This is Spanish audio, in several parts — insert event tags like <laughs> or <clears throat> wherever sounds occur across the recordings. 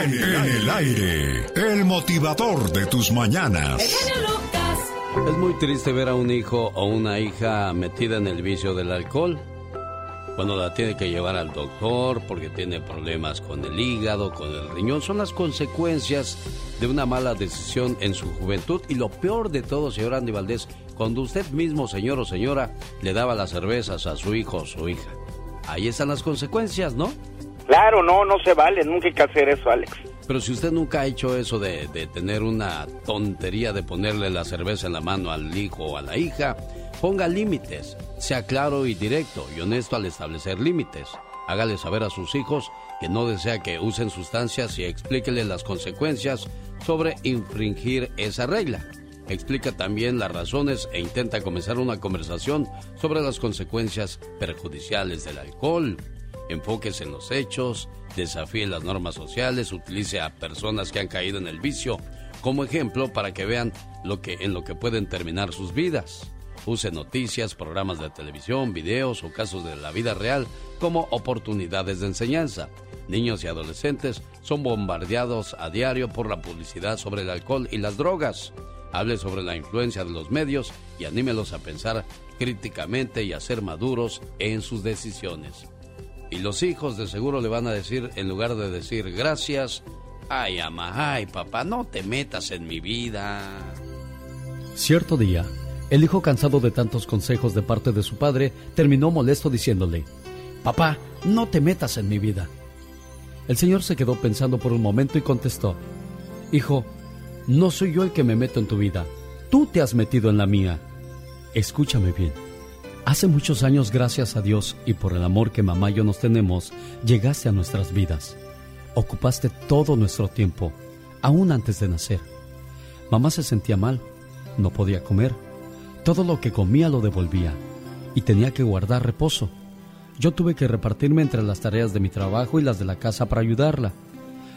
En el aire, el motivador de tus mañanas. Es muy triste ver a un hijo o una hija metida en el vicio del alcohol. Cuando la tiene que llevar al doctor porque tiene problemas con el hígado, con el riñón, son las consecuencias de una mala decisión en su juventud. Y lo peor de todo, señor Andy Valdés, cuando usted mismo, señor o señora, le daba las cervezas a su hijo o su hija. Ahí están las consecuencias, ¿no? Claro, no, no se vale, nunca hay que hacer eso, Alex. Pero si usted nunca ha hecho eso de, tener una tontería de ponerle la cerveza en la mano al hijo o a la hija, ponga límites, sea claro y directo y honesto al establecer límites. Hágale saber a sus hijos que no desea que usen sustancias y explíquele las consecuencias sobre infringir esa regla. Explica también las razones e intenta comenzar una conversación sobre las consecuencias perjudiciales del alcohol enfóquese en los hechos, desafíe las normas sociales, utilice a personas que han caído en el vicio como ejemplo para que vean lo que, en lo que pueden terminar sus vidas. Use noticias, programas de televisión, videos o casos de la vida real como oportunidades de enseñanza. Niños y adolescentes son bombardeados a diario por la publicidad sobre el alcohol y las drogas. Hable sobre la influencia de los medios y anímelos a pensar críticamente y a ser maduros en sus decisiones. Y los hijos de seguro le van a decir, en lugar de decir gracias, ay, ama, ay, papá, no te metas en mi vida. Cierto día, el hijo cansado de tantos consejos de parte de su padre, terminó molesto diciéndole, Papá, no te metas en mi vida. El señor se quedó pensando por un momento y contestó, Hijo, no soy yo el que me meto en tu vida, tú te has metido en la mía. Escúchame bien. Hace muchos años, gracias a Dios y por el amor que mamá y yo nos tenemos, llegaste a nuestras vidas. Ocupaste todo nuestro tiempo, aún antes de nacer. Mamá se sentía mal, no podía comer. Todo lo que comía lo devolvía y tenía que guardar reposo. Yo tuve que repartirme entre las tareas de mi trabajo y las de la casa para ayudarla.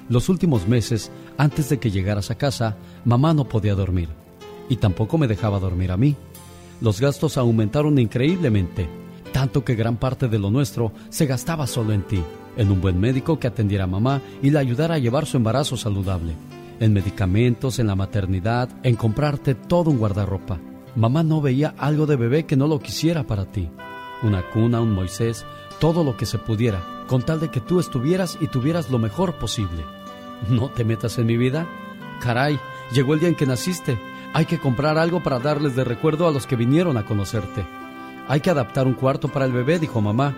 Los últimos meses, antes de que llegaras a casa, mamá no podía dormir y tampoco me dejaba dormir a mí los gastos aumentaron increíblemente, tanto que gran parte de lo nuestro se gastaba solo en ti, en un buen médico que atendiera a mamá y la ayudara a llevar su embarazo saludable, en medicamentos, en la maternidad, en comprarte todo un guardarropa. Mamá no veía algo de bebé que no lo quisiera para ti. Una cuna, un Moisés, todo lo que se pudiera, con tal de que tú estuvieras y tuvieras lo mejor posible. ¿No te metas en mi vida? Caray, llegó el día en que naciste hay que comprar algo para darles de recuerdo a los que vinieron a conocerte. Hay que adaptar un cuarto para el bebé, dijo mamá.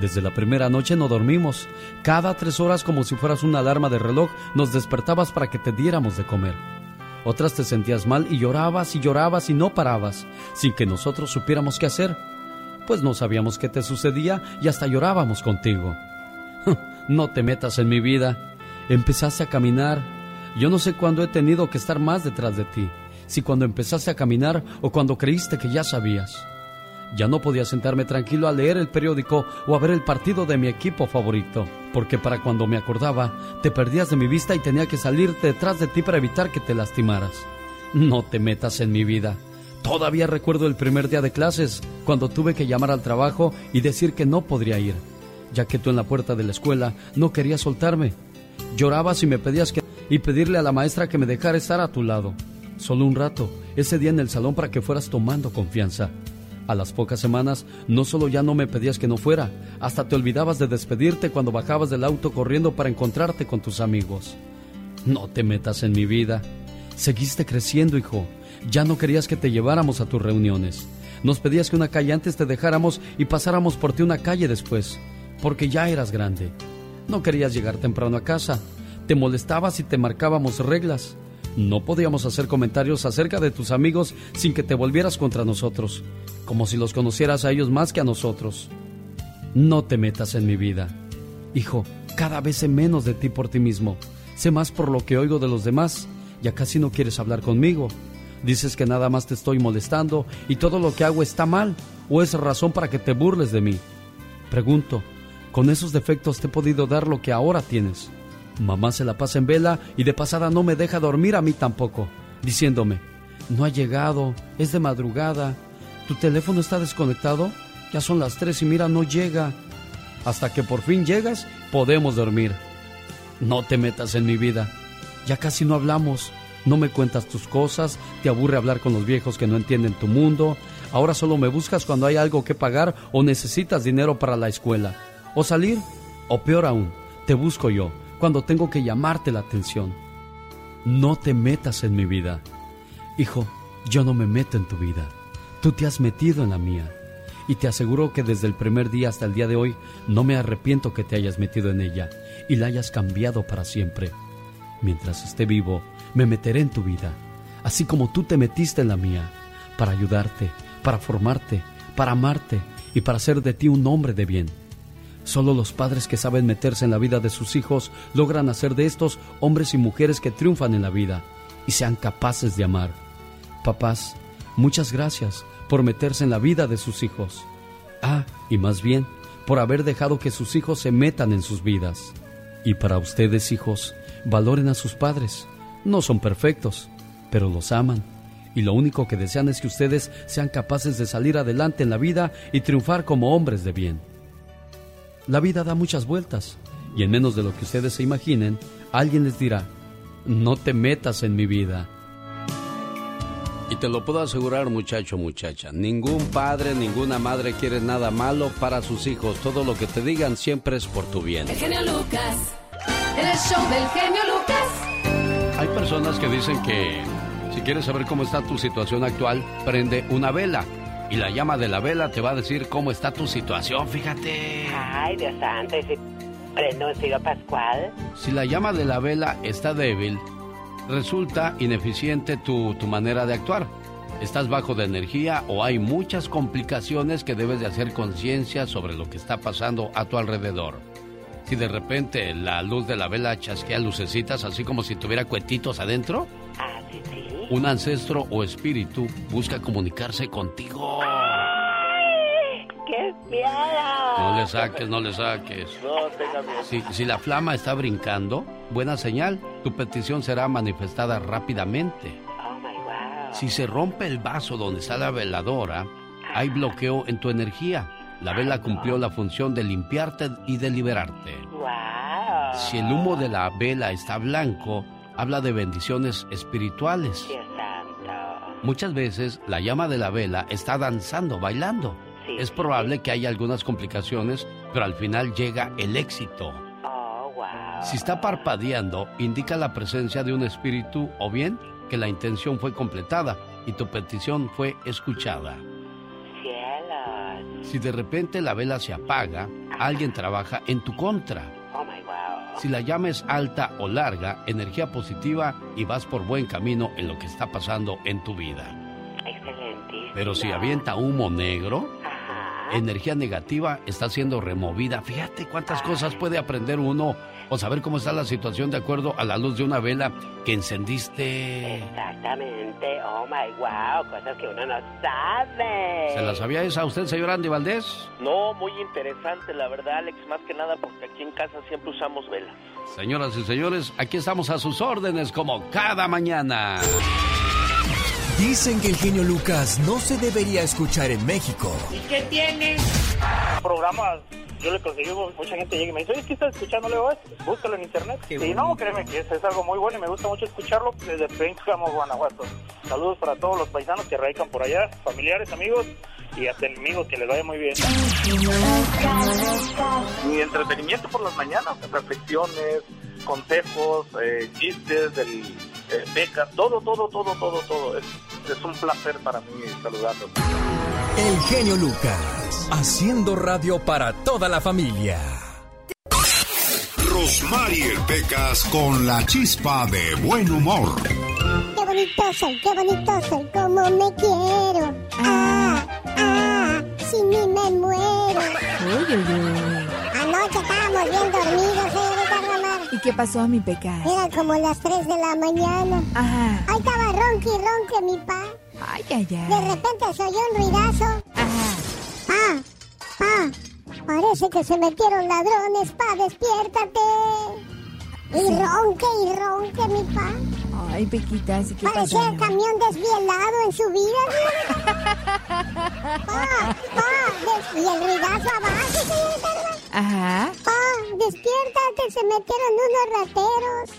Desde la primera noche no dormimos. Cada tres horas, como si fueras una alarma de reloj, nos despertabas para que te diéramos de comer. Otras te sentías mal y llorabas y llorabas y no parabas, sin que nosotros supiéramos qué hacer. Pues no sabíamos qué te sucedía y hasta llorábamos contigo. <laughs> no te metas en mi vida. Empezaste a caminar. Yo no sé cuándo he tenido que estar más detrás de ti si cuando empezaste a caminar o cuando creíste que ya sabías. Ya no podía sentarme tranquilo a leer el periódico o a ver el partido de mi equipo favorito, porque para cuando me acordaba, te perdías de mi vista y tenía que salir detrás de ti para evitar que te lastimaras. No te metas en mi vida. Todavía recuerdo el primer día de clases, cuando tuve que llamar al trabajo y decir que no podría ir, ya que tú en la puerta de la escuela no querías soltarme. Llorabas y me pedías que y pedirle a la maestra que me dejara estar a tu lado. Solo un rato, ese día en el salón para que fueras tomando confianza. A las pocas semanas, no solo ya no me pedías que no fuera, hasta te olvidabas de despedirte cuando bajabas del auto corriendo para encontrarte con tus amigos. No te metas en mi vida. Seguiste creciendo, hijo. Ya no querías que te lleváramos a tus reuniones. Nos pedías que una calle antes te dejáramos y pasáramos por ti una calle después, porque ya eras grande. No querías llegar temprano a casa. Te molestabas y te marcábamos reglas. No podíamos hacer comentarios acerca de tus amigos sin que te volvieras contra nosotros, como si los conocieras a ellos más que a nosotros. No te metas en mi vida. Hijo, cada vez sé menos de ti por ti mismo. Sé más por lo que oigo de los demás. Ya casi no quieres hablar conmigo. Dices que nada más te estoy molestando y todo lo que hago está mal o es razón para que te burles de mí. Pregunto, ¿con esos defectos te he podido dar lo que ahora tienes? Mamá se la pasa en vela y de pasada no me deja dormir a mí tampoco, diciéndome, no ha llegado, es de madrugada, tu teléfono está desconectado, ya son las tres y mira, no llega. Hasta que por fin llegas, podemos dormir. no te metas en mi vida. Ya casi no hablamos. No me cuentas tus cosas, te aburre hablar con los viejos que no entienden tu mundo. Ahora solo me buscas cuando hay algo que pagar o necesitas dinero para la escuela. O salir, o peor aún, te busco yo cuando tengo que llamarte la atención. No te metas en mi vida. Hijo, yo no me meto en tu vida. Tú te has metido en la mía. Y te aseguro que desde el primer día hasta el día de hoy no me arrepiento que te hayas metido en ella y la hayas cambiado para siempre. Mientras esté vivo, me meteré en tu vida, así como tú te metiste en la mía, para ayudarte, para formarte, para amarte y para hacer de ti un hombre de bien. Solo los padres que saben meterse en la vida de sus hijos logran hacer de estos hombres y mujeres que triunfan en la vida y sean capaces de amar. Papás, muchas gracias por meterse en la vida de sus hijos. Ah, y más bien, por haber dejado que sus hijos se metan en sus vidas. Y para ustedes, hijos, valoren a sus padres. No son perfectos, pero los aman. Y lo único que desean es que ustedes sean capaces de salir adelante en la vida y triunfar como hombres de bien. La vida da muchas vueltas y en menos de lo que ustedes se imaginen, alguien les dirá, no te metas en mi vida. Y te lo puedo asegurar, muchacho, muchacha, ningún padre, ninguna madre quiere nada malo para sus hijos. Todo lo que te digan siempre es por tu bien. El genio Lucas, el show del genio Lucas. Hay personas que dicen que si quieres saber cómo está tu situación actual, prende una vela y la llama de la vela te va a decir cómo está tu situación, fíjate. Ay, Dios santo, y si prendo un pascual. Si la llama de la vela está débil, resulta ineficiente tu, tu manera de actuar. Estás bajo de energía o hay muchas complicaciones que debes de hacer conciencia sobre lo que está pasando a tu alrededor. Si de repente la luz de la vela chasquea lucecitas así como si tuviera cuetitos adentro, ah, sí, sí un ancestro o espíritu busca comunicarse contigo. ¡Qué miedo! No le saques, no le saques. No, tenga si, si la flama está brincando, buena señal. Tu petición será manifestada rápidamente. Oh my wow. Si se rompe el vaso donde está la veladora, hay bloqueo en tu energía. La vela cumplió la función de limpiarte y de liberarte. Wow. Si el humo de la vela está blanco, habla de bendiciones espirituales. Dios santo. Muchas veces la llama de la vela está danzando, bailando. Sí, es sí, probable que haya algunas complicaciones, pero al final llega el éxito. Oh, wow. Si está parpadeando, indica la presencia de un espíritu o bien que la intención fue completada y tu petición fue escuchada. Cielos. Si de repente la vela se apaga, alguien trabaja en tu contra. Si la llama es alta o larga, energía positiva y vas por buen camino en lo que está pasando en tu vida. Excelentísimo. Pero si avienta humo negro, Ajá. energía negativa está siendo removida. Fíjate cuántas cosas puede aprender uno o saber cómo está la situación de acuerdo a la luz de una vela que encendiste. Exactamente. Oh my wow. Cosas que uno no sabe. ¿Se la sabía esa a usted, señor Andy Valdés? No, muy interesante, la verdad, Alex, más que nada porque aquí en casa siempre usamos velas. Señoras y señores, aquí estamos a sus órdenes como cada mañana. Dicen que el genio Lucas no se debería escuchar en México. Programas, yo le conseguí, mucha gente llega y me dice, oye, ¿qué estás escuchando? Le digo, "Eh, búscalo en internet. y no, créeme que es, es algo muy bueno y me gusta mucho escucharlo desde Pénjamo, Guanajuato. Saludos para todos los paisanos que radican por allá, familiares, amigos y hasta enemigos, que les vaya muy bien. Mi entretenimiento por las mañanas, reflexiones, consejos, eh, chistes, del, eh, becas, todo, todo, todo, todo, todo. Es, es un placer para mí saludarlos. El genio Lucas, haciendo radio para toda la familia. Rosmarie Pecas con la chispa de buen humor. Qué bonito soy, qué bonito soy, como me quiero. Ah, ah, sin mí me muero. Uy, uy, uy. Anoche estábamos bien dormidos. ¿Y qué pasó, mi pecado? Eran como las 3 de la mañana. Ajá. Ahí estaba ronque y ronque mi pa. Ay, ay, De ay. repente se oyó un ruidazo. Ajá. Pa, pa, parece que se metieron ladrones, pa, despiértate. Y ronque y ronque mi pa. Ay, Pequita, ¿sí qué Parecía pasó? el camión desvielado en su vida. <laughs> Pa, pa, y el ruidazo abajo, señorita. Ajá. Pa, despiértate, se metieron unos rateros.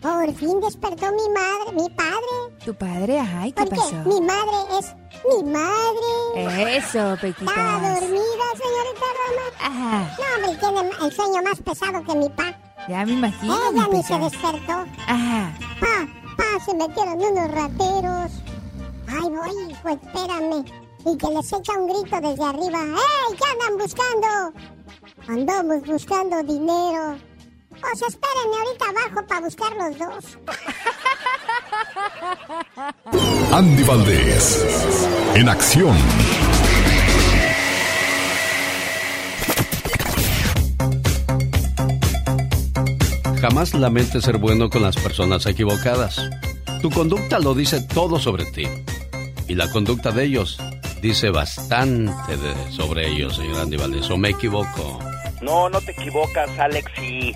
Por fin despertó mi madre, mi padre. ¿Tu padre? Ay, ¿qué Porque pasó? mi madre es mi madre. Eso, Estaba Pequitas. dormida, señorita Roma. Ajá, No, hombre, tiene el sueño más pesado que mi pa. ya me imagino, Ella ni se despertó. Ajá. Pa, pa, se metieron unos rateros. Ay, voy, hijo, espérame. Y que les echa un grito desde arriba. ¡Ey, qué andan buscando! Andamos buscando dinero. Pues espérenme ahorita abajo para buscar los dos. Andy Valdés, en acción. Jamás lamentes ser bueno con las personas equivocadas. Tu conducta lo dice todo sobre ti. Y la conducta de ellos dice bastante de- sobre ellos, señor Andy Valdés. ¿O me equivoco? No, no te equivocas, Alex, y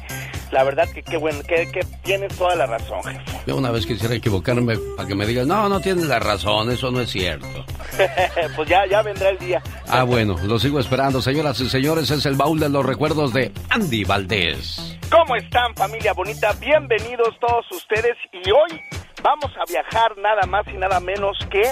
la verdad que qué bueno, que, que tienes toda la razón, jefe. Yo una vez quisiera equivocarme para que me digan, no, no tienes la razón, eso no es cierto. <laughs> pues ya, ya vendrá el día. Ah, bueno, lo sigo esperando, señoras y señores, es el baúl de los recuerdos de Andy Valdés. ¿Cómo están, familia bonita? Bienvenidos todos ustedes y hoy vamos a viajar nada más y nada menos que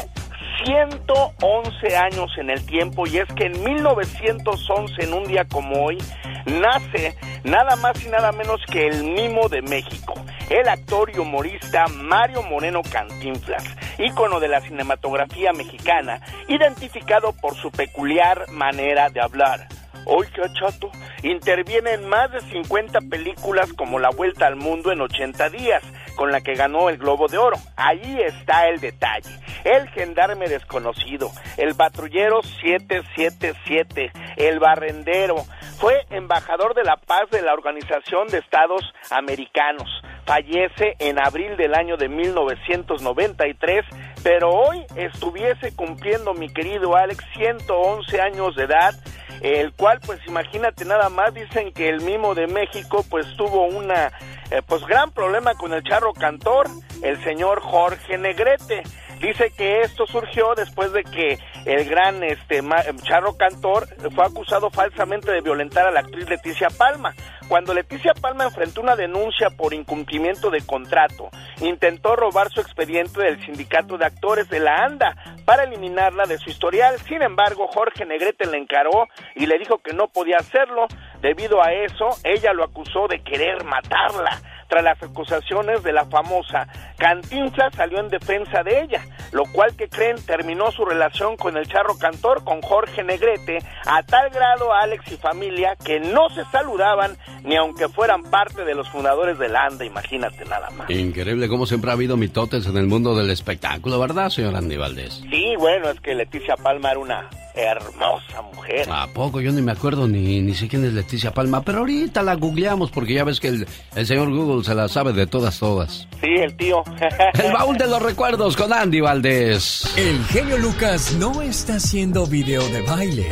111 años en el tiempo y es que en 1911, en un día como hoy, nace nada más y nada menos que el mimo de México, el actor y humorista Mario Moreno Cantinflas, ícono de la cinematografía mexicana, identificado por su peculiar manera de hablar. Oiga, chato, interviene en más de 50 películas como La Vuelta al Mundo en 80 días, con la que ganó el Globo de Oro. Ahí está el detalle. El gendarme desconocido, el patrullero 777, el barrendero, fue embajador de la paz de la Organización de Estados Americanos. Fallece en abril del año de 1993, pero hoy estuviese cumpliendo mi querido Alex 111 años de edad el cual pues imagínate nada más dicen que el mimo de México pues tuvo una eh, pues gran problema con el charro cantor el señor Jorge Negrete dice que esto surgió después de que el gran este charro cantor fue acusado falsamente de violentar a la actriz Leticia Palma cuando Leticia Palma enfrentó una denuncia por incumplimiento de contrato, intentó robar su expediente del sindicato de actores de la ANDA para eliminarla de su historial. Sin embargo, Jorge Negrete le encaró y le dijo que no podía hacerlo. Debido a eso, ella lo acusó de querer matarla. Tras las acusaciones de la famosa, Cantinflas salió en defensa de ella, lo cual que creen terminó su relación con el charro cantor, con Jorge Negrete, a tal grado Alex y familia que no se saludaban ni aunque fueran parte de los fundadores de la ANDA, imagínate nada más. Increíble cómo siempre ha habido mitotes en el mundo del espectáculo, ¿verdad, señor Andy Valdés? Sí, bueno, es que Leticia Palma era una hermosa mujer. ¿A poco? Yo ni me acuerdo ni, ni sé quién es Leticia Palma, pero ahorita la googleamos porque ya ves que el, el señor Google se la sabe de todas, todas. Sí, el tío. <laughs> El baúl de los recuerdos con Andy Valdés. El genio Lucas no está haciendo video de baile.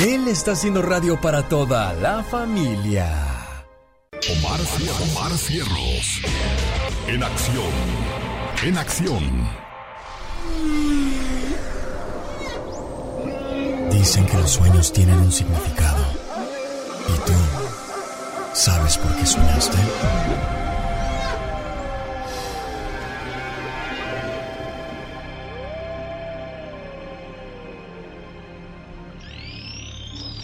Él está haciendo radio para toda la familia. Omar, Omar Cierros. En acción. En acción. Dicen que los sueños tienen un significado. ¿Y tú sabes por qué soñaste?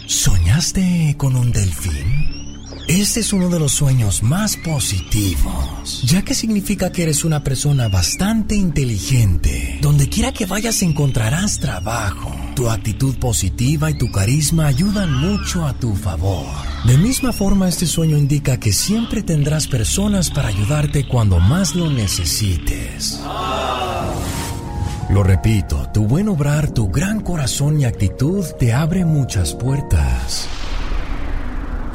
¿Soñaste con un delfín? Este es uno de los sueños más positivos, ya que significa que eres una persona bastante inteligente. Donde quiera que vayas encontrarás trabajo. Tu actitud positiva y tu carisma ayudan mucho a tu favor. De misma forma, este sueño indica que siempre tendrás personas para ayudarte cuando más lo necesites. Lo repito, tu buen obrar, tu gran corazón y actitud te abre muchas puertas.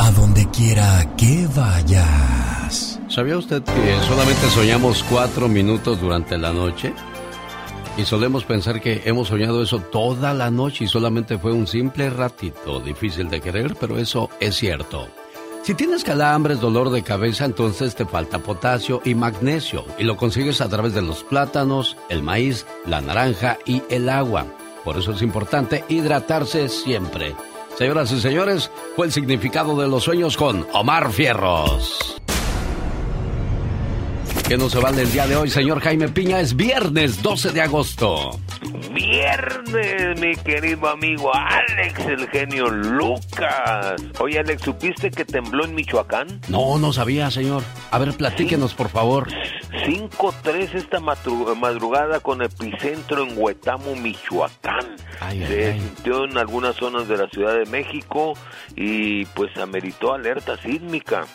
A donde quiera que vayas. ¿Sabía usted que solamente soñamos cuatro minutos durante la noche? Y solemos pensar que hemos soñado eso toda la noche y solamente fue un simple ratito. Difícil de creer, pero eso es cierto. Si tienes calambres, dolor de cabeza, entonces te falta potasio y magnesio y lo consigues a través de los plátanos, el maíz, la naranja y el agua. Por eso es importante hidratarse siempre. Señoras y señores, fue el significado de los sueños con Omar Fierros. ¿Qué no se vale el día de hoy, señor Jaime Piña? Es viernes 12 de agosto. Viernes, mi querido amigo Alex, el genio Lucas. Oye, Alex, ¿supiste que tembló en Michoacán? No, no sabía, señor. A ver, platíquenos, por favor. 5-3 esta madrugada con epicentro en Huetamo, Michoacán. Se sintió en algunas zonas de la Ciudad de México y pues ameritó alerta sísmica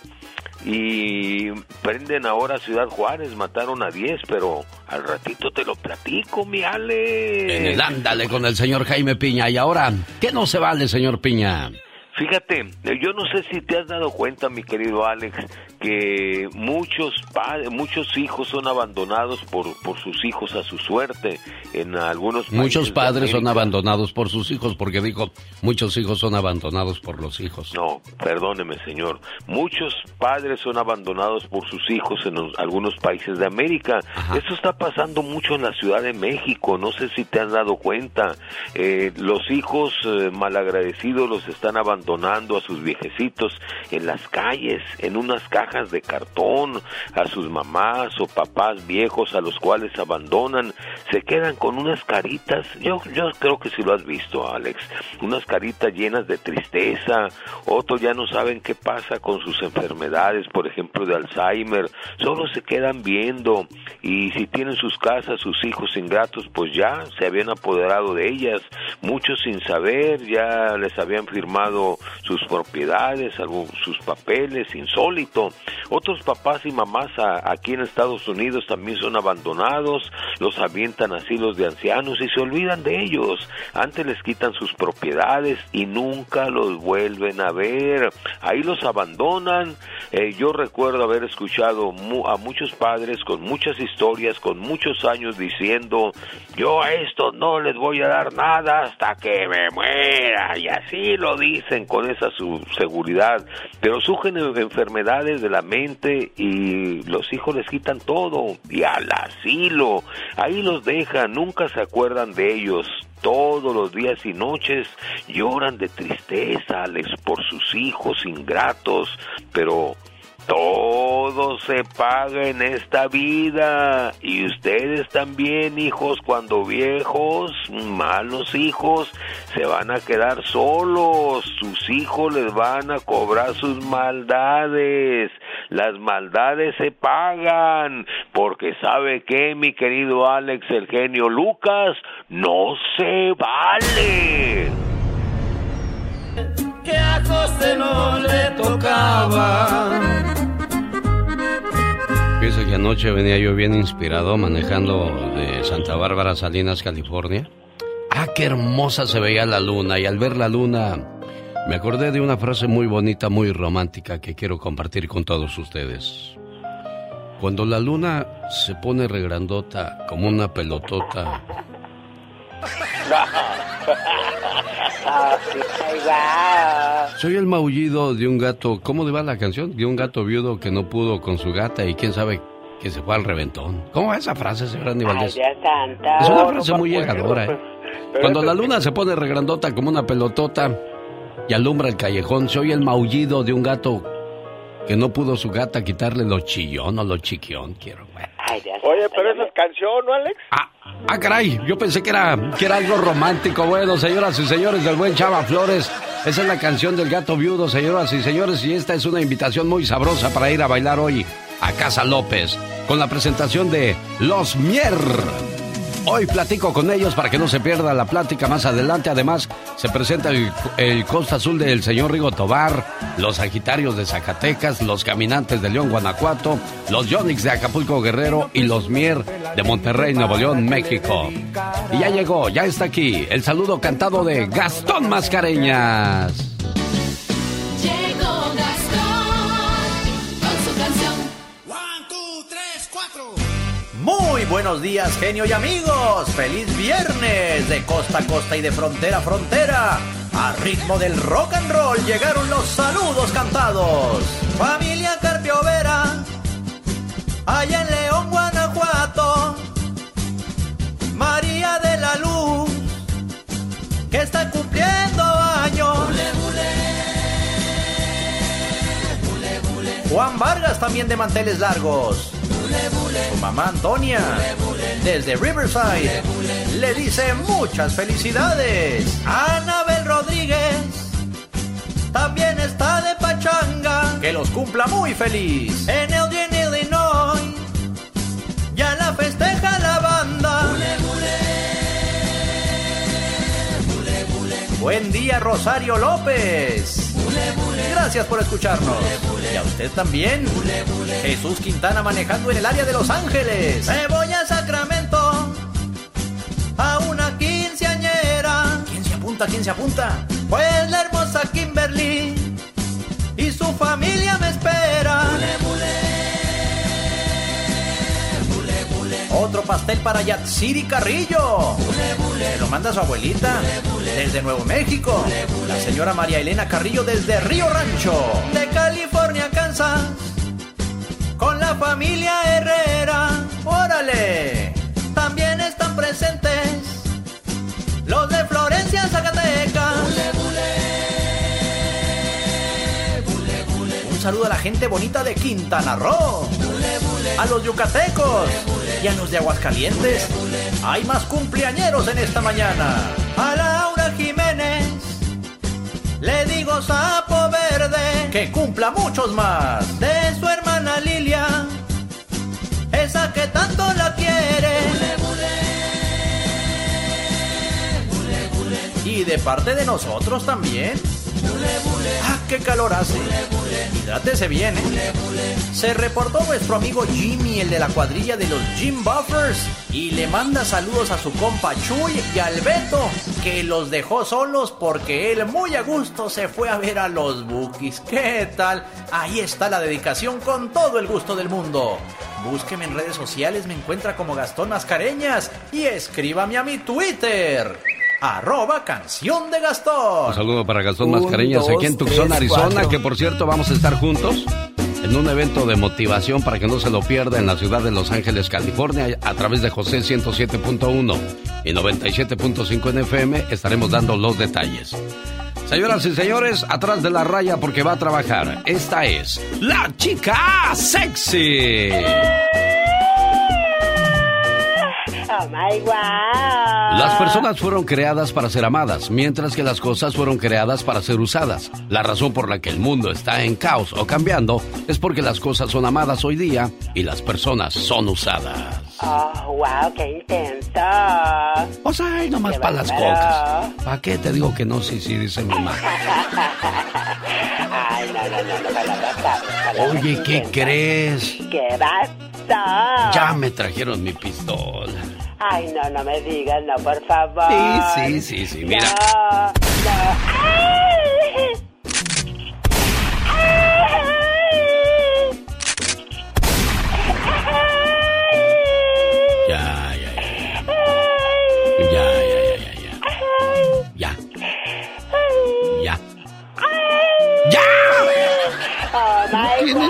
y prenden ahora Ciudad Juárez, mataron a 10, pero al ratito te lo platico, mi Ale. En el ándale con el señor Jaime Piña. Y ahora, ¿qué no se vale, señor Piña? Fíjate, yo no sé si te has dado cuenta, mi querido Alex, que muchos padres, muchos hijos son abandonados por, por sus hijos a su suerte en algunos países Muchos padres son abandonados por sus hijos, porque digo, muchos hijos son abandonados por los hijos. No, perdóneme, señor. Muchos padres son abandonados por sus hijos en algunos países de América. Esto está pasando mucho en la Ciudad de México, no sé si te has dado cuenta. Eh, los hijos eh, malagradecidos los están abandonando abandonando a sus viejecitos en las calles, en unas cajas de cartón, a sus mamás o papás viejos a los cuales abandonan, se quedan con unas caritas, yo, yo creo que si lo has visto, Alex, unas caritas llenas de tristeza, otros ya no saben qué pasa con sus enfermedades, por ejemplo de Alzheimer, solo se quedan viendo. Y si tienen sus casas, sus hijos ingratos, pues ya se habían apoderado de ellas, muchos sin saber, ya les habían firmado sus propiedades, sus papeles, insólito. Otros papás y mamás aquí en Estados Unidos también son abandonados, los avientan a asilos de ancianos y se olvidan de ellos. Antes les quitan sus propiedades y nunca los vuelven a ver. Ahí los abandonan. Eh, yo recuerdo haber escuchado a muchos padres con muchas historias, con muchos años diciendo, yo a estos no les voy a dar nada hasta que me muera. Y así lo dicen con esa su seguridad, pero surgen enfermedades de la mente y los hijos les quitan todo y al asilo, ahí los dejan, nunca se acuerdan de ellos, todos los días y noches lloran de tristeza por sus hijos ingratos, pero todo se paga en esta vida y ustedes también, hijos, cuando viejos, malos hijos, se van a quedar solos. Sus hijos les van a cobrar sus maldades. Las maldades se pagan porque sabe que, mi querido Alex, el genio Lucas, no se vale. Que a José no le tocaba Fíjese que anoche venía yo bien inspirado manejando de Santa Bárbara Salinas, California. Ah, qué hermosa se veía la luna y al ver la luna me acordé de una frase muy bonita, muy romántica que quiero compartir con todos ustedes. Cuando la luna se pone regrandota como una pelotota. <laughs> Soy el maullido de un gato. ¿Cómo le va la canción? De un gato viudo que no pudo con su gata y quién sabe que se fue al reventón. ¿Cómo va esa frase, señor Andy Es una frase muy llegadora, ¿eh? <laughs> Cuando la luna se pone regrandota como una pelotota y alumbra el callejón, se oye el maullido de un gato que no pudo su gata quitarle lo chillón o lo chiquión, quiero. Oye, pero esa es canción, ¿no, Alex? Ah, ah, caray, yo pensé que era, que era algo romántico. Bueno, señoras y señores del buen Chava Flores, esa es la canción del gato viudo, señoras y señores, y esta es una invitación muy sabrosa para ir a bailar hoy a Casa López, con la presentación de Los Mier. Hoy platico con ellos para que no se pierda la plática más adelante. Además, se presenta el, Costa Azul del señor Rigo Tobar, los Sagitarios de Zacatecas, los Caminantes de León, Guanajuato, los Yonix de Acapulco Guerrero y los Mier de Monterrey, Nuevo León, México. Y ya llegó, ya está aquí, el saludo cantado de Gastón Mascareñas. Muy buenos días, genio y amigos. Feliz viernes de costa a costa y de frontera a frontera. A ritmo del rock and roll llegaron los saludos cantados. Familia Carpio Vera, allá en León, Guanajuato. María de la Luz, que está cumpliendo Juan Vargas también de manteles largos. Su mamá Antonia, desde Riverside, le dice muchas felicidades. Anabel Rodríguez, también está de pachanga. Que los cumpla muy feliz. En Eugene, Illinois, ya la festeja la banda. Buen día, Rosario López. Gracias por escucharnos. Y a usted también. Jesús Quintana manejando en el área de Los Ángeles. Me voy a Sacramento. A una quinceañera. ¿Quién se apunta? ¿Quién se apunta? Pues la hermosa Kimberly. Y su familia Otro pastel para Yatsiri Carrillo. Lo manda su abuelita desde Nuevo México. La señora María Elena Carrillo desde Río Rancho. De California, Kansas. Con la familia Herrera. Órale. También están presentes los de Florencia, Zacatecas. Un saludo a la gente bonita de Quintana Roo. A los yucatecos y a los de Aguascalientes. Hay más cumpleañeros en esta mañana. A Laura Jiménez le digo sapo verde que cumpla muchos más. De su hermana Lilia, esa que tanto la quiere. Y de parte de nosotros también. ¡Ah, qué calor hace! Hidrátese bien, ¿eh? Se reportó nuestro amigo Jimmy, el de la cuadrilla de los Jim Buffers, y le manda saludos a su compa Chuy y al Beto, que los dejó solos porque él muy a gusto se fue a ver a los Bookies. ¿Qué tal? Ahí está la dedicación con todo el gusto del mundo. Búsqueme en redes sociales, me encuentra como Gastón Mascareñas y escríbame a mi Twitter arroba canción de Gastón. Un saludo para Gastón Mascareñas aquí en Tucson, Arizona, que por cierto vamos a estar juntos en un evento de motivación para que no se lo pierda en la ciudad de Los Ángeles, California, a través de José 107.1 y 97.5 en FM. Estaremos dando los detalles. Señoras y señores, atrás de la raya porque va a trabajar. Esta es la chica sexy. Oh my wow. Las personas fueron creadas para ser amadas, mientras que las cosas fueron creadas para ser usadas. La razón por la que el mundo está en caos o cambiando es porque las cosas son amadas hoy día y las personas son usadas. Oh, wow, qué intenso. O sea, hay nomás para las cocas. ¿Para qué te digo que no? Sí, sí, dice mi mamá. Ay, no, no, no, no, palabras Oye, ¿qué crees? ¿Qué pasó? Ya me trajeron mi pistola. Ay, no, no me digas, no, por favor. Sí, sí, sí, sí, mira. No, no. Ay.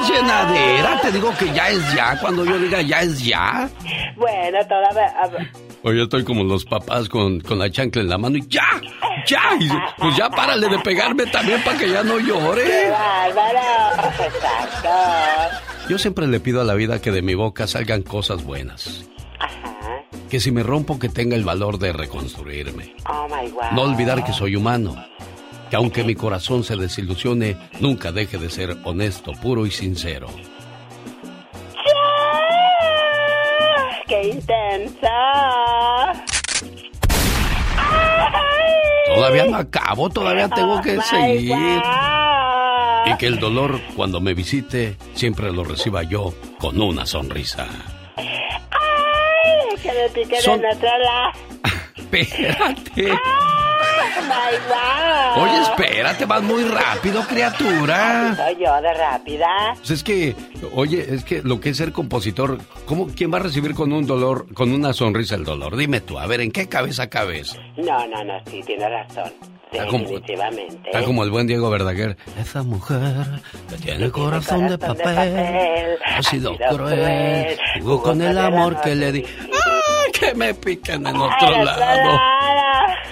¿No my tienes God. llenadera? Te digo que ya es ya. Cuando yo diga ya es ya. Bueno, todavía... Oye, estoy como los papás con, con la chancla en la mano y ya, ya. Y pues ya párale de pegarme también para que ya no ¡Qué llore. bárbaro! Exacto. Yo siempre le pido a la vida que de mi boca salgan cosas buenas. Ajá. Que si me rompo que tenga el valor de reconstruirme. Oh, my God. No olvidar que soy humano. Que aunque mi corazón se desilusione, nunca deje de ser honesto, puro y sincero. ¡Qué intensa! Todavía no acabo, todavía tengo que Oh, seguir. God. Y que el dolor, cuando me visite, siempre lo reciba yo con una sonrisa. Ay, que me piquen Son- en otro lado. Espérate. Oh, my God. Oye, espérate, vas muy rápido, criatura. Soy yo de rápida. Pues es que, oye, es que lo que es ser compositor, ¿cómo, ¿quién va a recibir con un dolor, con una sonrisa el dolor? Dime tú, a ver, ¿en qué cabeza cabes? No, no, no, sí, tienes razón. Está como, está como el buen Diego Verdaguer. Esa mujer que tiene corazón, de, papel, ha sido cruel, jugó con el amor que le di. ¡Ah, que me piquen en otro lado!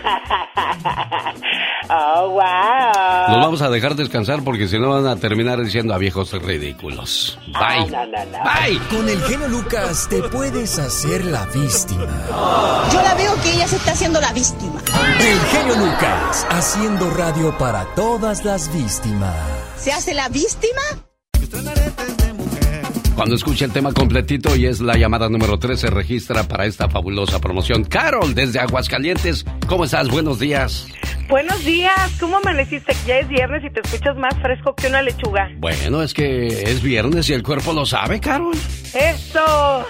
<laughs> Oh, wow. Nos vamos a dejar descansar porque si no van a terminar diciendo a viejos ridículos. Bye. Bye. Con el genio Lucas te puedes hacer la víctima. Yo la veo que ella se está haciendo la víctima. El genio Lucas, haciendo radio para todas las víctimas. ¿Se hace la víctima? Cuando escuche el tema completito y es la llamada número 3 se registra para esta fabulosa promoción. Carol, desde Aguascalientes, ¿cómo estás? Buenos días. Buenos días, ¿cómo amaneciste? Ya es viernes y te escuchas más fresco que una lechuga. Bueno, es que es viernes y el cuerpo lo sabe, Carol. ¡Eso!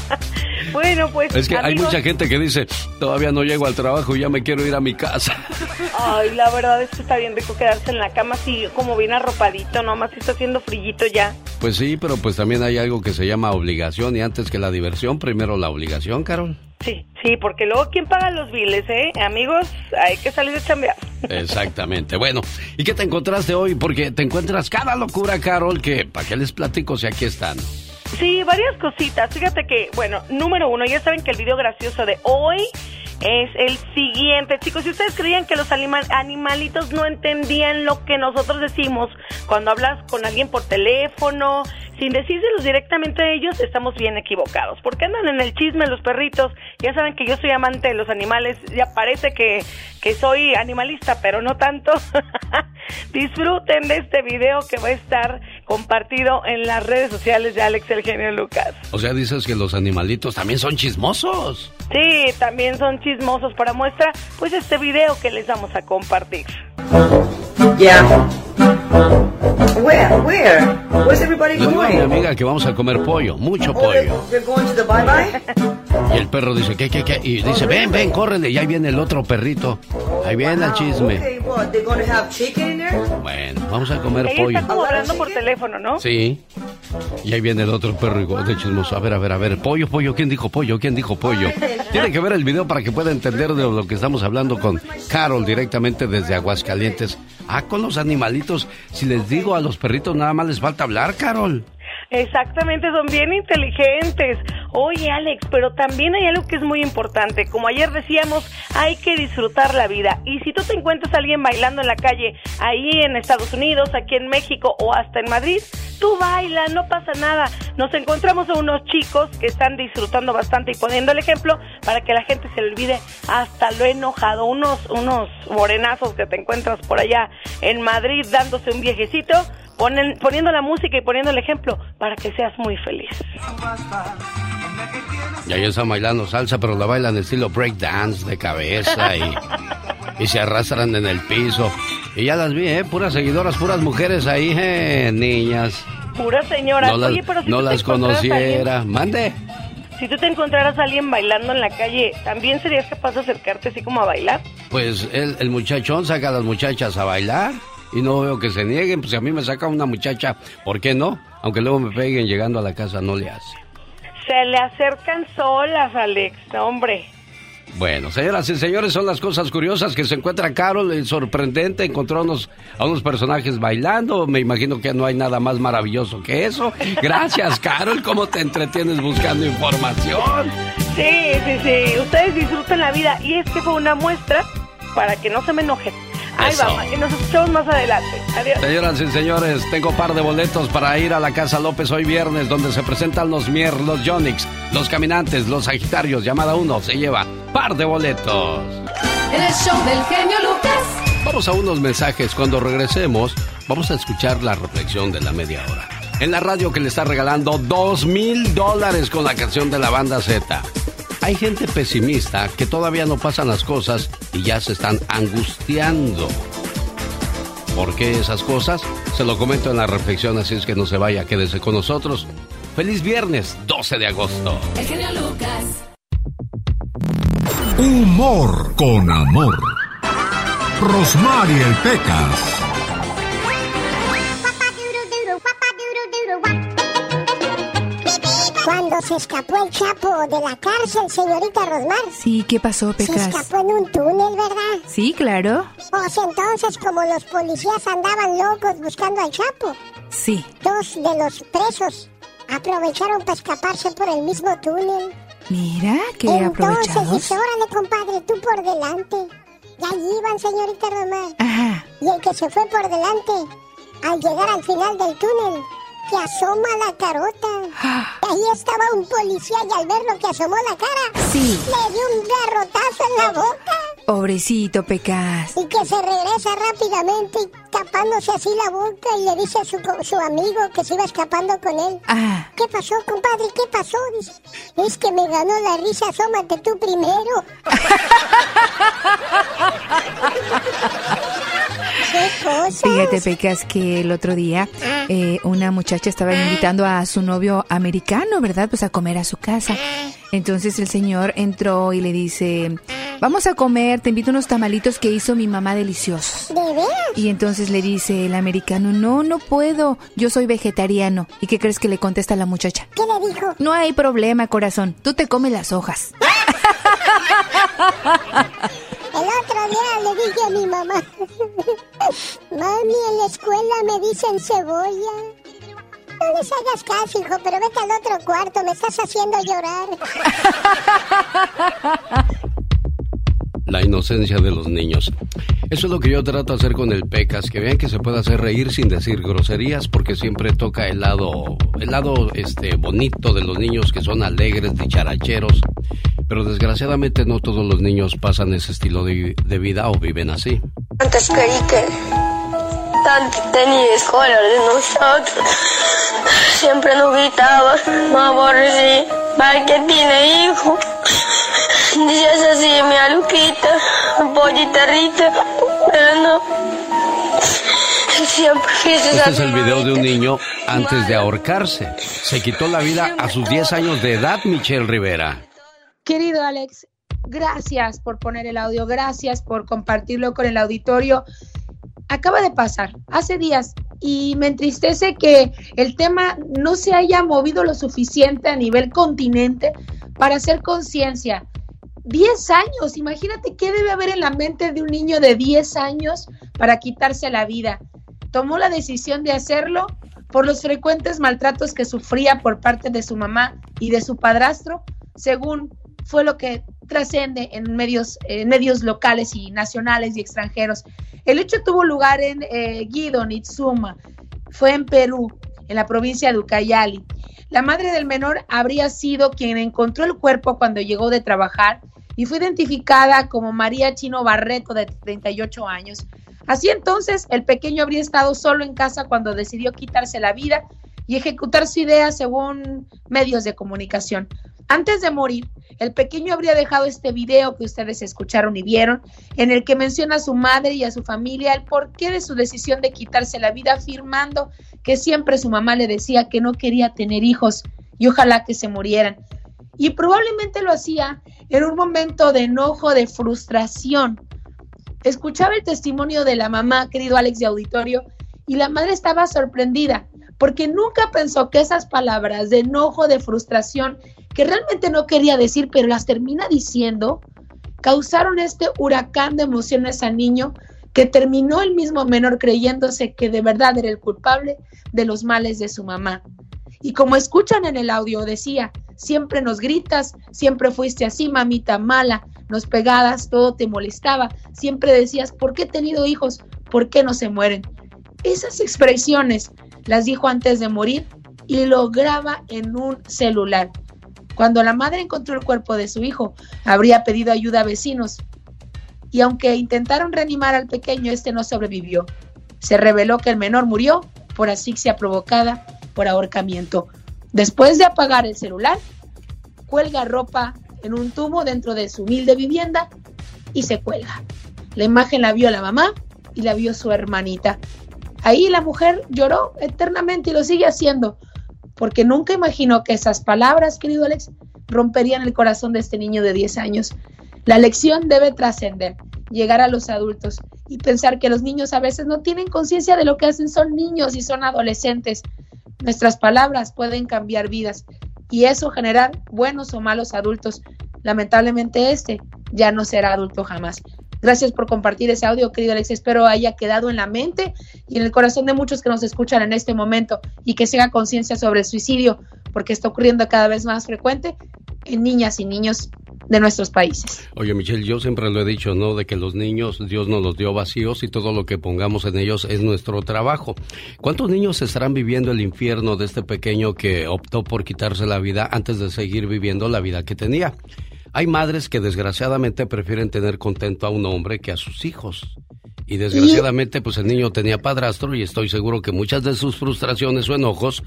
<laughs> bueno, pues. Es que hay mucha gente que dice, todavía no llego al trabajo y ya me quiero ir a mi casa. <laughs> Ay, la verdad es que está bien rico quedarse en la cama así como bien arropadito, nomás está haciendo frillito ya. Pues sí, pero pues también hay algo que se llama obligación y antes que la diversión, primero la obligación, Carol. Sí, sí, porque luego ¿quién paga los biles, eh? Amigos, hay que salir de chambear. Exactamente. Bueno, ¿y qué te encontraste hoy? Porque te encuentras cada locura, Carol, que para qué les platico si aquí están. Sí, varias cositas. Fíjate que, bueno, número uno, ya saben que el video gracioso de hoy es el siguiente. Chicos, si ustedes creían que los anima- animalitos no entendían lo que nosotros decimos cuando hablas con alguien por teléfono, sin decírselos directamente a ellos, estamos bien equivocados. Porque andan en el chisme los perritos. Ya saben que yo soy amante de los animales. Ya parece que, que soy animalista, pero no tanto. <laughs> Disfruten de este video que va a estar compartido en las redes sociales de Alex el genio Lucas. O sea, dices que los animalitos también son chismosos. Sí, también son chismosos para muestra, pues este video que les vamos a compartir. Yeah. Where? Where? Where's everybody Le digo a mi going? amiga que vamos a comer pollo, mucho Oh, they're, pollo. they're going to the bye bye? Y el perro dice, ¿qué, qué, qué? Y dice, ven, ven, córrele. Y ahí viene el otro perrito. Ahí viene el chisme. Okay, what? They're going to have chicken in there? Bueno, vamos a comer Ella pollo. está como hablando por teléfono, ¿no? Sí. Y ahí viene el otro perro igual de chismoso. A ver, a ver, a ver. Pollo, pollo. ¿Quién dijo pollo? ¿Quién dijo pollo? Tiene que ver el video para que pueda entender de lo que estamos hablando con Carol directamente desde Aguascalientes. Ah, con los animalitos. Si les digo a los perritos nada más les falta hablar, Carol. Exactamente, son bien inteligentes. Oye, Alex, pero también hay algo que es muy importante. Como ayer decíamos, hay que disfrutar la vida. Y si tú te encuentras a alguien bailando en la calle, ahí en Estados Unidos, aquí en México o hasta en Madrid, tú baila, no pasa nada. Nos encontramos a unos chicos que están disfrutando bastante y poniendo el ejemplo para que la gente se olvide hasta lo enojado. Unos, unos morenazos que te encuentras por allá en Madrid dándose un viejecito ponen, poniendo la música y poniendo el ejemplo para que seas muy feliz. Y ahí están bailando salsa, pero la bailan estilo breakdance de cabeza y, y se arrastran en el piso. Y ya las vi, ¿eh? Puras seguidoras, puras mujeres ahí, ¿eh? Niñas. Pura señora. No las, Oye, pero si no tú te las encontraras a alguien- conociera. Mande. si tú te encontraras a alguien bailando en la calle, ¿también serías capaz de acercarte así como a bailar? Pues el, el muchachón saca a las muchachas a bailar y no veo que se nieguen. Pues si a mí me saca una muchacha, ¿por qué no? Aunque luego me peguen llegando a la casa, no le hace. Se le acercan solas, Alex, hombre. Bueno, señoras y señores, son las cosas curiosas que se encuentra Carol, el sorprendente, encontró a unos, a unos personajes bailando, me imagino que no hay nada más maravilloso que eso. Gracias, Carol, ¿cómo te entretienes buscando información? Sí, sí, sí. Ustedes disfruten la vida. Y es que fue una muestra para que no se me enojen. Ahí Eso. vamos. Y nos escuchamos más adelante. Adiós. Señoras y señores, tengo par de boletos para ir a la Casa López hoy viernes, donde se presentan los Mier, los Yonix, los Caminantes, los Sagitarios. Llamada 1 se lleva par de boletos. En el show del genio Lucas. Vamos a unos mensajes. Cuando regresemos, vamos a escuchar la reflexión de la media hora. En la radio que le está regalando dos mil dólares con la canción de la banda Z. Hay gente pesimista que todavía no pasan las cosas y ya se están angustiando. ¿Por qué esas cosas? Se lo comento en la reflexión, así es que no se vaya, quédese con nosotros. Feliz viernes, 12 de agosto. El genio Lucas. Humor con amor. Rosmarie el Pecas. Cuando se escapó el Chapo de la cárcel, señorita Rosmar. Sí, ¿qué pasó, Se Pecas? escapó en un túnel, ¿verdad? Sí, claro. Pues entonces, como los policías andaban locos buscando al Chapo, Sí. dos de los presos aprovecharon para escaparse por el mismo túnel. Mira, qué Entonces aprovechados. dice, órale, compadre, tú por delante. Y ahí iban, señorita Román. Ajá. Y el que se fue por delante, al llegar al final del túnel, que asoma la carota. <gasps> Ahí estaba un policía y al ver lo que asomó la cara, Sí. le dio un garrotazo en la boca. Pobrecito, Pecas. Y que se regresa rápidamente y tapándose así la boca y le dice a su, su amigo que se iba escapando con él. Ah. ¿Qué pasó, compadre? ¿Qué pasó? Dice, es que me ganó la risa, asómate tú primero. <laughs> Fíjate, Pecas, que el otro día eh, una muchacha estaba invitando a su novio americano, ¿verdad? Pues a comer a su casa. Entonces el señor entró y le dice, vamos a comer, te invito unos tamalitos que hizo mi mamá deliciosos. ¿De veras? Y entonces le dice el americano, no, no puedo, yo soy vegetariano. ¿Y qué crees que le contesta la muchacha? ¿Qué le dijo? No hay problema, corazón, tú te comes las hojas. <laughs> El otro día le dije a mi mamá, mami, en la escuela me dicen cebolla. No les hagas caso, hijo, pero vete al otro cuarto, me estás haciendo llorar. La inocencia de los niños. Eso es lo que yo trato de hacer con el Pecas, que vean que se puede hacer reír sin decir groserías, porque siempre toca el lado, el lado este bonito de los niños que son alegres, dicharacheros. Pero desgraciadamente no todos los niños pasan ese estilo de, vida o viven así. Antes creí que tanto color de nosotros. Siempre nos gritabas, no aborrecí, mal que tiene hijo. Dices así, mi aluquita, pollita rita, pero no. Siempre Este es el video de un niño antes de ahorcarse. Se quitó la vida a sus 10 años de edad, Michelle Rivera. Querido Alex, gracias por poner el audio, gracias por compartirlo con el auditorio. Acaba de pasar, hace días, y me entristece que el tema no se haya movido lo suficiente a nivel continente para hacer conciencia. 10 años, imagínate qué debe haber en la mente de un niño de 10 años para quitarse la vida. Tomó la decisión de hacerlo por los frecuentes maltratos que sufría por parte de su mamá y de su padrastro, según fue lo que trascende en medios, locales y nacionales y extranjeros. El hecho tuvo lugar en eh, Guidon, Itzuma, fue en Perú, en la provincia de Ucayali. La madre del menor habría sido quien encontró el cuerpo cuando llegó de trabajar y fue identificada como María Chino Barreto, de 38 años. Así entonces, el pequeño habría estado solo en casa cuando decidió quitarse la vida y ejecutar su idea según medios de comunicación. Antes de morir, el pequeño habría dejado este video que ustedes escucharon y vieron, en el que menciona a su madre y a su familia el porqué de su decisión de quitarse la vida, afirmando que siempre su mamá le decía que no quería tener hijos y ojalá que se murieran. Y probablemente lo hacía en un momento de enojo, de frustración. Escuchaba el testimonio de la mamá, querido Alex de Auditorio, y la madre estaba sorprendida porque nunca pensó que esas palabras de enojo, de frustración, que realmente no quería decir, pero las termina diciendo, causaron este huracán de emociones al niño que terminó el mismo menor creyéndose que de verdad era el culpable de los males de su mamá. Y como escuchan en el audio, decía, siempre nos gritas, siempre fuiste así, mamita mala, nos pegabas, todo te molestaba, siempre decías, ¿por qué he tenido hijos? ¿Por qué no se mueren? Esas expresiones las dijo antes de morir y lo graba en un celular. Cuando la madre encontró el cuerpo de su hijo, habría pedido ayuda a vecinos. Y aunque intentaron reanimar al pequeño, este no sobrevivió. Se reveló que el menor murió por asfixia provocada por ahorcamiento. Después de apagar el celular, cuelga ropa en un tubo dentro de su humilde vivienda y se cuelga. La imagen la vio la mamá y la vio su hermanita. Ahí la mujer lloró eternamente y lo sigue haciendo, porque nunca imaginó que esas palabras, querido Alex, romperían el corazón de este niño de 10 años. La lección debe trascender, llegar a los adultos y pensar que los niños a veces no tienen conciencia de lo que hacen, son niños y son adolescentes. Nuestras palabras pueden cambiar vidas, y eso generar buenos o malos adultos. Lamentablemente este ya no será adulto jamás. Gracias por compartir ese audio, querido Alex. Espero haya quedado en la mente y en el corazón de muchos que nos escuchan en este momento y que se conciencia sobre el suicidio, porque está ocurriendo cada vez más frecuente en niñas y niños de nuestros países. Oye, Michelle, yo siempre lo he dicho, ¿no? De que los niños, Dios nos los dio vacíos y todo lo que pongamos en ellos es nuestro trabajo. ¿Cuántos niños estarán viviendo el infierno de este pequeño que optó por quitarse la vida antes de seguir viviendo la vida que tenía? Hay madres que desgraciadamente prefieren tener contento a un hombre que a sus hijos. Y desgraciadamente, pues el niño tenía padrastro y estoy seguro que muchas de sus frustraciones o enojos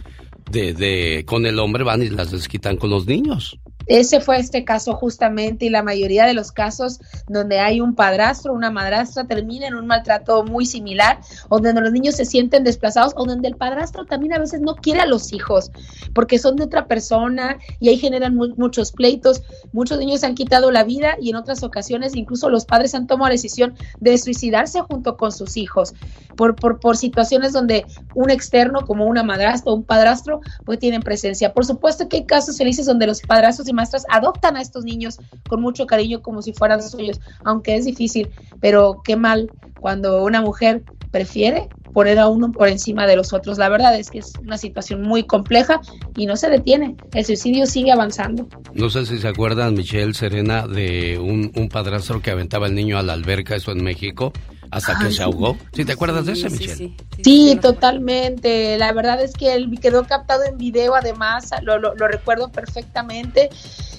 de, de con el hombre van y las desquitan con los niños. Ese fue este caso justamente y la mayoría de los casos donde hay un padrastro, una madrastra, termina en un maltrato muy similar, o donde los niños se sienten desplazados, o donde el padrastro también a veces no quiere a los hijos porque son de otra persona y ahí generan muchos pleitos. Muchos niños se han quitado la vida y en otras ocasiones incluso los padres han tomado la decisión de suicidarse junto con sus hijos por, por, por situaciones donde un externo como una madrastra o un padrastro pues tienen presencia. Por supuesto que hay casos felices donde los padrastros maestras adoptan a estos niños con mucho cariño como si fueran suyos, aunque es difícil, pero qué mal cuando una mujer prefiere poner a uno por encima de los otros. La verdad es que es una situación muy compleja y no se detiene. El suicidio sigue avanzando. No sé si se acuerdan, Michelle Serena, de un, un padrastro que aventaba al niño a la alberca, eso en México, hasta que se ahogó. ¿Sí te acuerdas de ese, Michelle? Sí, sí, totalmente. La verdad es que él quedó captado en video, además, lo, lo, lo recuerdo perfectamente.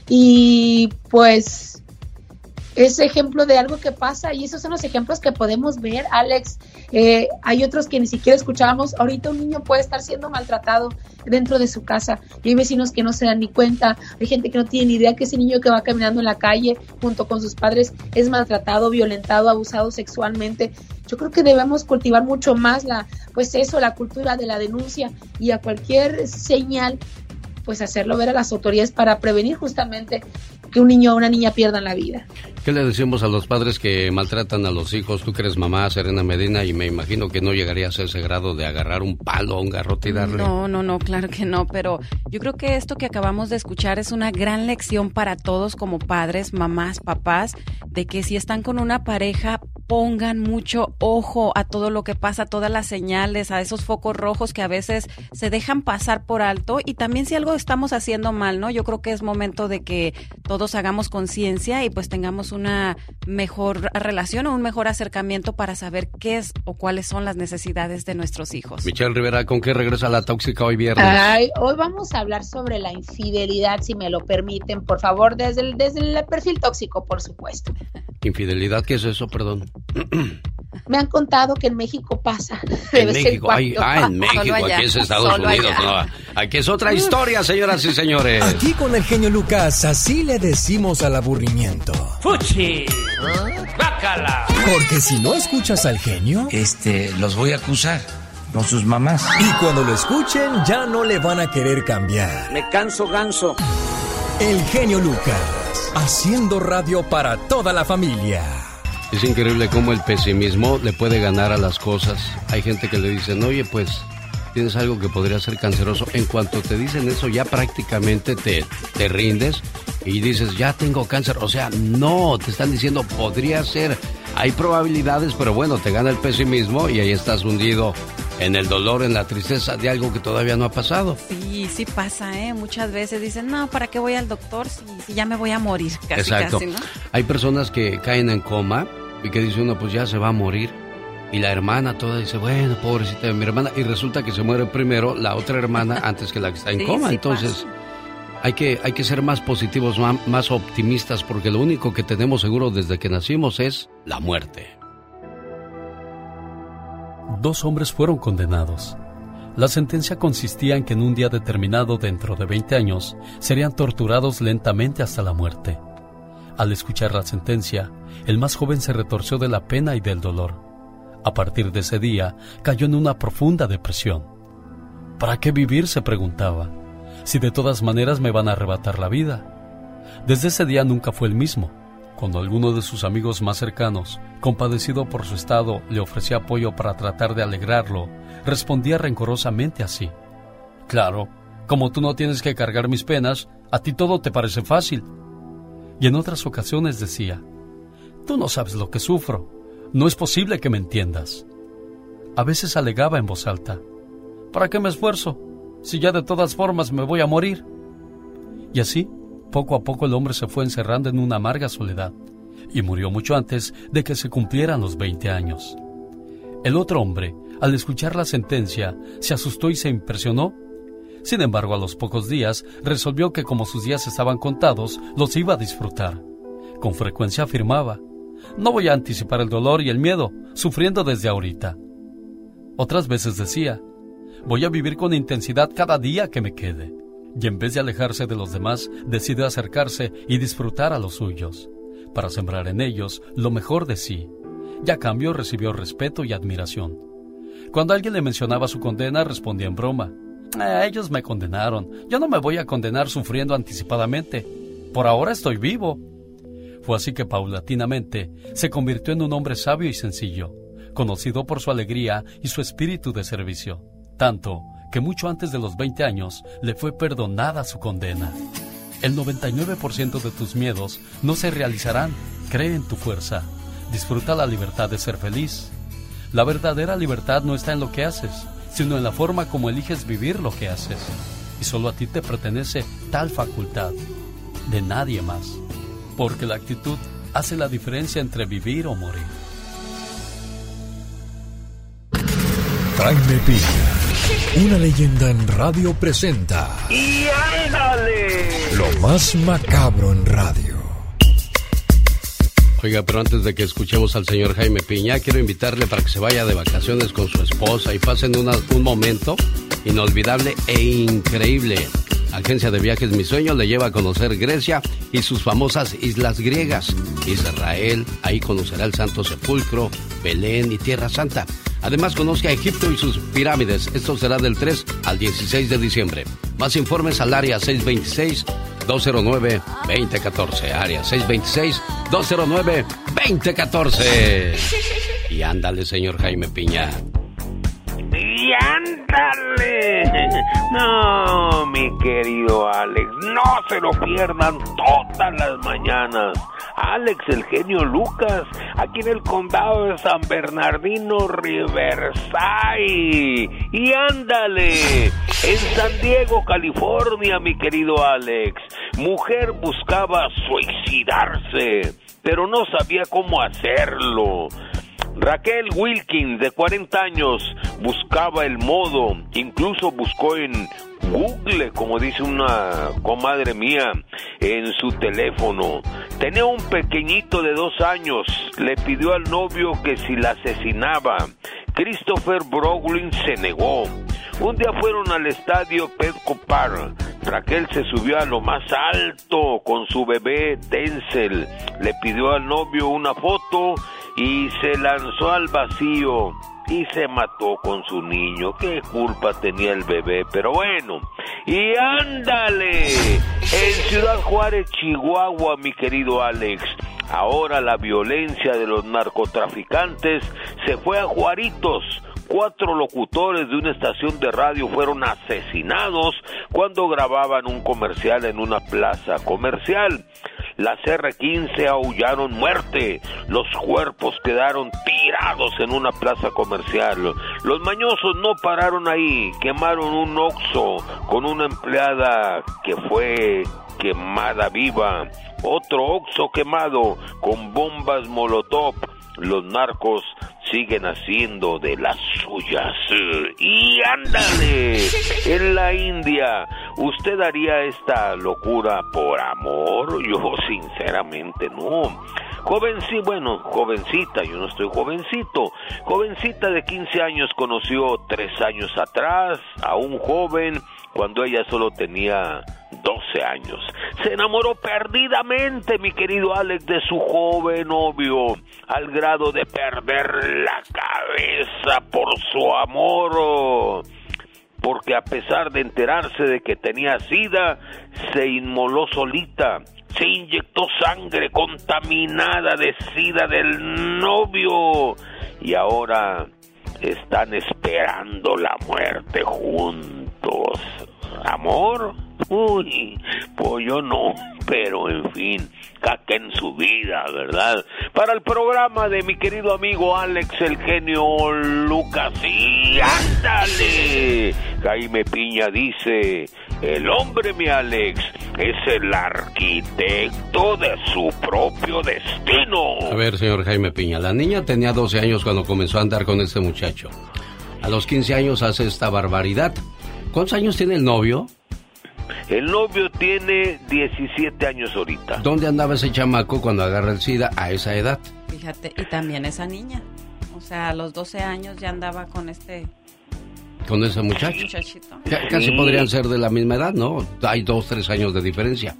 Y pues es ejemplo de algo que pasa y esos son los ejemplos que podemos ver, Alex. Eh, hay otros que ni siquiera escuchábamos. Ahorita un niño puede estar siendo maltratado dentro de su casa y hay vecinos que no se dan ni cuenta. Hay gente que no tiene ni idea que ese niño que va caminando en la calle junto con sus padres es maltratado, violentado, abusado sexualmente. Yo creo que debemos cultivar mucho más la, pues eso, la cultura de la denuncia y a cualquier señal pues hacerlo ver a las autoridades para prevenir justamente que un niño o una niña pierdan la vida. ¿Qué le decimos a los padres que maltratan a los hijos? Tú que eres mamá, Serena Medina, y me imagino que no llegarías a ese grado de agarrar un palo un garrote y darle. No, no, no, claro que no, pero yo creo que esto que acabamos de escuchar es una gran lección para todos como padres, mamás, papás, de que si están con una pareja, pongan mucho ojo a todo lo que pasa, todas las señales, a esos focos rojos que a veces se dejan pasar por alto y también si algo estamos haciendo mal, ¿no? Yo creo que es momento de que todos hagamos conciencia y pues tengamos una mejor relación o un mejor acercamiento para saber qué es o cuáles son las necesidades de nuestros hijos. Michelle Rivera, ¿con qué regresa la tóxica hoy viernes? Ay, hoy vamos a hablar sobre la infidelidad, si me lo permiten, por favor, desde el, desde el perfil tóxico, por supuesto. ¿Infidelidad? ¿Qué es eso? Perdón. <clears throat> Me han contado que en México pasa. En México, ay, ah, en México, aquí es Estados Unidos, no, aquí es otra historia, señoras y señores. Aquí con el genio Lucas, así le decimos al aburrimiento. ¡Fuchi! ¡Bácala! Porque si no escuchas al genio, este, los voy a acusar con sus mamás. Y cuando lo escuchen, ya no le van a querer cambiar. Me canso ganso. El genio Lucas, haciendo radio para toda la familia. Es increíble cómo el pesimismo le puede ganar a las cosas. Hay gente que le dicen, oye, pues tienes algo que podría ser canceroso. En cuanto te dicen eso, ya prácticamente te, te rindes y dices, ya tengo cáncer. O sea, no, te están diciendo, podría ser. Hay probabilidades, pero bueno, te gana el pesimismo y ahí estás hundido en el dolor, en la tristeza de algo que todavía no ha pasado. Sí, sí pasa, ¿eh? Muchas veces dicen, no, ¿para qué voy al doctor si, ya me voy a morir? Casi, Exacto. casi, ¿no? Hay personas que caen en coma y que dice uno, pues ya se va a morir. Y la hermana toda dice, bueno, pobrecita de mi hermana. Y resulta que se muere primero la otra hermana antes que la que está en Sí, coma. sí Entonces, hay que, hay que ser más positivos, ma- más optimistas, porque lo único que tenemos seguro desde que nacimos es la muerte. Dos hombres fueron condenados. La sentencia consistía en que en un día determinado dentro de 20 años serían torturados lentamente hasta la muerte. Al escuchar la sentencia, el más joven se retorció de la pena y del dolor. A partir de ese día, cayó en una profunda depresión. ¿Para qué vivir? se preguntaba, si de todas maneras me van a arrebatar la vida. Desde ese día nunca fue el mismo. Cuando alguno de sus amigos más cercanos, compadecido por su estado, le ofrecía apoyo para tratar de alegrarlo, respondía rencorosamente así. Claro, Como tú no tienes que cargar mis penas, a ti todo te parece fácil. Y en otras ocasiones decía, tú no sabes lo que sufro, no es posible que me entiendas. A veces alegaba en voz alta, ¿para qué me esfuerzo? Si ya de todas formas me voy a morir. Y así, poco a poco el hombre se fue encerrando en una amarga soledad y murió mucho antes de que se cumplieran los 20 años. El otro hombre, al escuchar la sentencia, se asustó y se impresionó. Sin embargo, a los pocos días resolvió que como sus días estaban contados, los iba a disfrutar. Con frecuencia afirmaba, no voy a anticipar el dolor y el miedo, sufriendo desde ahorita. Otras veces decía, voy a vivir con intensidad cada día que me quede. Y en vez de alejarse de los demás, decide acercarse y disfrutar a los suyos para sembrar en ellos lo mejor de sí, y a cambio recibió respeto y admiración. Cuando alguien le mencionaba su condena, respondía en broma, eh, ellos me condenaron, yo no me voy a condenar sufriendo anticipadamente, por ahora estoy vivo. Fue así que paulatinamente se convirtió en un hombre sabio y sencillo, conocido por su alegría y su espíritu de servicio, tanto que mucho antes de los 20 años le fue perdonada su condena. El 99% de tus miedos no se realizarán. Cree en tu fuerza. Disfruta la libertad de ser feliz. La verdadera libertad no está en lo que haces, sino en la forma como eliges vivir lo que haces. Y solo a ti te pertenece tal facultad, de nadie más. Porque la actitud hace la diferencia entre vivir o morir. Jaime Piña, una leyenda en radio presenta. ¡Y ándale! Lo más macabro en radio. Oiga, pero antes de que escuchemos al señor Jaime Piña, quiero invitarle para que se vaya de vacaciones con su esposa y pasen un momento inolvidable e increíble. Agencia de Viajes Mi Sueño le lleva a conocer Grecia y sus famosas islas griegas. Israel, ahí conocerá el Santo Sepulcro, Belén y Tierra Santa. Además, conozca Egipto y sus pirámides. Esto será del 3 al 16 de diciembre. Más informes al área 626-209-2014. Área 626-209-2014. Y ándale, señor Jaime Piña. ¡Y ándale! <laughs> No, mi querido Alex, no se lo pierdan todas las mañanas. Alex, el genio Lucas, aquí en el condado de San Bernardino, Riverside. Y ándale, en San Diego, California, mi querido Alex. Mujer buscaba suicidarse, pero no sabía cómo hacerlo. Raquel Wilkins, de 40 años, buscaba el modo, incluso buscó en Google, como dice una comadre mía, en su teléfono. Tenía un pequeño de dos años, le pidió al novio que si la asesinaba. Christopher Brooklyn se negó. Un día fueron al estadio Petco Park. Raquel se subió a lo más alto con su bebé Denzel. Le pidió al novio una foto y se lanzó al vacío y se mató con su niño. ¿Qué culpa tenía el bebé? Pero bueno, y ándale, en Ciudad Juárez, Chihuahua, mi querido Alex. Ahora la violencia de los narcotraficantes se fue a Juaritos. Cuatro locutores de una estación de radio fueron asesinados cuando grababan un comercial en una plaza comercial. Las R-15 aullaron muerte. Los cuerpos quedaron tirados en una plaza comercial. Los mañosos no pararon ahí. Quemaron un oxo con una empleada que fue quemada viva. Otro oxo quemado con bombas molotov. Los narcos siguen haciendo de las suyas. Y ándale, en la India, ¿usted haría esta locura por amor? Yo sinceramente no. Joven, sí, bueno, jovencita, yo no estoy jovencito. Jovencita de 15 años conoció tres años atrás a un joven cuando ella solo tenía 12 años. Se enamoró perdidamente, mi querido Alex, de su joven novio, al grado de perder la cabeza por su amor. Porque a pesar de enterarse de que tenía sida, se inmoló solita se inyectó sangre contaminada de sida del novio y ahora están esperando la muerte juntos. ¿Amor? Uy, pues yo no, pero en fin, caca en su vida, ¿verdad? Para el programa de mi querido amigo Alex, el genio Lucas, y ándale. Jaime Piña dice, el hombre, mi Alex, es el arquitecto de su propio destino. A ver, señor Jaime Piña, la niña tenía 12 años cuando comenzó a andar con este muchacho. A los 15 años hace esta barbaridad. ¿Cuántos años tiene el novio? El novio tiene 17 años ahorita. ¿Dónde andaba ese chamaco cuando agarra el SIDA a esa edad? Fíjate, y también esa niña. O sea, a los 12 años ya andaba con este con ese muchacho. muchachito. Casi podrían ser de la misma edad, ¿no? Hay dos, tres años de diferencia.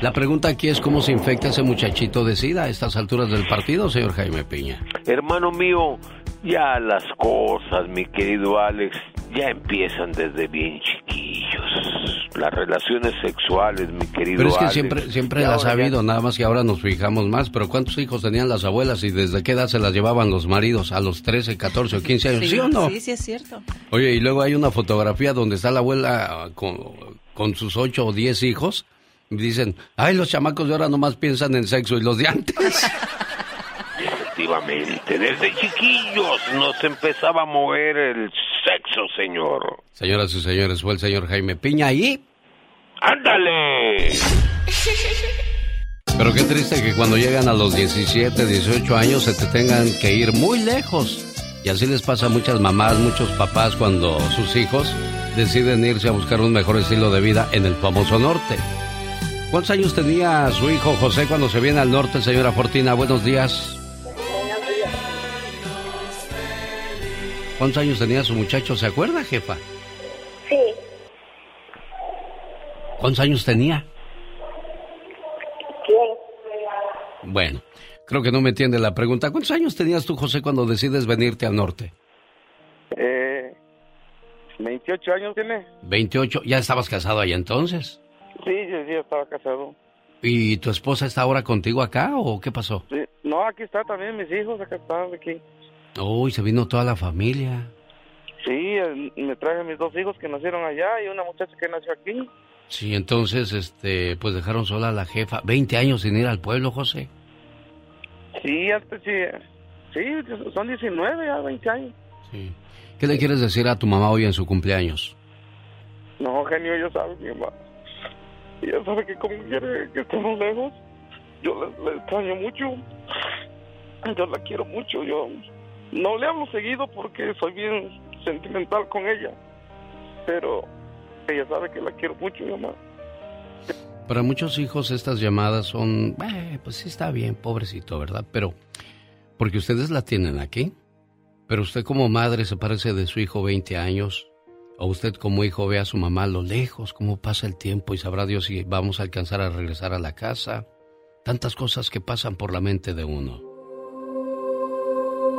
La pregunta aquí es cómo se infecta ese muchachito de SIDA a estas alturas del partido, señor Jaime Piña. Hermano mío, ya las cosas, mi querido Alex, ya empiezan desde bien chiquillos. Las relaciones sexuales, mi querido Pero es que Alex. siempre, siempre las ha habido, nada más que ahora nos fijamos más. Pero ¿cuántos hijos tenían las abuelas y desde qué edad se las llevaban los maridos? ¿A los 13, 14 o 15 años? ¿Sí, o no? Sí, sí, es cierto. Oye, y luego hay una fotografía donde está la abuela con, con sus 8 o 10 hijos. Y dicen, ay, los chamacos de ahora nomás piensan en sexo y los de antes. <laughs> Efectivamente, desde chiquillos nos empezaba a mover el sexo, señor. Señoras y señores, fue el señor Jaime Piña y... ¡Ándale! <laughs> Pero qué triste que cuando llegan a los 17, 18 años se te tengan que ir muy lejos. Y así les pasa a muchas mamás, muchos papás cuando sus hijos deciden irse a buscar un mejor estilo de vida en el famoso norte. ¿Cuántos años tenía su hijo José cuando se viene al norte, señora Fortina? Buenos días. ¿Cuántos años tenía su muchacho? ¿Se acuerda, jefa? Sí, ¿Cuántos años tenía? ¿quién? Bueno, creo que no me entiende la pregunta. ¿Cuántos años tenías tú, José, cuando decides venirte al norte? Eh, 28 años tiene. 28. ¿Ya estabas casado ahí entonces? Sí, yo sí, estaba casado. ¿Y tu esposa está ahora contigo acá o qué pasó? Sí. No, aquí está también mis hijos, acá están, aquí. Uy, se vino toda la familia. Sí, me traje mis dos hijos que nacieron allá y una muchacha que nació aquí. Sí, entonces, este, pues dejaron sola a la jefa. 20 años sin ir al pueblo, José. Sí, antes sí. Sí, son 19, ya 20 años. Sí. ¿Qué le quieres decir a tu mamá hoy en su cumpleaños? No, genio, ella sabe, mi mamá. Ella sabe que como quiere que estemos lejos, yo la, la extraño mucho. Yo la quiero mucho. Yo no le hablo seguido porque soy bien sentimental con ella. Pero ella sabe que la quiero mucho, mi mamá. Para muchos hijos estas llamadas son, eh, pues sí está bien, pobrecito, ¿verdad? Pero, porque ustedes la tienen aquí. Pero usted como madre se parece de su hijo 20 años. O usted como hijo ve a su mamá a lo lejos, cómo pasa el tiempo y sabrá Dios si vamos a alcanzar a regresar a la casa. Tantas cosas que pasan por la mente de uno.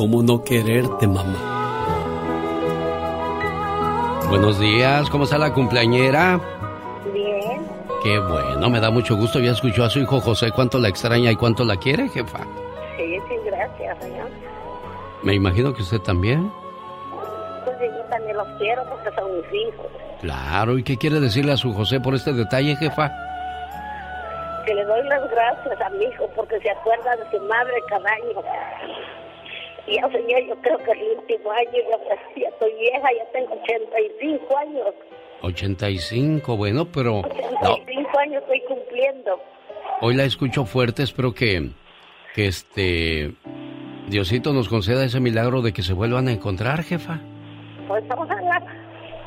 ¿Cómo no quererte, mamá? Buenos días, ¿cómo está la cumpleañera? Bien. Qué bueno, me da mucho gusto. Ya escuchó a su hijo José cuánto la extraña y cuánto la quiere, jefa. Sí, sí, gracias, señor. Me imagino que usted también. Pues yo también los quiero porque son mis hijos. Claro, ¿y qué quiere decirle a su José por este detalle, jefa? Que le doy las gracias a mi hijo porque se acuerda de su madre cada año. Ya, señor, yo creo que el último año ya, ya estoy vieja, ya tengo 85 años. 85, bueno, pero no, 85 años estoy cumpliendo. hoy la escucho fuerte, espero que, que este Diosito nos conceda ese milagro de que se vuelvan a encontrar, jefa. Pues ojalá.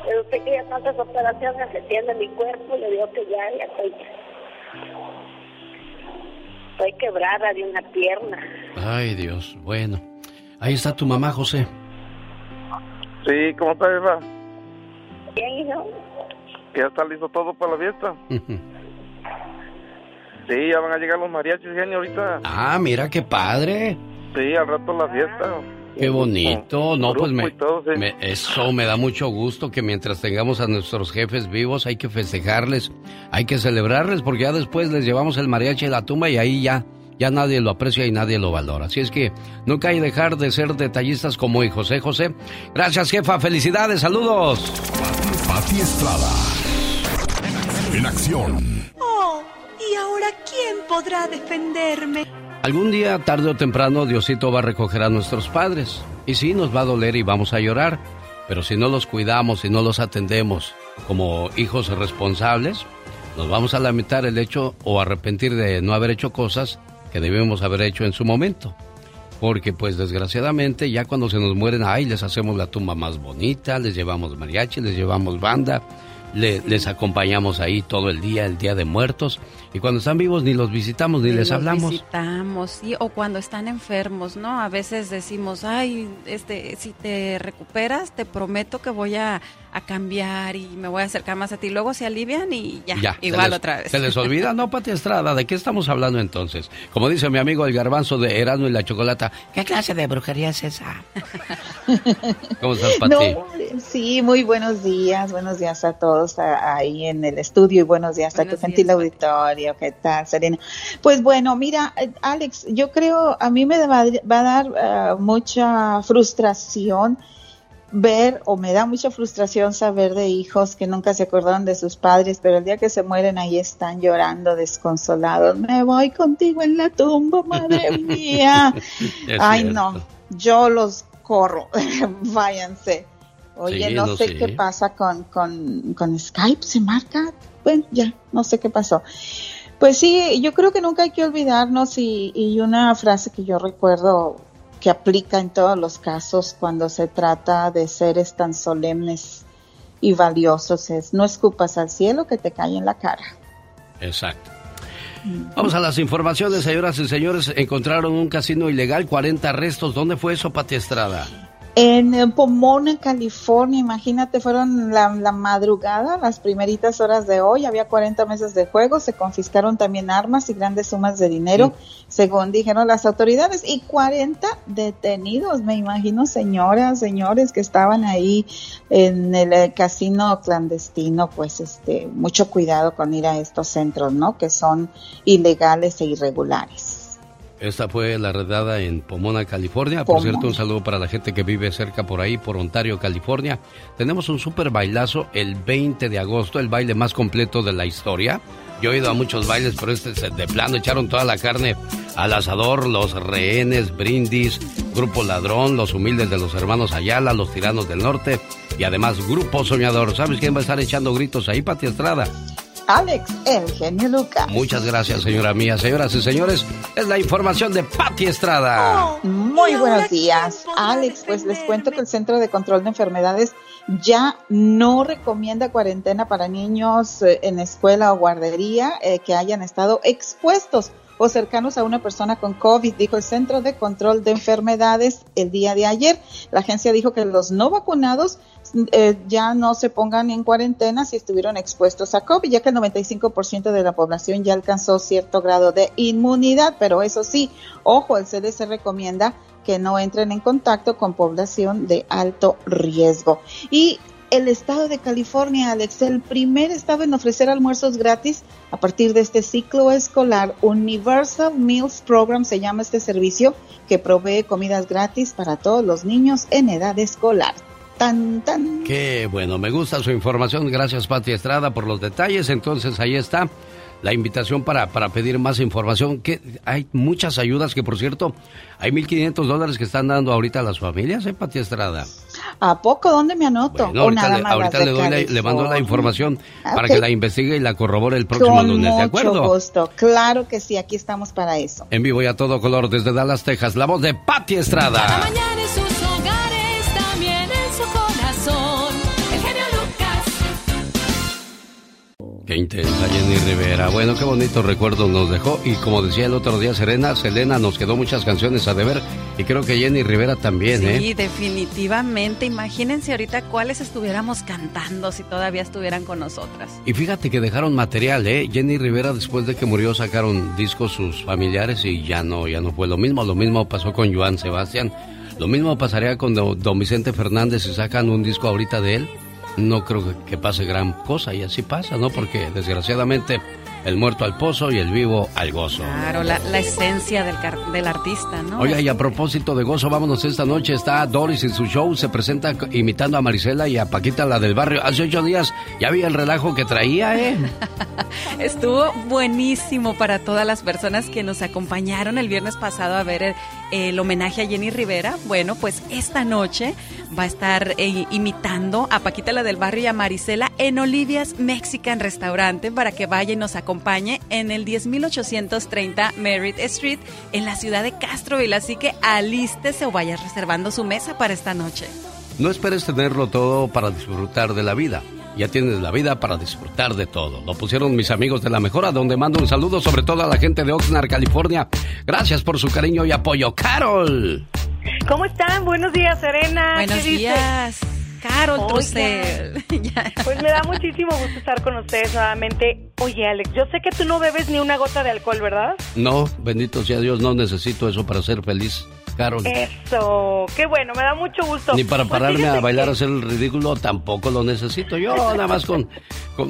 Pero usted que ya tantas operaciones se tiene mi cuerpo, le digo que ya, ya estoy. Estoy quebrada de una pierna. Ay, Dios, bueno. Ahí está tu mamá, José. Sí, ¿cómo está, jefa? Bien, hijo. ya está listo todo para la fiesta. <laughs> sí, ya van a llegar los mariachis, genio, ahorita. Ah, mira qué padre. Sí, al rato la fiesta. Qué bonito, no, pues me, me, eso me da mucho gusto que mientras tengamos a nuestros jefes vivos hay que festejarles, hay que celebrarles porque ya después les llevamos el mariachi a la tumba y ahí ya, ya nadie lo aprecia y nadie lo valora. Así es que nunca hay que dejar de ser detallistas como hoy, José José. Gracias jefa, felicidades, saludos. Pati Estrada. En acción. Oh, ¿y ahora quién podrá defenderme? Algún día, tarde o temprano, Diosito va a recoger a nuestros padres. Y sí, nos va a doler y vamos a llorar. Pero si no los cuidamos y no los atendemos como hijos responsables, nos vamos a lamentar el hecho o arrepentir de no haber hecho cosas que debemos haber hecho en su momento. Porque pues desgraciadamente ya cuando se nos mueren, ay, les hacemos la tumba más bonita, les llevamos mariachi, les llevamos banda, les acompañamos ahí todo el día, el día de muertos. Y cuando están vivos ni los visitamos ni, les hablamos. Visitamos, sí, o cuando están enfermos, ¿no? A veces decimos, ay, este, si te recuperas, te prometo que voy a, cambiar y me voy a acercar más a ti. Luego se alivian y ya, igual otra vez. Se les olvida, no, Pati Estrada, ¿de qué estamos hablando entonces? Como dice mi amigo el garbanzo de Erasmo y la Chocolata, ¿qué clase de brujería es esa? <laughs> ¿Cómo estás, Pati? sí, muy buenos días, buenos días a todos ahí en el estudio y buenos días a tu gentil auditorio ¿qué tal, Serena? Pues bueno, mira, eh, Alex, yo creo, a mí me va, a dar eh, mucha frustración ver, o me da mucha frustración saber de hijos que nunca se acordaron de sus padres, pero el día que se mueren ahí están llorando desconsolados. Me voy contigo en la tumba, madre <laughs> mía. Ay, no, yo los corro, <laughs> váyanse. Oye, no, sé qué pasa con, con, con Skype, se marca. Bueno, ya, no sé qué pasó. Pues sí, yo creo que nunca hay que olvidarnos y, una frase que yo recuerdo que aplica en todos los casos cuando se trata de seres tan solemnes y valiosos es no escupas al cielo que te cae en la cara. Exacto. Vamos a las informaciones, señoras y señores. Encontraron un casino ilegal, 40 arrestos. ¿Dónde fue eso, Pati Estrada? En Pomona, California, imagínate, fueron la, madrugada, las primeritas horas de hoy, había 40 meses de juego, se confiscaron también armas y grandes sumas de dinero, según dijeron las autoridades, y 40 detenidos, me imagino, señoras, señores que estaban ahí en el eh, casino clandestino, pues este, mucho cuidado con ir a estos centros, ¿no? Que son ilegales e irregulares. Esta fue la redada en Pomona, California. Por cierto, un saludo para la gente que vive cerca por ahí, por Ontario, California. Tenemos un super bailazo el 20 de agosto, el baile más completo de la historia. Yo he ido a muchos bailes, pero este de plano echaron toda la carne al asador, los rehenes, brindis, Grupo Ladrón, los humildes de los hermanos Ayala, los tiranos del norte y además Grupo Soñador. ¿Sabes quién va a estar echando gritos ahí, Pati Estrada? Alex, el genio Lucas. Muchas gracias, señora mía. Señoras y señores, es la información de Patti Estrada. Oh, muy buenos días, Alex. Pues les cuento que el Centro de Control de Enfermedades ya no recomienda cuarentena para niños eh, en escuela o guardería eh, que hayan estado expuestos o cercanos a una persona con COVID, dijo el Centro de Control de Enfermedades el día de ayer. La agencia dijo que los no vacunados eh, ya no se pongan en cuarentena si estuvieron expuestos a COVID, ya que el 95% de la población ya alcanzó cierto grado de inmunidad, pero eso sí, ojo, el CDC recomienda que no entren en contacto con población de alto riesgo. Y el estado de California, Alex, el primer estado en ofrecer almuerzos gratis a partir de este ciclo escolar. Universal Meals Program se llama este servicio que provee comidas gratis para todos los niños en edad escolar. Tan, tan. Qué bueno, me gusta su información. Gracias, Pati Estrada, por los detalles. Entonces, ahí está la invitación para, para pedir más información. Que hay muchas ayudas que, por cierto, hay 1.500 dólares que están dando ahorita a las familias, ¿eh, Pati Estrada? ¿A poco? ¿Dónde me anoto? ahorita, le, le, mando la información para que la investigue y la corrobore el próximo lunes, ¿de acuerdo? Mucho gusto. Claro que sí, aquí estamos para eso. En vivo y a todo color desde Dallas, Texas, la voz de Pati Estrada. Qué intensa Jenny Rivera. Bueno, qué bonito recuerdo nos dejó. Y como decía el otro día Serena, Selena nos quedó muchas canciones a deber. Y creo que Jenny Rivera también, ¿eh? Sí, definitivamente. Imagínense ahorita cuáles estuviéramos cantando si todavía estuvieran con nosotras. Y fíjate que dejaron material, ¿eh? Jenny Rivera después de que murió sacaron discos sus familiares y ya no, ya no fue lo mismo. Lo mismo pasó con Joan Sebastián. Lo mismo pasaría con don Vicente Fernández si sacan un disco ahorita de él no creo que pase gran cosa y así pasa, ¿no? Porque desgraciadamente el muerto al pozo y el vivo al gozo. Claro, la, esencia del, del, artista, ¿no? Oye, y a propósito de gozo, vámonos esta noche. Está Doris en su show, se presenta imitando a Marisela y a Paquita, la del barrio. Hace ocho días ya vi el relajo que traía, ¿eh? <laughs> Estuvo buenísimo para todas las personas que nos acompañaron el viernes pasado a ver el, el homenaje a Jenny Rivera. Bueno, pues esta noche va a estar eh, imitando a Paquita la del barrio y a Marisela en Olivia's Mexican Restaurante para que vaya y nos acompañe en el 10830 Merritt Street en la ciudad de Castroville. Así que alístese o vaya reservando su mesa para esta noche. No esperes tenerlo todo para disfrutar de la vida. Ya tienes la vida para disfrutar de todo. Lo pusieron mis amigos de La Mejora, donde mando un saludo sobre todo a la gente de Oxnard, California. Gracias por su cariño y apoyo. ¡Carol! ¿Cómo están? Buenos días, Serena. Buenos días. Carol <laughs> Pues me da muchísimo gusto estar con ustedes nuevamente. Oye, Alex, yo sé que tú no bebes ni una gota de alcohol, ¿verdad? No, bendito sea Dios, no necesito eso para ser feliz. Carol. Eso, qué bueno, me da mucho gusto. Ni para pues pararme a bailar, a hacer el ridículo, tampoco lo necesito. Yo nada más con,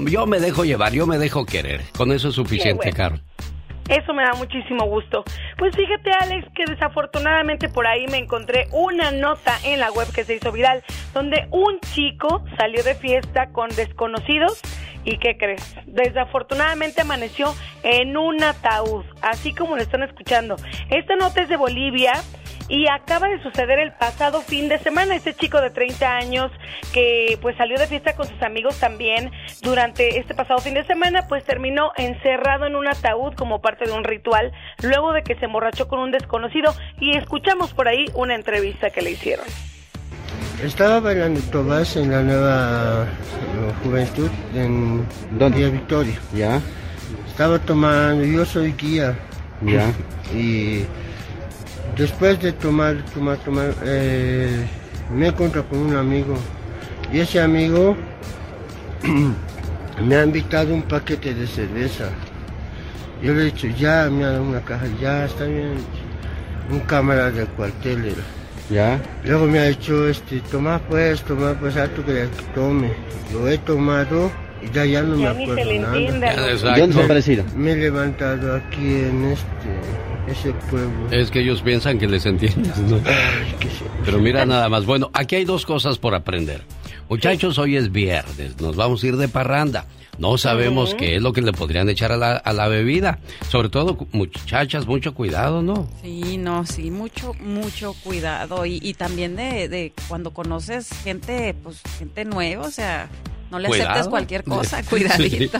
yo me dejo llevar, yo me dejo querer. Con eso es suficiente, Carol. Eso me da muchísimo gusto. Pues fíjate, Alex, que desafortunadamente por ahí me encontré una nota en la web que se hizo viral, donde un chico salió de fiesta con desconocidos y ¿qué crees? Desafortunadamente amaneció en un ataúd, así como lo están escuchando. Esta nota es de Bolivia y acaba de suceder el pasado fin de semana. Este chico de 30 años que pues salió de fiesta con sus amigos también durante este pasado fin de semana, pues terminó encerrado en un ataúd como parte de un ritual luego de que se emborrachó con un desconocido y escuchamos por ahí una entrevista que le hicieron. Estaba bailando Tobas en la nueva juventud en Día Victoria. Ya. Estaba tomando, yo soy guía. Ya. y Después de tomar, tomar, tomar, eh, me encontré con un amigo y ese amigo <clears throat> me ha invitado un paquete de cerveza. Yo le he dicho, ya, me ha dado una caja, ya está bien. Un cámara del cuartel era. Ya. Luego me ha dicho, este, toma pues, toma pues, alto que tome. Lo he tomado y ya, ya no me acuerdo nada. Me he levantado aquí en este ese pueblo. Es que ellos piensan que les entiendes, ¿no? Pero mira nada más. Bueno, aquí hay dos cosas por aprender. Muchachos, hoy es viernes, nos vamos a ir de parranda. No sabemos qué es lo que le podrían echar a la, a la bebida. Sobre todo, muchachas, mucho cuidado, ¿no? Sí, no, sí, mucho, mucho cuidado. Y, y también de, de, cuando conoces gente, pues, gente nueva, o sea, no le aceptes cualquier cosa, <laughs> cuidadito.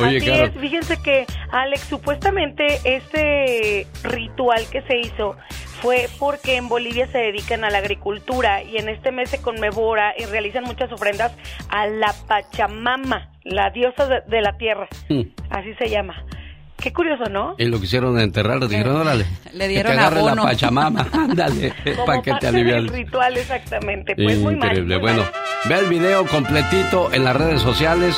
Oye, Así es, fíjense que Alex, supuestamente este ritual que se hizo fue porque en Bolivia se dedican a la agricultura y en este mes se conmemora y realizan muchas ofrendas a la Pachamama, la diosa de, la tierra. Hmm. Así se llama. Qué curioso, ¿no? Y lo quisieron enterrar, dijeron, órale. Le dieron que te la Pachamama, ándale, para que te alivie. el ritual, exactamente. Pues muy mal. Increíble. bueno, ve el video completito en las redes sociales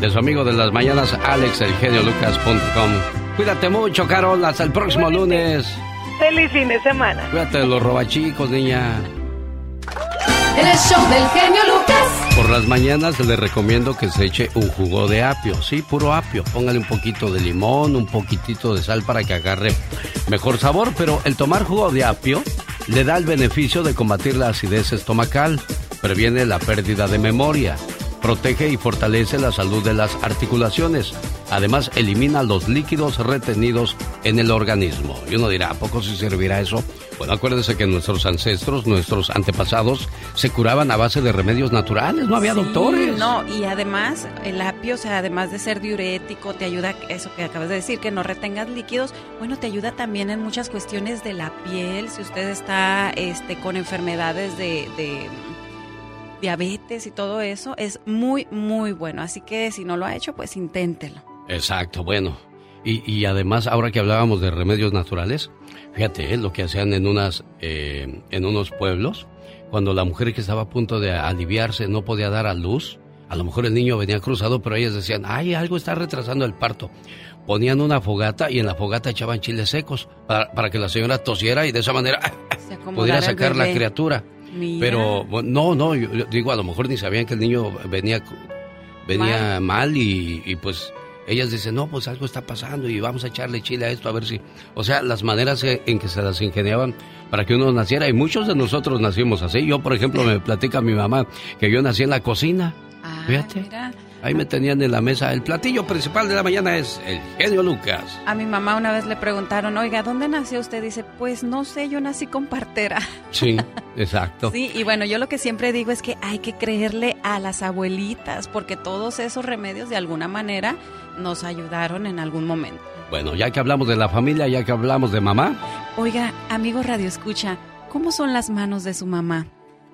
de su amigo de las mañanas, alexelgeniolucas.com. Cuídate mucho, Carol. Hasta el próximo lunes. Feliz fin de semana. Cuídate de los robachicos, niña. Por las mañanas le recomiendo que se eche un jugo de apio, sí, puro apio. Póngale un poquito de limón, un poquitito de sal para que agarre mejor sabor, pero el tomar jugo de apio le da el beneficio de combatir la acidez estomacal, previene la pérdida de memoria, protege y fortalece la salud de las articulaciones. Además, elimina los líquidos retenidos en el organismo. Y uno dirá, ¿a poco se servirá eso? Bueno, acuérdense que nuestros ancestros, nuestros antepasados, se curaban a base de remedios naturales, no había doctores. No, y además, el apio, o sea, además de ser diurético, te ayuda, eso que acabas de decir, que no retengas líquidos, bueno, te ayuda también en muchas cuestiones de la piel, si usted está este, con enfermedades de diabetes y todo eso, es muy, muy bueno. Así que si no lo ha hecho, pues inténtelo. Exacto, bueno. Y, además, ahora que hablábamos de remedios naturales, fíjate, ¿eh? lo que hacían en, unas, eh, en unos pueblos, cuando la mujer que estaba a punto de aliviarse no podía dar a luz, a lo mejor el niño venía cruzado, pero ellas decían, ay, algo está retrasando el parto. Ponían una fogata y en la fogata echaban chiles secos para, para que la señora tosiera y de esa manera <laughs> pudiera sacar la criatura. Pero no, no, yo, digo, a lo mejor ni sabían que el niño venía, venía mal, y, pues ellas dicen, no, pues algo está pasando y vamos a echarle chile a esto a ver si... O sea, las maneras en que se las ingeniaban para que uno naciera y muchos de nosotros nacimos así. Yo, por ejemplo, me platica mi mamá que yo nací en la cocina. Ah, Fíjate. Ahí me tenían en la mesa. El platillo principal de la mañana es el genio Lucas. A mi mamá una vez le preguntaron, oiga, ¿dónde nació usted? Dice, pues no sé, yo nací con partera. <laughs> Sí, exacto. sí, y bueno, yo lo que siempre digo es que hay que creerle a las abuelitas, porque todos esos remedios de alguna manera nos ayudaron en algún momento. Bueno, ya que hablamos de la familia, ya que hablamos de mamá. Oiga, amigo Radio Escucha, ¿cómo son las manos de su mamá?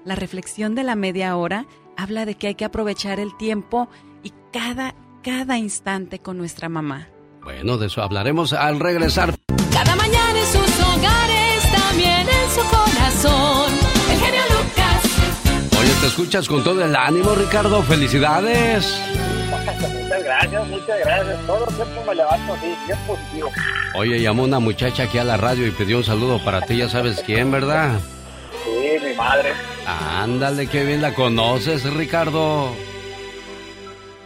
La reflexión de la media hora habla de que hay que aprovechar el tiempo y cada, cada instante con nuestra mamá. Bueno, de eso hablaremos al regresar. Cada mañana en sus hogares, también en su corazón. El genio Lucas. Oye, te escuchas con todo el ánimo, Ricardo. Felicidades. Muchas gracias, muchas gracias. Todo el tiempo me levanto así, bien positivo. Oye, llamó una muchacha aquí a la radio y pidió un saludo para ti, ya sabes quién, ¿verdad? Sí, mi madre. Ándale, qué bien la conoces, Ricardo.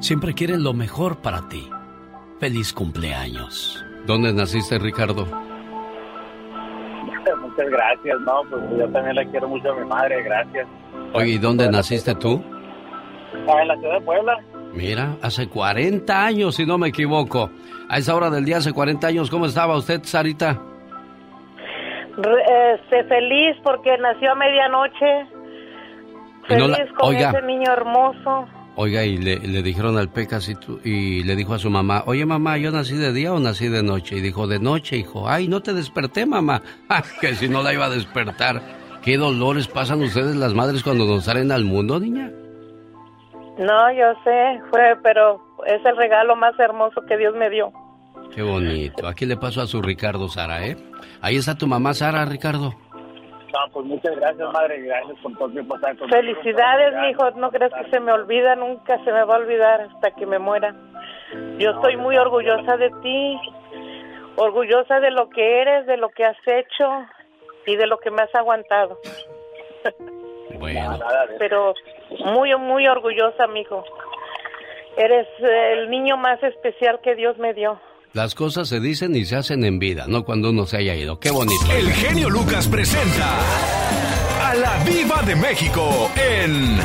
siempre quieren lo mejor para ti. Feliz cumpleaños. ¿Dónde naciste, Ricardo? <laughs> Muchas gracias, no, pues yo también le quiero mucho a mi madre, gracias. Oye, ¿y dónde naciste tú? Ah, en la ciudad de Puebla. Mira, hace 40 años, si no me equivoco. A esa hora del día, hace 40 años, ¿cómo estaba usted, Sarita? Este, feliz porque nació a medianoche. Feliz con ese niño hermoso. Oiga, y le, dijeron al Pecas y, le dijo a su mamá, oye mamá, ¿yo nací de día o nací de noche? Y dijo, de noche, hijo. Ay, no te desperté, mamá. <laughs> que si no la iba a despertar. ¿Qué dolores pasan ustedes las madres cuando nos salen al mundo, niña? No, yo sé, fue, pero es el regalo más hermoso que Dios me dio. Qué bonito. Aquí le pasó a su Ricardo, Sara, ¿eh? Ahí está tu mamá, Sara, Ricardo pues muchas gracias, madre. Gracias por todo el pasar Felicidades, mi hijo. No creas que se me olvida, nunca se me va a olvidar hasta que me muera. Yo estoy muy orgullosa de ti, orgullosa de lo que eres, de lo que has hecho y de lo que me has aguantado. <laughs> Bueno. Pero muy, muy orgullosa, mi hijo. Eres el niño más especial que Dios me dio. Las cosas se dicen y se hacen en vida, no cuando uno se haya ido. Qué bonito. El genio Lucas presenta a la Viva de México en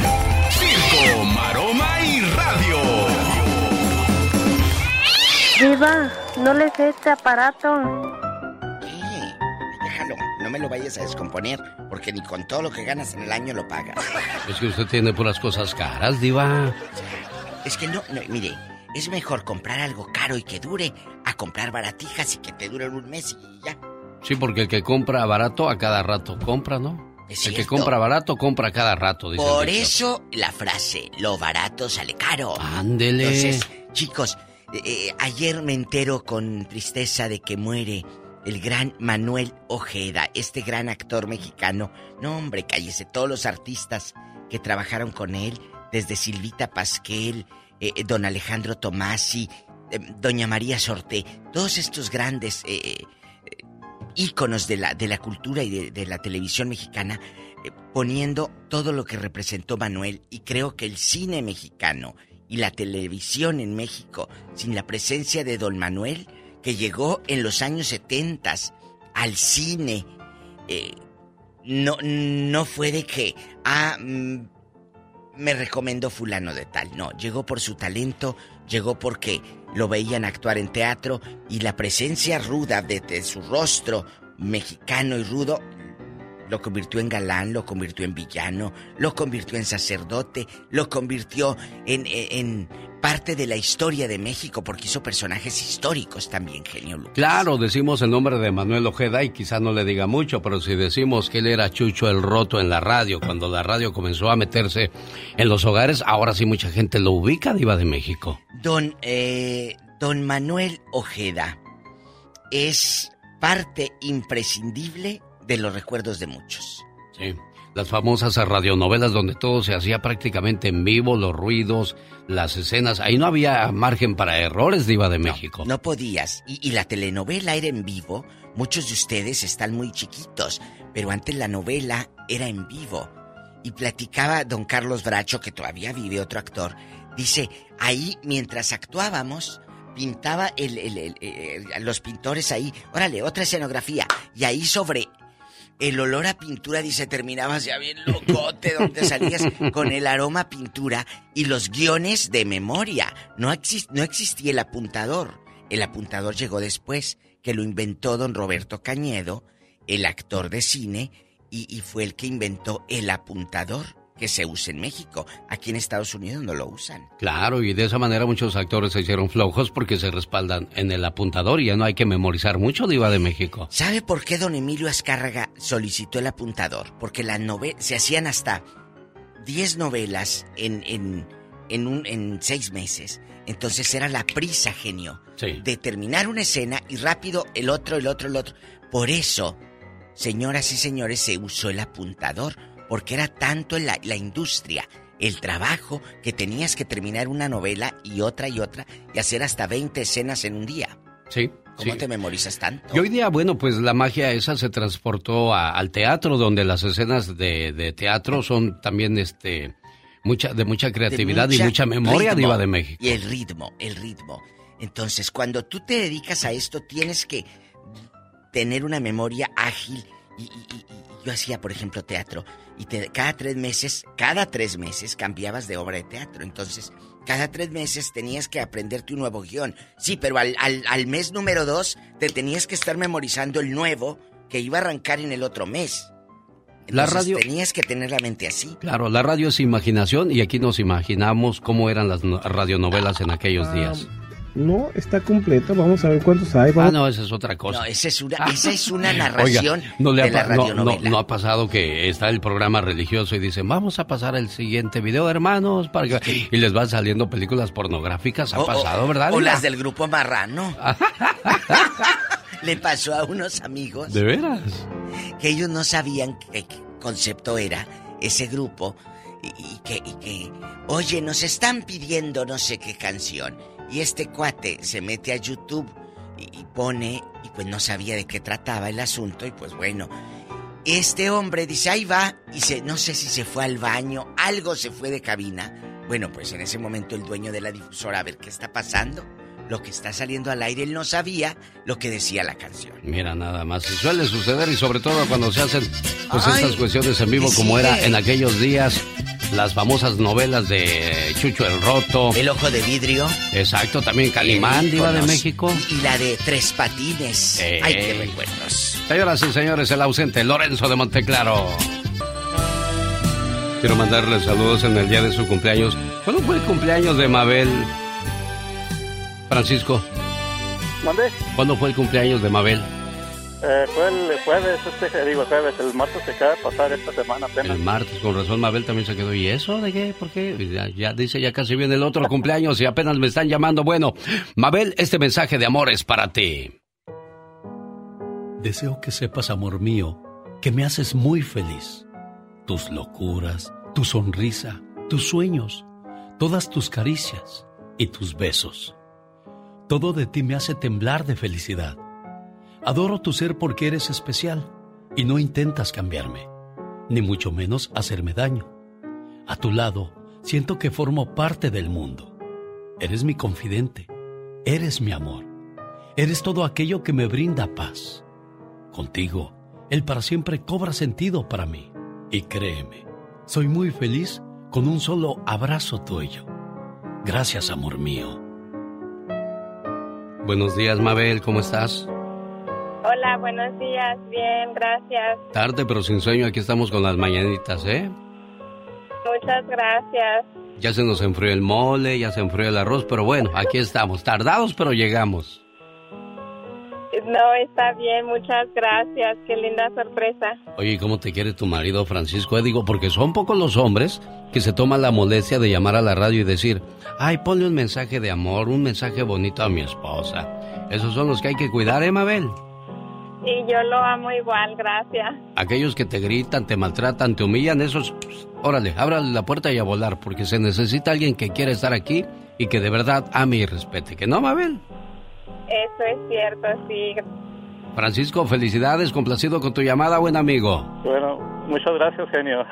Circo, Maroma y Radio. Viva, no le sé este aparato. ¿Qué? Déjalo, no me lo vayas a descomponer, porque ni con todo lo que ganas en el año lo pagas. Es que usted tiene puras cosas caras, Diva. Es que no, no, mire, es mejor comprar algo caro y que dure comprar baratijas y que te duren un mes y ya. Sí, porque el que compra barato a cada rato compra, ¿no? el que compra barato compra a cada rato. Dice Por eso la frase, lo barato sale caro. Ándele. Entonces, chicos, eh, eh, ayer me entero con tristeza de que muere el gran Manuel Ojeda, este gran actor mexicano. No, hombre, cállese, todos los artistas que trabajaron con él, desde Silvita Pasquel, eh, don Alejandro Tomasi, doña María Sorte, todos estos grandes íconos de la, de la cultura y de, la televisión mexicana, poniendo todo lo que representó Manuel y creo que el cine mexicano y la televisión en México, sin la presencia de don Manuel, que llegó en los años 70 al cine, no, no fue de que, ah, mm, me recomendó fulano de tal. No, llegó por su talento, llegó porque lo veían actuar en teatro y la presencia ruda de, su rostro mexicano y rudo lo convirtió en galán, lo convirtió en villano, lo convirtió en sacerdote, lo convirtió en, en, parte de la historia de México porque hizo personajes históricos también, genio Lucas. Claro, decimos el nombre de Manuel Ojeda y quizá no le diga mucho, pero si decimos que él era Chucho el Roto en la radio, cuando la radio comenzó a meterse en los hogares, ahora sí mucha gente lo ubica, Diva de México. Don, eh, don Manuel Ojeda es parte imprescindible de los recuerdos de muchos. Sí las famosas radionovelas donde todo se hacía prácticamente en vivo, los ruidos, las escenas. Ahí no había margen para errores, Diva de México. No, podías. Y, la telenovela era en vivo. Muchos de ustedes están muy chiquitos, pero antes la novela era en vivo. Y platicaba don Carlos Bracho, que todavía vive otro actor. Dice, ahí mientras actuábamos, pintaba los pintores ahí. Órale, otra escenografía. Y ahí sobre el olor a pintura, dice, terminabas ya bien locote, donde salías con el aroma a pintura y los guiones de memoria. No, no existía el apuntador. El apuntador llegó después, que lo inventó don Roberto Cañedo, el actor de cine, y fue el que inventó el apuntador que se usa en México. Aquí en Estados Unidos no lo usan. Claro, y de esa manera muchos actores se hicieron flojos porque se respaldan en el apuntador y ya no hay que memorizar mucho Diva de México. ¿Sabe por qué don Emilio Azcárraga solicitó el apuntador? Porque las novelas se hacían hasta 10 novelas en, en, en, un, en seis meses. Entonces era la prisa, genio, de terminar una escena y rápido el otro, el otro, el otro. Por eso, señoras y señores, se usó el apuntador porque era tanto la, la industria, el trabajo, que tenías que terminar una novela y otra y otra y hacer hasta 20 escenas en un día. Sí. ¿Cómo te memorizas tanto? Y hoy día, bueno, pues la magia esa se transportó al teatro, donde las escenas de, teatro son también este mucha, de mucha creatividad y mucha memoria diva de México. Y el ritmo, el ritmo. Entonces, cuando tú te dedicas a esto, tienes que tener una memoria ágil. Y yo hacía, por ejemplo, teatro y cada tres meses, cada tres meses cambiabas de obra de teatro. Entonces, cada tres meses tenías que aprenderte un nuevo guion. Sí, pero al, al, mes número dos te tenías que estar memorizando el nuevo que iba a arrancar en el otro mes. la radio. Tenías que tener la mente así. Claro, la radio es imaginación y aquí nos imaginamos cómo eran las radionovelas en aquellos ah, días. No, está completo. Vamos a ver cuántos hay. Ah, no, esa es otra cosa. No, esa es una, esa es una narración no le ha, de la radionovela. No, ha pasado que está el programa religioso y dicen, vamos a pasar el siguiente video, hermanos, para que... Y les van saliendo películas pornográficas. Ha pasado, ¿verdad? O las del grupo Marrano. <laughs> le pasó a unos amigos. ¿De veras? Que ellos no sabían qué concepto era ese grupo y, que, y que, oye, nos están pidiendo no sé qué canción. Y este cuate se mete a YouTube y, pone, y pues no sabía de qué trataba el asunto, y pues bueno, este hombre dice, ahí va, y se, no sé si se fue al baño, algo se fue de cabina. Bueno, pues en ese momento el dueño de la difusora, a ver qué está pasando, lo que está saliendo al aire, él no sabía lo que decía la canción. Mira, nada más, y suele suceder, y sobre todo cuando se hacen pues estas cuestiones en vivo como era en aquellos días las famosas novelas de Chucho el Roto. El Ojo de Vidrio. Exacto, también Calimán, Diva de México. Y la de Tres Patines. Ay, qué recuerdos. Señoras y señores, el ausente Lorenzo de Monteclaro. Quiero mandarle saludos en el día de su cumpleaños. ¿Cuándo fue el cumpleaños de Mabel? Francisco. ¿Mande? ¿Cuándo fue el cumpleaños de Mabel? Eh, fue el jueves, este, digo jueves, el martes se acaba de pasar esta semana apenas. El martes, con razón Mabel también se quedó. ¿Y eso de qué? ¿Por qué? Ya, dice, ya casi viene el otro cumpleaños y apenas me están llamando. Bueno, Mabel, este mensaje de amor es para ti. Deseo que sepas, amor mío, que me haces muy feliz. Tus locuras, tu sonrisa, tus sueños, todas tus caricias y tus besos. Todo de ti me hace temblar de felicidad Adoro tu ser porque eres especial y no intentas cambiarme, ni mucho menos hacerme daño. A tu lado, siento que formo parte del mundo. Eres mi confidente, eres mi amor, eres todo aquello que me brinda paz. Contigo, el para siempre cobra sentido para mí. Y créeme, soy muy feliz con un solo abrazo tuyo. Gracias, amor mío. Buenos días, Mabel, ¿cómo estás? Hola, buenos días, bien, gracias. Tarde pero sin sueño, aquí estamos con las mañanitas, ¿eh? Muchas gracias. Ya se nos enfrió el mole, ya se enfrió el arroz, pero bueno, aquí estamos, tardados pero llegamos. No, está bien, muchas gracias, qué linda sorpresa. Oye, ¿cómo te quiere tu marido Francisco? Eh, digo, porque son pocos los hombres que se toman la molestia de llamar a la radio y decir, ay, ponle un mensaje de amor, un mensaje bonito a mi esposa. Esos son los que hay que cuidar, ¿eh, Mabel? Y yo lo amo igual, gracias. Aquellos que te gritan, te maltratan, te humillan, esos, órale, ábrale la puerta y a volar, porque se necesita alguien que quiera estar aquí y que de verdad ame y respete. ¿Que no, Mabel? Eso es cierto, sí. Francisco, felicidades, complacido con tu llamada, buen amigo. Bueno, muchas gracias, genio.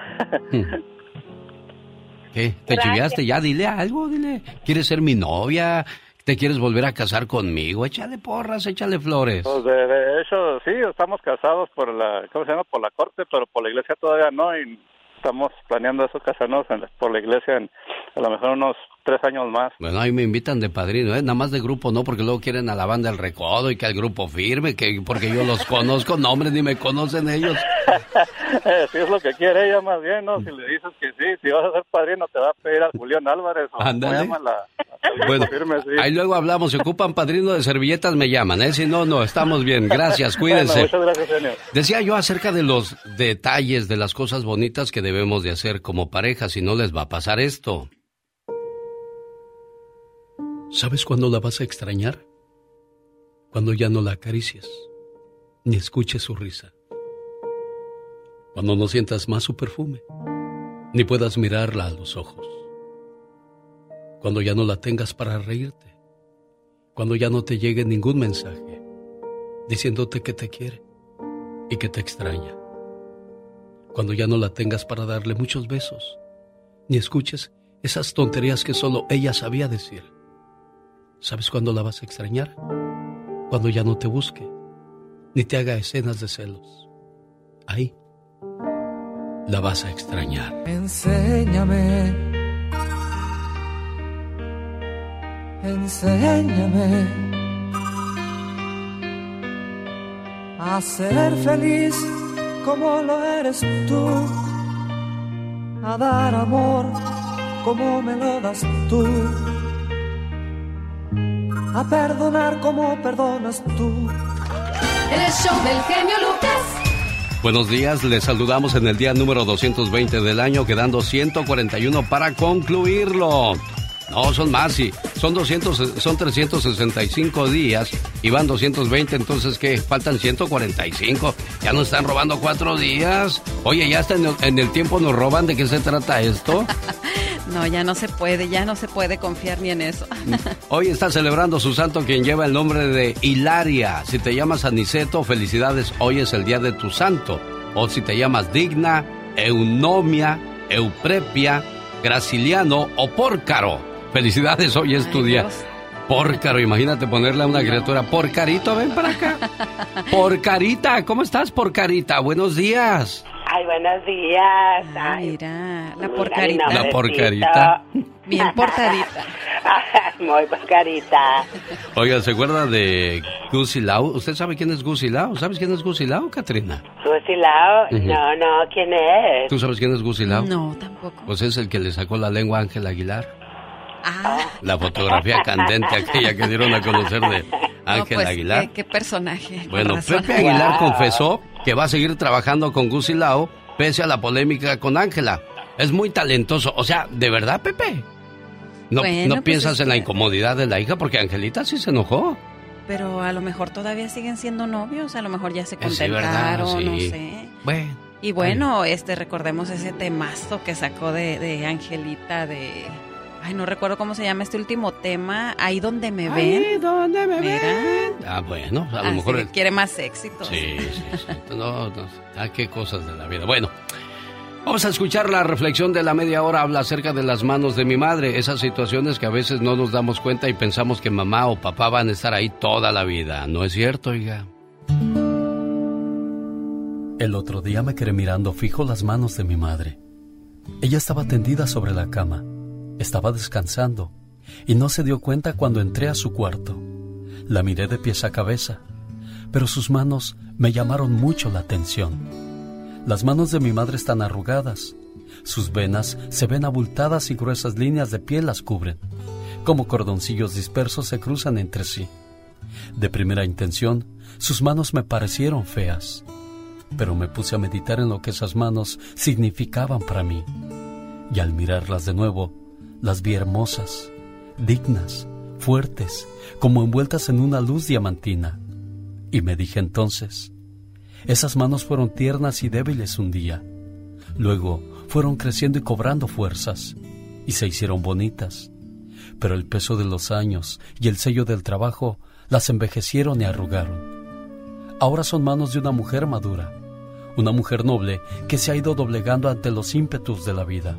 ¿Qué? ¿Te chiviaste? Ya, dile algo, dile. ¿Quieres ser mi novia? ¿Te quieres volver a casar conmigo? Échale porras, échale flores. Pues de, hecho, sí, estamos casados por la, ¿cómo se llama? Por la corte, pero por la iglesia todavía no. Y estamos planeando eso, casarnos por la iglesia en a lo mejor unos tres años más. Bueno, ahí me invitan de padrino, ¿eh? Nada más de grupo no, porque luego quieren a la banda El Recodo y que al grupo firme, que porque yo los conozco, no, hombre, ni me conocen ellos. <laughs> si es lo que quiere ella más bien, ¿no? Si le dices que sí, si vas a ser padrino te va a pedir a Julián Álvarez o Ándale. bueno, ahí luego hablamos, si ocupan padrino de servilletas me llaman, ¿eh? Si no, no, estamos bien, gracias, cuídense. muchas gracias, señor. Decía yo acerca de los detalles, de las cosas bonitas que debemos de hacer como pareja, si no les va a pasar esto. ¿Sabes cuándo la vas a extrañar? Cuando ya no la acaricies, ni escuches su risa. Cuando no sientas más su perfume, ni puedas mirarla a los ojos. Cuando ya no la tengas para reírte. Cuando ya no te llegue ningún mensaje diciéndote que te quiere y que te extraña. Cuando ya no la tengas para darle muchos besos, ni escuches esas tonterías que solo ella sabía decir ¿Sabes cuándo la vas a extrañar? Cuando ya no te busque, ni te haga escenas de celos. Ahí la vas a extrañar. Enséñame. Enséñame a ser feliz como lo eres tú, a dar amor como me lo das tú a perdonar como perdonas tú. El show del genio Lucas. Buenos días, les saludamos en el día número 220 del año, quedando 141 para concluirlo. No, son más, sí. Son 200, son 365 días y van 220, entonces ¿qué? Faltan 145. Ya nos están robando cuatro días. Oye, ya está en el, en el tiempo nos roban. ¿De qué se trata esto? <laughs> No, ya no se puede, ya no se puede confiar ni en eso. <laughs> Hoy está celebrando su santo quien lleva el nombre de Hilaria. Si te llamas Aniceto, felicidades, hoy es el día de tu santo. O si te llamas Digna, Eunomia, Euprepia, Graciliano o Pórcaro. Felicidades, hoy es tu día. Pórcaro, imagínate ponerle a una criatura. Porcarito, ven para acá. <laughs> Porcarita, ¿cómo estás, Porcarita? Buenos días. Ay, buenos días. Ay, mira, la porcarita. La porcarita. <laughs> Bien portadita. <laughs> Muy porcarita. Oiga, ¿se acuerda de Gusi Lau? ¿Usted sabe quién es Gusi Lau? ¿Sabes quién es Gusi Lau, Katrina? Gusi Lau, no, no, ¿quién es? ¿Tú sabes quién es Gusi Lau? No, tampoco. Pues es el que le sacó la lengua a Ángel Aguilar. Ah. La fotografía candente aquella que dieron a conocer de <laughs> Ángel pues, Aguilar. ¿qué, personaje. Bueno, Pepe Aguilar confesó que va a seguir trabajando con Gusi Lau pese a la polémica con Ángela. Es muy talentoso. O sea, ¿de verdad, Pepe? No, no pues piensas en la incomodidad de la hija porque Angelita sí se enojó. Pero a lo mejor todavía siguen siendo novios, a lo mejor ya se contentaron, sí, no sé. Bueno. Y bueno, este recordemos ese temazo que sacó de, de Angelita de Ay, no recuerdo cómo se llama este último tema. Ahí donde me ven. Ahí donde me ven. Ah, bueno, a lo mejor. Quiere más éxito. Sí, sí, sí. No, no. Ah, qué cosas de la vida. Bueno. Vamos a escuchar la reflexión de la media hora. Habla acerca de las manos de mi madre. Esas situaciones que a veces no nos damos cuenta y pensamos que mamá o papá van a estar ahí toda la vida. ¿No es cierto, oiga? El otro día me quedé mirando fijo las manos de mi madre Ella estaba tendida sobre la cama, estaba descansando y no se dio cuenta cuando entré a su cuarto. La miré de pies a cabeza, pero sus manos me llamaron mucho la atención. Las manos de mi madre están arrugadas, sus venas se ven abultadas y gruesas líneas de piel las cubren, como cordoncillos dispersos se cruzan entre sí. De primera intención, sus manos me parecieron feas, pero me puse a meditar en lo que esas manos significaban para mí. Y al mirarlas de nuevo, las vi hermosas, dignas, fuertes, como envueltas en una luz diamantina. Y me dije entonces, esas manos fueron tiernas y débiles un día. Luego fueron creciendo y cobrando fuerzas, y se hicieron bonitas. Pero el peso de los años y el sello del trabajo las envejecieron y arrugaron. Ahora son manos de una mujer madura, una mujer noble que se ha ido doblegando ante los ímpetus de la vida.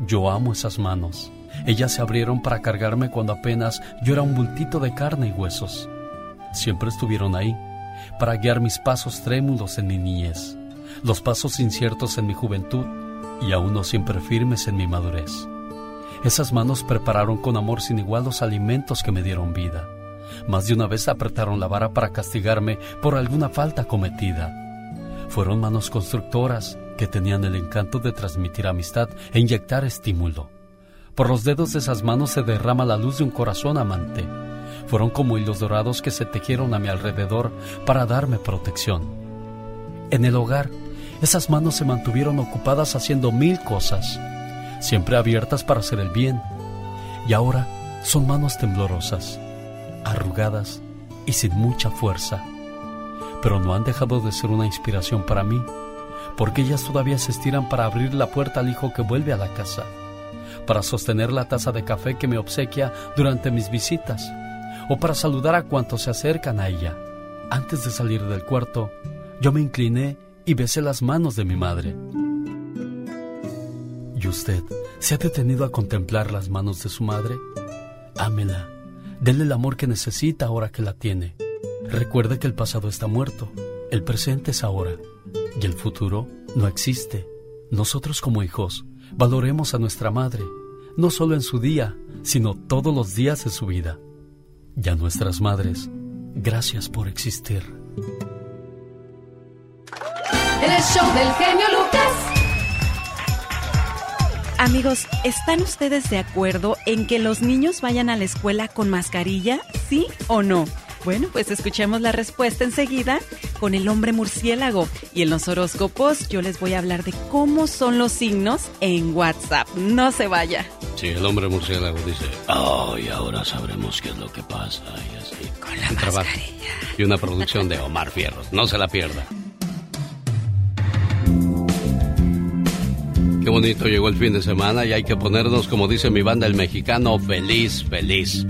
Yo amo esas manos. Ellas se abrieron para cargarme cuando apenas yo era un bultito de carne y huesos. Siempre estuvieron ahí, para guiar mis pasos trémulos en mi niñez, los pasos inciertos en mi juventud y aún no siempre firmes en mi madurez. Esas manos prepararon con amor sin igual los alimentos que me dieron vida. Más de una vez apretaron la vara para castigarme por alguna falta cometida. Fueron manos constructoras que tenían el encanto de transmitir amistad e inyectar estímulo. Por los dedos de esas manos se derrama la luz de un corazón amante. Fueron como hilos dorados que se tejieron a mi alrededor para darme protección. En el hogar, esas manos se mantuvieron ocupadas haciendo mil cosas, siempre abiertas para hacer el bien. Y ahora son manos temblorosas, arrugadas y sin mucha fuerza. Pero no han dejado de ser una inspiración para mí, porque ellas todavía se estiran para abrir la puerta al hijo que vuelve a la casa, para sostener la taza de café que me obsequia durante mis visitas, o para saludar a cuantos se acercan a ella. Antes de salir del cuarto, yo me incliné y besé las manos de mi madre. ¿Y usted se ha detenido a contemplar las manos de su madre? Ámela Denle el amor que necesita ahora que la tiene. Recuerde que el pasado está muerto, el presente es ahora y el futuro no existe. Nosotros como hijos valoremos a nuestra madre, no solo en su día, sino todos los días de su vida. Y a nuestras madres, gracias por existir. El show del genio Lucas. Amigos, ¿están ustedes de acuerdo en que los niños vayan a la escuela con mascarilla? ¿Sí o no? Bueno, pues escuchemos la respuesta enseguida con el hombre murciélago. Y en los horóscopos yo les voy a hablar de cómo son los signos en WhatsApp. No se vaya. Sí, el hombre murciélago dice, oh, y ahora sabremos qué es lo que pasa. Y así. Con la mascarilla. Y una producción de Omar Fierros. No se la pierda. Qué bonito llegó el fin de semana y hay que ponernos, como dice mi banda, el mexicano, feliz, feliz.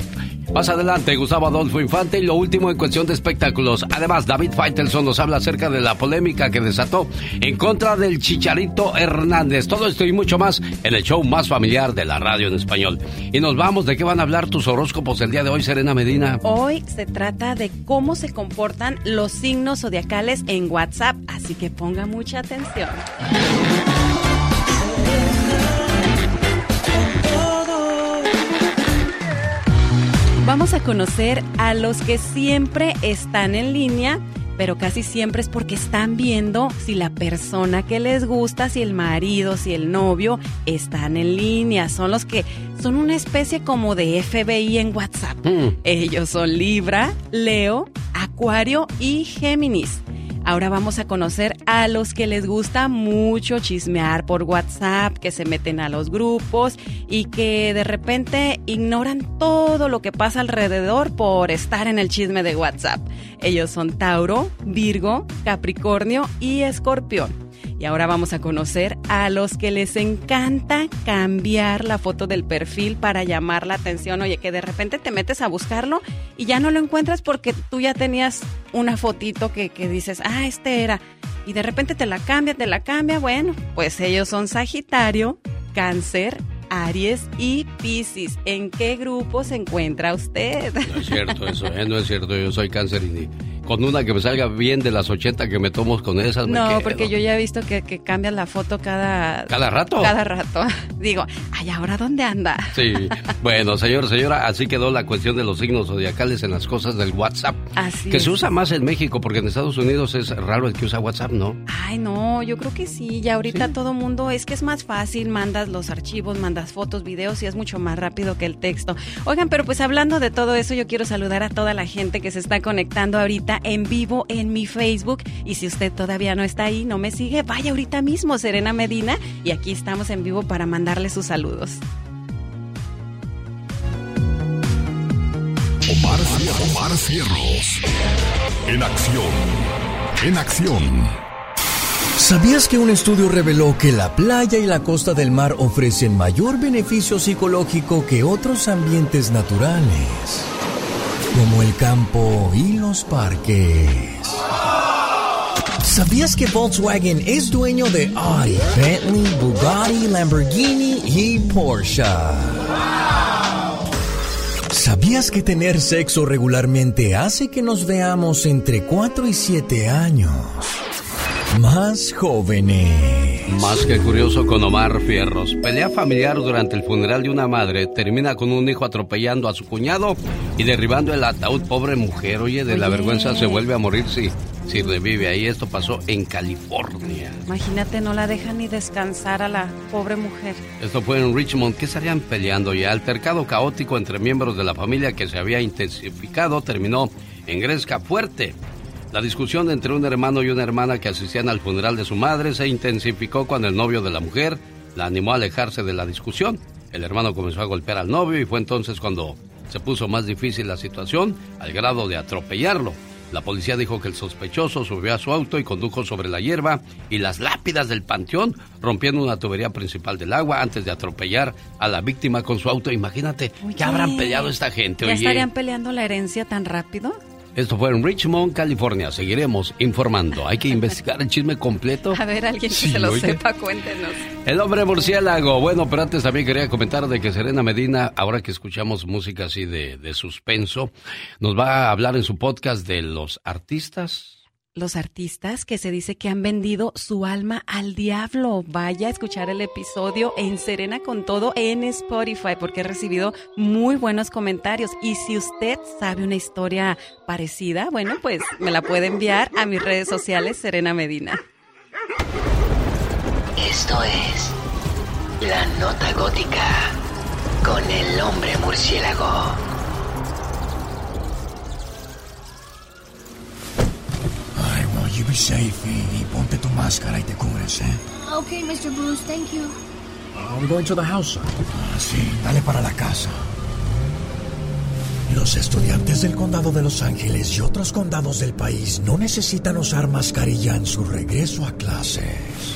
Más adelante, Gustavo Adolfo Infante y lo último en cuestión de espectáculos. Además, David Faitelson nos habla acerca de la polémica que desató en contra del Chicharito Hernández. Todo esto y mucho más en el show más familiar de la radio en español. Y nos vamos, ¿de qué van a hablar tus horóscopos el día de hoy, Serena Medina? Hoy se trata de cómo se comportan los signos zodiacales en WhatsApp, así que ponga mucha atención. Vamos a conocer a los que siempre están en línea, pero casi siempre es porque están viendo si la persona que les gusta, si el marido, si el novio están en línea. Son los que son una especie como de FBI en WhatsApp. Mm. Ellos son Libra, Leo, Acuario y Géminis. Ahora vamos a conocer a los que les gusta mucho chismear por WhatsApp, que se meten a los grupos y que de repente ignoran todo lo que pasa alrededor por estar en el chisme de WhatsApp. Ellos son Tauro, Virgo, Capricornio y Escorpión. Y ahora vamos a conocer a los que les encanta cambiar la foto del perfil para llamar la atención. Oye, que de repente te metes a buscarlo y ya no lo encuentras porque tú ya tenías una fotito que, que dices, ah, este era. Y de repente te la cambia, te la cambia. Bueno, pues ellos son Sagitario, Cáncer, Aries y Piscis. ¿En qué grupo se encuentra usted? No es cierto eso, ¿eh? no es cierto. Yo soy cáncer y con una que me salga bien de las 80 que me tomo con esas. No, porque yo ya he visto que, que cambian la foto cada... ¿Cada rato? Cada rato. <laughs> Digo, ay, ¿ahora dónde anda? Sí. Bueno, señor, señora, así quedó la cuestión de los signos zodiacales en las cosas del WhatsApp. Así Que se usa más en México, porque en Estados Unidos es raro el que usa WhatsApp, ¿no? Ay, no, yo creo que sí. Ya ahorita todo mundo es que es más fácil, mandas los archivos, mandas fotos, videos y es mucho más rápido que el texto. Oigan, pero pues hablando de todo eso, yo quiero saludar a toda la gente que se está conectando ahorita en vivo en mi Facebook. Y si usted todavía no está ahí, no me sigue, vaya ahorita mismo, Serena Medina. Y aquí estamos en vivo para mandarle sus saludos. Omar, Omar Cierros. En acción. En acción. ¿Sabías que un estudio reveló que la playa y la costa del mar ofrecen mayor beneficio psicológico que otros ambientes naturales? Como el campo y los parques. ¿Sabías que Volkswagen es dueño de Audi, Bentley, Bugatti, Lamborghini y Porsche? ¿Sabías que tener sexo regularmente hace que nos veamos entre 4 y 7 años? Más jóvenes. Más que curioso con Omar Fierros. Pelea familiar durante el funeral de una madre termina con un hijo atropellando a su cuñado y derribando el ataúd. Pobre mujer, oye, de la vergüenza se vuelve a morir si, si revive. Ahí esto pasó en California. Imagínate, no la dejan ni descansar a la pobre mujer. Esto fue en Richmond. ¿Qué estarían peleando ya? Altercado caótico entre miembros de la familia que se había intensificado terminó en gresca fuerte. La discusión entre un hermano y una hermana que asistían al funeral de su madre se intensificó cuando el novio de la mujer la animó a alejarse de la discusión. El hermano comenzó a golpear al novio y fue entonces cuando se puso más difícil la situación al grado de atropellarlo. La policía dijo que el sospechoso subió a su auto y condujo sobre la hierba y las lápidas del panteón, rompiendo una tubería principal del agua antes de atropellar a la víctima con su auto. Imagínate, ¿qué habrán peleado esta gente? ¿Ya Oye, estarían peleando la herencia tan rápido? Esto fue en Richmond, California. Seguiremos informando. Hay que investigar el chisme completo. A ver, alguien que Sí, se lo oye. sepa, cuéntenos. El hombre murciélago. Bueno, pero antes también quería comentar de que Serena Medina, ahora que escuchamos música así de, de suspenso, nos va a hablar en su podcast de los artistas. Los artistas que se dice que han vendido su alma al diablo. Vaya a escuchar el episodio en Serena con todo en Spotify porque he recibido muy buenos comentarios. Y si usted sabe una historia parecida, bueno, pues me la puede enviar a mis redes sociales Serena Medina. Esto es La Nota Gótica con el hombre murciélago. You be safe y, y ponte tu máscara y te cubres, ¿eh? Okay, Mr. Bruce, thank you. Uh, we're going to the house. Ah, sí, dale para la casa. Los estudiantes del condado de Los Ángeles y otros condados del país no necesitan usar mascarilla en su regreso a clases,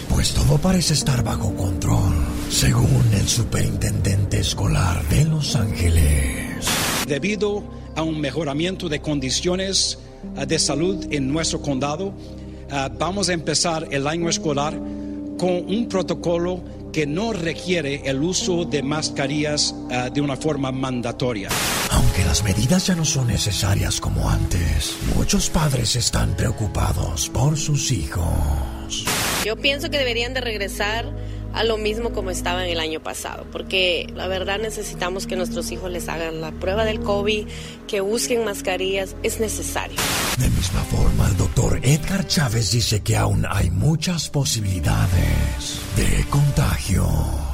pues todo parece estar bajo control, según el superintendente escolar de Los Ángeles. Debido a un mejoramiento de condiciones de salud en nuestro condado, ah, vamos a empezar el año escolar con un protocolo que no requiere el uso de mascarillas ah, de una forma mandatoria. Aunque las medidas ya no son necesarias como antes, muchos padres están preocupados por sus hijos. Yo pienso que deberían de regresar a lo mismo como estaban el año pasado, porque la verdad necesitamos que nuestros hijos les hagan la prueba del COVID, que busquen mascarillas, es necesario. De misma forma, el doctor Edgar Chávez dice que aún hay muchas posibilidades de contagios.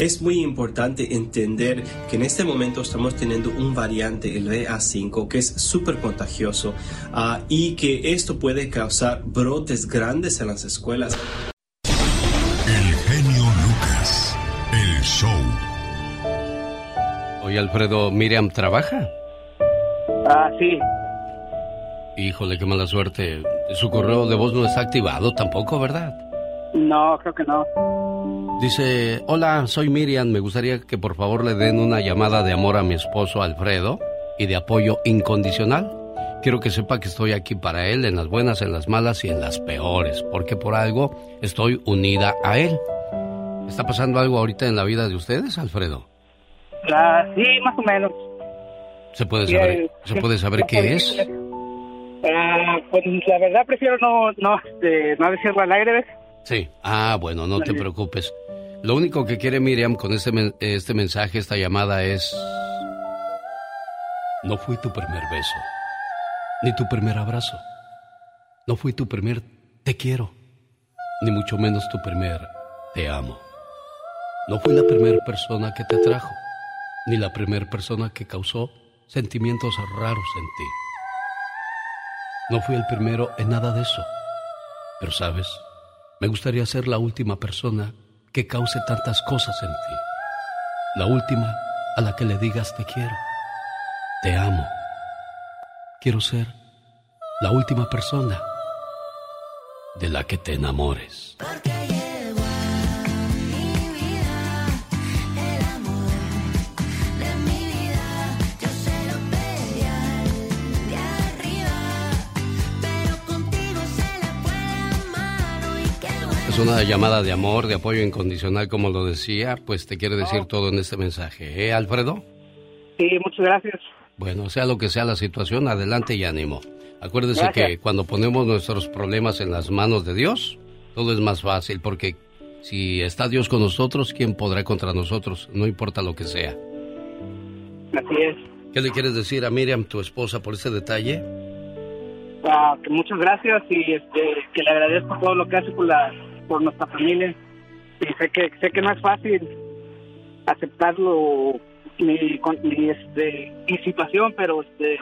Es muy importante entender que en este momento estamos teniendo un variante, el BA5, que es súper contagioso ah, y que esto puede causar brotes grandes en las escuelas. Oye, Alfredo, Miriam trabaja. Ah, sí. Híjole, qué mala suerte. Su correo de voz no está activado tampoco, ¿verdad? No, creo que no. Dice, hola, soy Miriam, me gustaría que por favor le den una llamada de amor a mi esposo Alfredo y de apoyo incondicional. Quiero que sepa que estoy aquí para él en las buenas, en las malas y en las peores, porque por algo estoy unida a él. ¿Está pasando algo ahorita en la vida de ustedes, Alfredo? Ah, sí, más o menos. ¿Se puede saber, ¿se puede saber qué es? Ah, pues la verdad prefiero no, no, este, no decirlo al aire, ¿ves? Sí. Ah, bueno, no te preocupes. Lo único que quiere Miriam con este, men- este mensaje, esta llamada es... No fui tu primer beso, ni tu primer abrazo. No fui tu primer te quiero, ni mucho menos tu primer te amo. No fui la primera persona que te trajo, ni la primera persona que causó sentimientos raros en ti. No fui el primero en nada de eso. Pero sabes, me gustaría ser la última persona que cause tantas cosas en ti. La última a la que le digas te quiero, te amo. Quiero ser la última persona de la que te enamores. Una llamada de amor, de apoyo incondicional, como lo decía, pues te quiere decir todo en este mensaje. ¿Eh, Alfredo? Sí, muchas gracias. Bueno, sea lo que sea la situación, adelante y ánimo. Acuérdese Gracias. que cuando ponemos nuestros problemas en las manos de Dios, todo es más fácil, porque si está Dios con nosotros, ¿quién podrá contra nosotros? No importa lo que sea. Así es. ¿Qué le quieres decir a Miriam, tu esposa, por ese detalle? Ah, que muchas gracias y este, que le agradezco todo lo que hace por la por nuestra familia. Y sé que sé que no es fácil aceptarlo mi, con- mi, este mi situación, pero este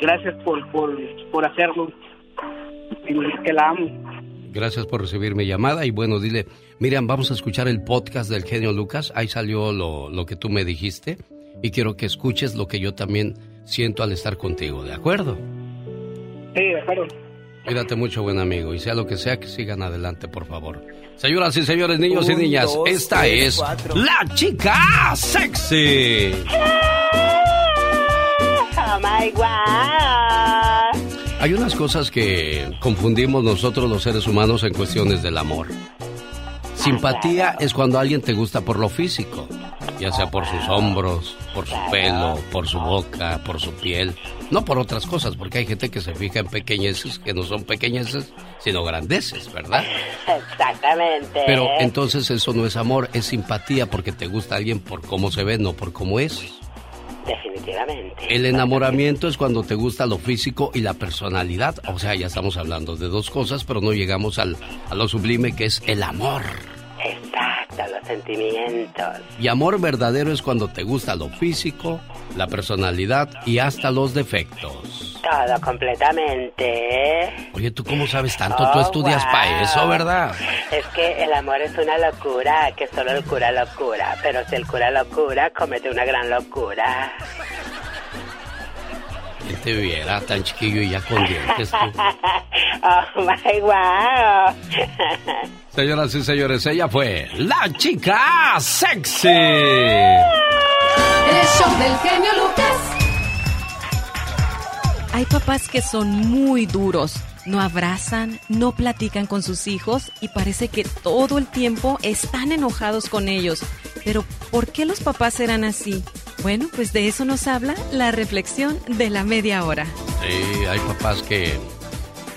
gracias por por, por hacerlo y que la amo. Gracias por recibir mi llamada y bueno, dile, Miriam, vamos a escuchar el podcast del genio Lucas. Ahí salió lo, lo que tú me dijiste y quiero que escuches lo que yo también siento al estar contigo, ¿de acuerdo? Sí, de acuerdo. Cuídate mucho, buen amigo, y sea lo que sea, que sigan adelante, por favor. Señoras y señores, niños y niñas, dos, esta tres, es cuatro. la chica sexy. Oh my God. Hay unas cosas que confundimos nosotros los seres humanos en cuestiones del amor. Simpatía es cuando alguien te gusta por lo físico, ya sea por sus hombros, por su pelo, por su boca, por su piel, no por otras cosas, porque hay gente que se fija en pequeñeces que no son pequeñeces, sino grandeces, ¿verdad? Exactamente. Pero entonces eso no es amor, es simpatía porque te gusta alguien por cómo se ve, no por cómo es. Definitivamente. El enamoramiento es cuando te gusta lo físico y la personalidad. O sea, ya estamos hablando de dos cosas, pero no llegamos al, a lo sublime que es el amor. Exacto, los sentimientos. Y amor verdadero es cuando te gusta lo físico, la personalidad y hasta los defectos. Todo completamente. Oye, ¿tú cómo sabes tanto? Tú Oh, estudias wow. para eso, ¿verdad? Es que el amor es una locura, que solo el cura lo cura. Pero si el cura lo cura, comete una gran locura. ¿Quién te viera tan chiquillo y ya con dientes tú? <laughs> oh my wow. <laughs> Señoras y señores, ella fue la chica sexy. El show del genio Lucas. Hay papás que son muy duros, no abrazan, no platican con sus hijos y parece que todo el tiempo están enojados con ellos. Pero, ¿por qué los papás serán así? Bueno, pues de eso nos habla la reflexión de la media hora. Sí, hay papás que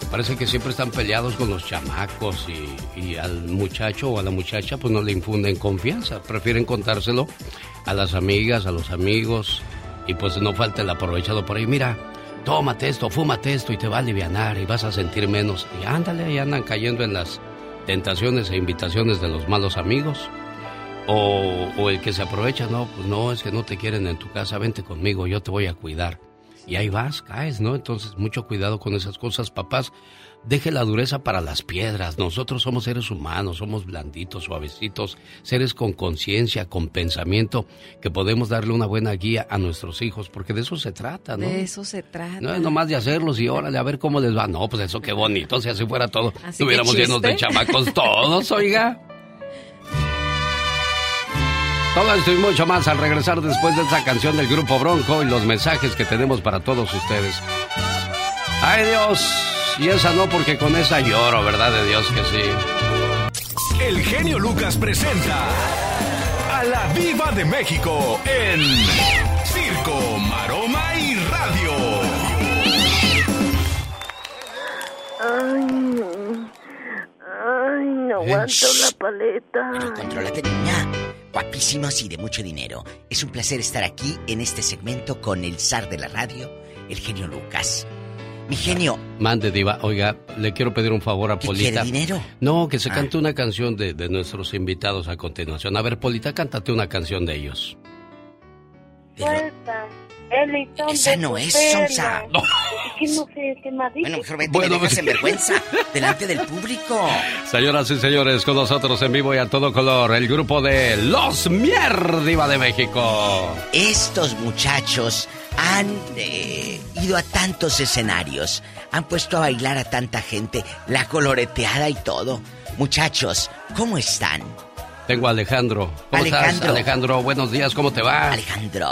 parece que siempre están peleados con los chamacos y, y al muchacho o a la muchacha pues no le infunden confianza. Prefieren contárselo a las amigas, a los amigos y pues no falta el aprovechado por ahí. Mira, tómate esto, fúmate esto y te va a alivianar y vas a sentir menos. Y ándale, ahí andan cayendo en las tentaciones e invitaciones de los malos amigos. O, o el que se aprovecha, no, pues no, es que no te quieren en tu casa, vente conmigo, yo te voy a cuidar. Y ahí vas, caes, ¿no? Entonces, mucho cuidado con esas cosas, papás. Deje la dureza para las piedras. Nosotros somos seres humanos, somos blanditos, suavecitos, seres con conciencia, con pensamiento, que podemos darle una buena guía a nuestros hijos, porque de eso se trata, ¿no? De eso se trata. No es nomás de hacerlos y órale a ver cómo les va. No, pues eso qué bonito, si así fuera todo. Estuviéramos llenos de chamacos todos, oiga. Todo esto y mucho más al regresar después de esta canción del grupo Bronco y los mensajes que tenemos para todos ustedes. Ay Dios, y esa no porque con esa lloro, ¿verdad de Dios que sí? El genio Lucas presenta a la Viva de México en Circo, Maroma y Radio. Ay, ay, no aguanto la paleta. Pero contrólate, niña. Guapísimos y de mucho dinero. Es un placer estar aquí en este segmento con el zar de la radio, el genio Lucas. Mi genio. Mande, Diva. Oiga, le quiero pedir un favor a ¿Qué Polita. quiere, dinero? No, que se Ah. cante una canción de, de nuestros invitados a continuación. A ver, Polita, cántate una canción de ellos. Listón Esa no es, perla. Sonsa. Es que no sé qué más Bueno, dice. mejor vete, Bueno, me pues- en vergüenza <laughs> delante del público. Señoras y señores, con nosotros en vivo y a todo color, el grupo de Los Mier Diva de México. Estos muchachos han eh, ido a tantos escenarios, han puesto a bailar a tanta gente, la coloreteada y todo. Muchachos, ¿cómo están? Tengo a Alejandro. ¿Cómo estás, Alejandro. Alejandro? Buenos días, ¿cómo te va? Alejandro.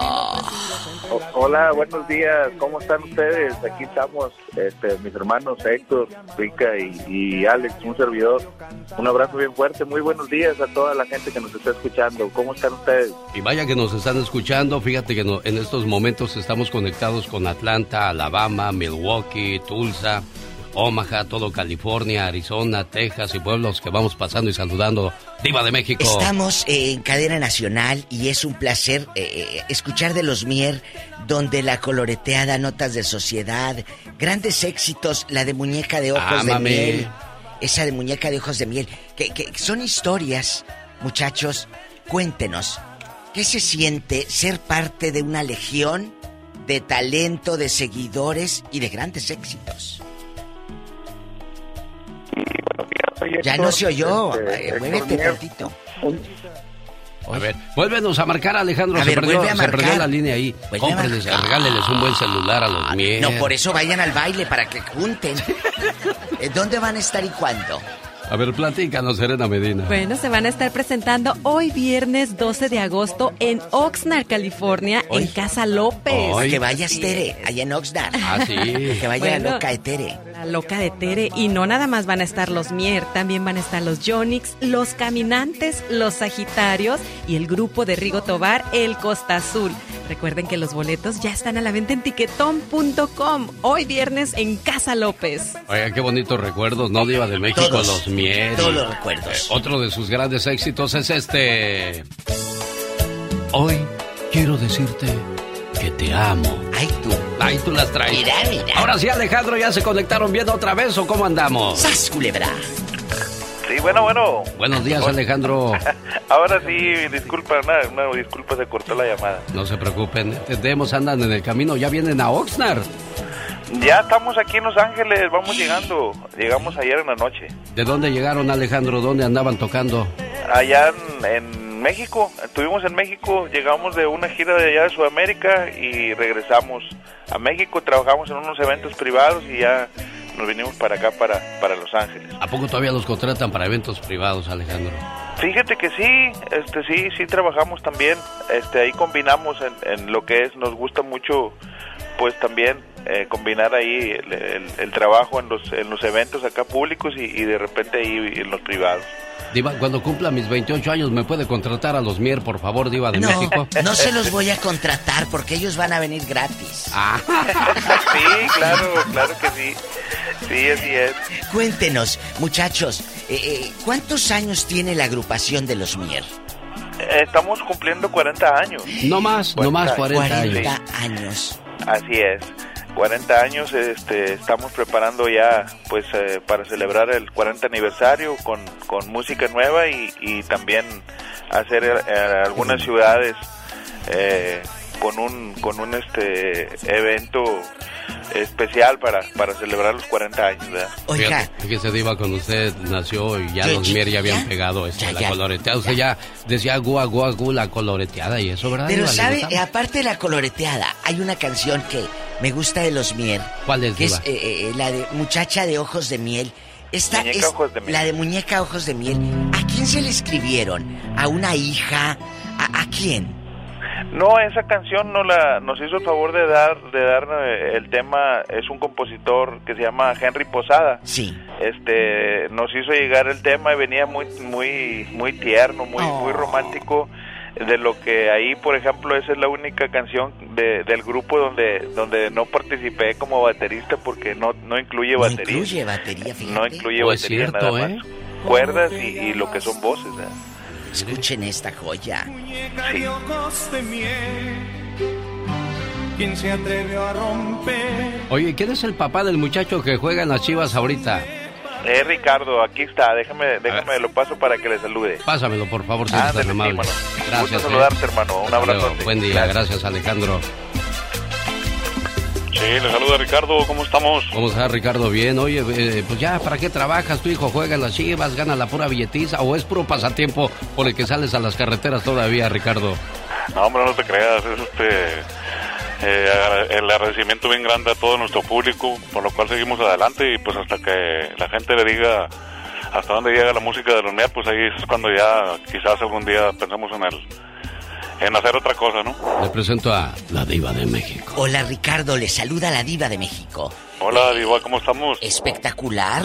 O- Hola, buenos días. ¿Cómo están ustedes? Aquí estamos, este, mis hermanos Héctor, Rica y, y Alex, un servidor. Un abrazo bien fuerte. Muy buenos días a toda la gente que nos está escuchando. ¿Cómo están ustedes? Y vaya que nos están escuchando. Fíjate que no- en estos momentos estamos conectados con Atlanta, Alabama, Milwaukee, Tulsa, Omaha, todo California, Arizona, Texas y pueblos que vamos pasando y saludando. Diva de México. Estamos eh, en cadena nacional y es un placer eh, eh, escuchar de los Mier, donde la coloreteada, notas de sociedad, grandes éxitos, la de muñeca de ojos Ámame. de miel, esa de muñeca de ojos de miel, que, que son historias, muchachos, cuéntenos, ¿qué se siente ser parte de una legión de talento, de seguidores y de grandes éxitos? Ya no se oyó, Este, eh, muévete tantito. A ver, vuélvenos a marcar, Alejandro. A se, ver, perdió, vuelve a se perdió marcar. la línea ahí. Cómprenles, regálenles un buen celular a los Mier. No, por eso vayan al baile, para que junten. <laughs> Eh, ¿Dónde van a estar y cuándo? A ver, platícanos, Serena Medina. Bueno, se van a estar presentando hoy viernes 12 de agosto en Oxnard, California, en Casa López. que vayas, Tere, allá en Oxnard. Ah, sí. <laughs> Que vaya la Bueno, loca de Tere. La loca de Tere. Y no nada más van a estar los Mier, también van a estar los Yonix, los Caminantes, los Sagitarios y el grupo de Rigo Tobar, el Costa Azul. Recuerden que los boletos ya están a la venta en tiquetón.com. Hoy viernes en Casa López. Oiga, qué bonitos recuerdos, ¿no? Diva de México, Todos, los Mier. todos los recuerdos. eh, otro de sus grandes éxitos es este. Hoy quiero decirte que te amo. Ay, tú. Ay, tú las traes. Mira, mira. Ahora sí, Alejandro, ¿ya se conectaron bien otra vez o cómo andamos? ¡Sas, culebra! Sí, bueno, bueno. Buenos días, Alejandro. <laughs> Ahora sí, disculpa, una, una disculpa, se cortó la llamada. No se preocupen, entendemos, andan en el camino, ya vienen a Oxnard. Ya estamos aquí en Los Ángeles, vamos llegando. Llegamos ayer en la noche. ¿De dónde llegaron, Alejandro? ¿Dónde andaban tocando? Allá en, en México, estuvimos en México, llegamos de una gira de allá de Sudamérica y regresamos a México, trabajamos en unos eventos privados y ya nos vinimos para acá, para, para Los Ángeles. ¿A poco todavía los contratan para eventos privados, Alejandro? Fíjate que sí, este sí, sí trabajamos también, este ahí combinamos en, en lo que es, nos gusta mucho, pues también eh, combinar ahí el, el- el trabajo en los, en los eventos acá públicos y, y de repente ahí en los privados. Diva, cuando cumpla mis 28 años, ¿me puede contratar a los Mier, por favor, Diva de No, México? no se los voy a contratar porque ellos van a venir gratis. <laughs> Ah. sí, claro, claro que sí. Sí, así es. Cuéntenos, muchachos, eh, eh, ¿cuántos años tiene la agrupación de los Mier? Estamos cumpliendo 40 años. No más, no más 40 años. 40 años. Así es. 40 años, este, estamos preparando ya, pues, eh, para celebrar el 40 aniversario con, con música nueva y, y también hacer eh, algunas ciudades eh, con un, con un, este, evento especial para, para celebrar los 40 años, ¿verdad? Fíjate, fíjese, Diva, cuando usted nació y ya los Mier ya habían ya. pegado este, Ya, la ya. coloreteada. Usted ya decía gua, gua, gu, la coloreteada y eso, ¿verdad? Pero Diva? ¿Le sabe? Eh, aparte de la coloreteada, hay una canción que me gusta de los Mier. ¿Cuál es, Que es Diva? eh, eh, la de Muchacha de Ojos de Miel. Esta Muñeca es Ojos de Miel. la de Muñeca Ojos de Miel. ¿A quién se le escribieron? ¿A una hija? ¿A, a quién? No, esa canción no la, nos hizo el favor de dar, de dar eh, el tema, es un compositor que se llama Henry Posada. Sí. Este, nos hizo llegar el tema y venía muy, muy, muy tierno, muy, Oh. muy romántico. de lo que ahí, por ejemplo, esa es la única canción de, del grupo donde donde no participé como baterista porque no no incluye No batería. incluye batería, fíjate. No incluye Oh, es batería cierto, nada ¿eh? más. Cuerdas y, y lo que son voces. ¿eh? Escuchen esta joya. Sí. ojos de miel. ¿Quién se atrevió a romper? Oye, ¿quién es el papá del muchacho que juega en las chivas ahorita? Eh, Ricardo, aquí está, déjame, déjame lo paso para que le salude. Pásamelo, por favor, si eres tan amable. mano. Gracias. Gusto ¿eh? saludarte, hermano. Un abrazo. Buen día, gracias Alejandro. Sí, le saluda Ricardo, ¿cómo estamos? ¿Cómo está Ricardo? Bien, oye, eh, pues ya, ¿para qué trabajas? Tu hijo juega en las chivas, gana la pura billetiza o es puro pasatiempo por el que sales a las carreteras todavía, Ricardo? No, hombre, no te creas, es este eh, el agradecimiento bien grande a todo nuestro público, por lo cual seguimos adelante y pues hasta que la gente le diga hasta dónde llega la música de los Mier, pues ahí es cuando ya quizás algún día pensemos en el en hacer otra cosa, ¿no? Le presento a la diva de México. Hola Ricardo, le saluda la diva de México. Hola, Diva, ¿cómo estamos? Espectacular.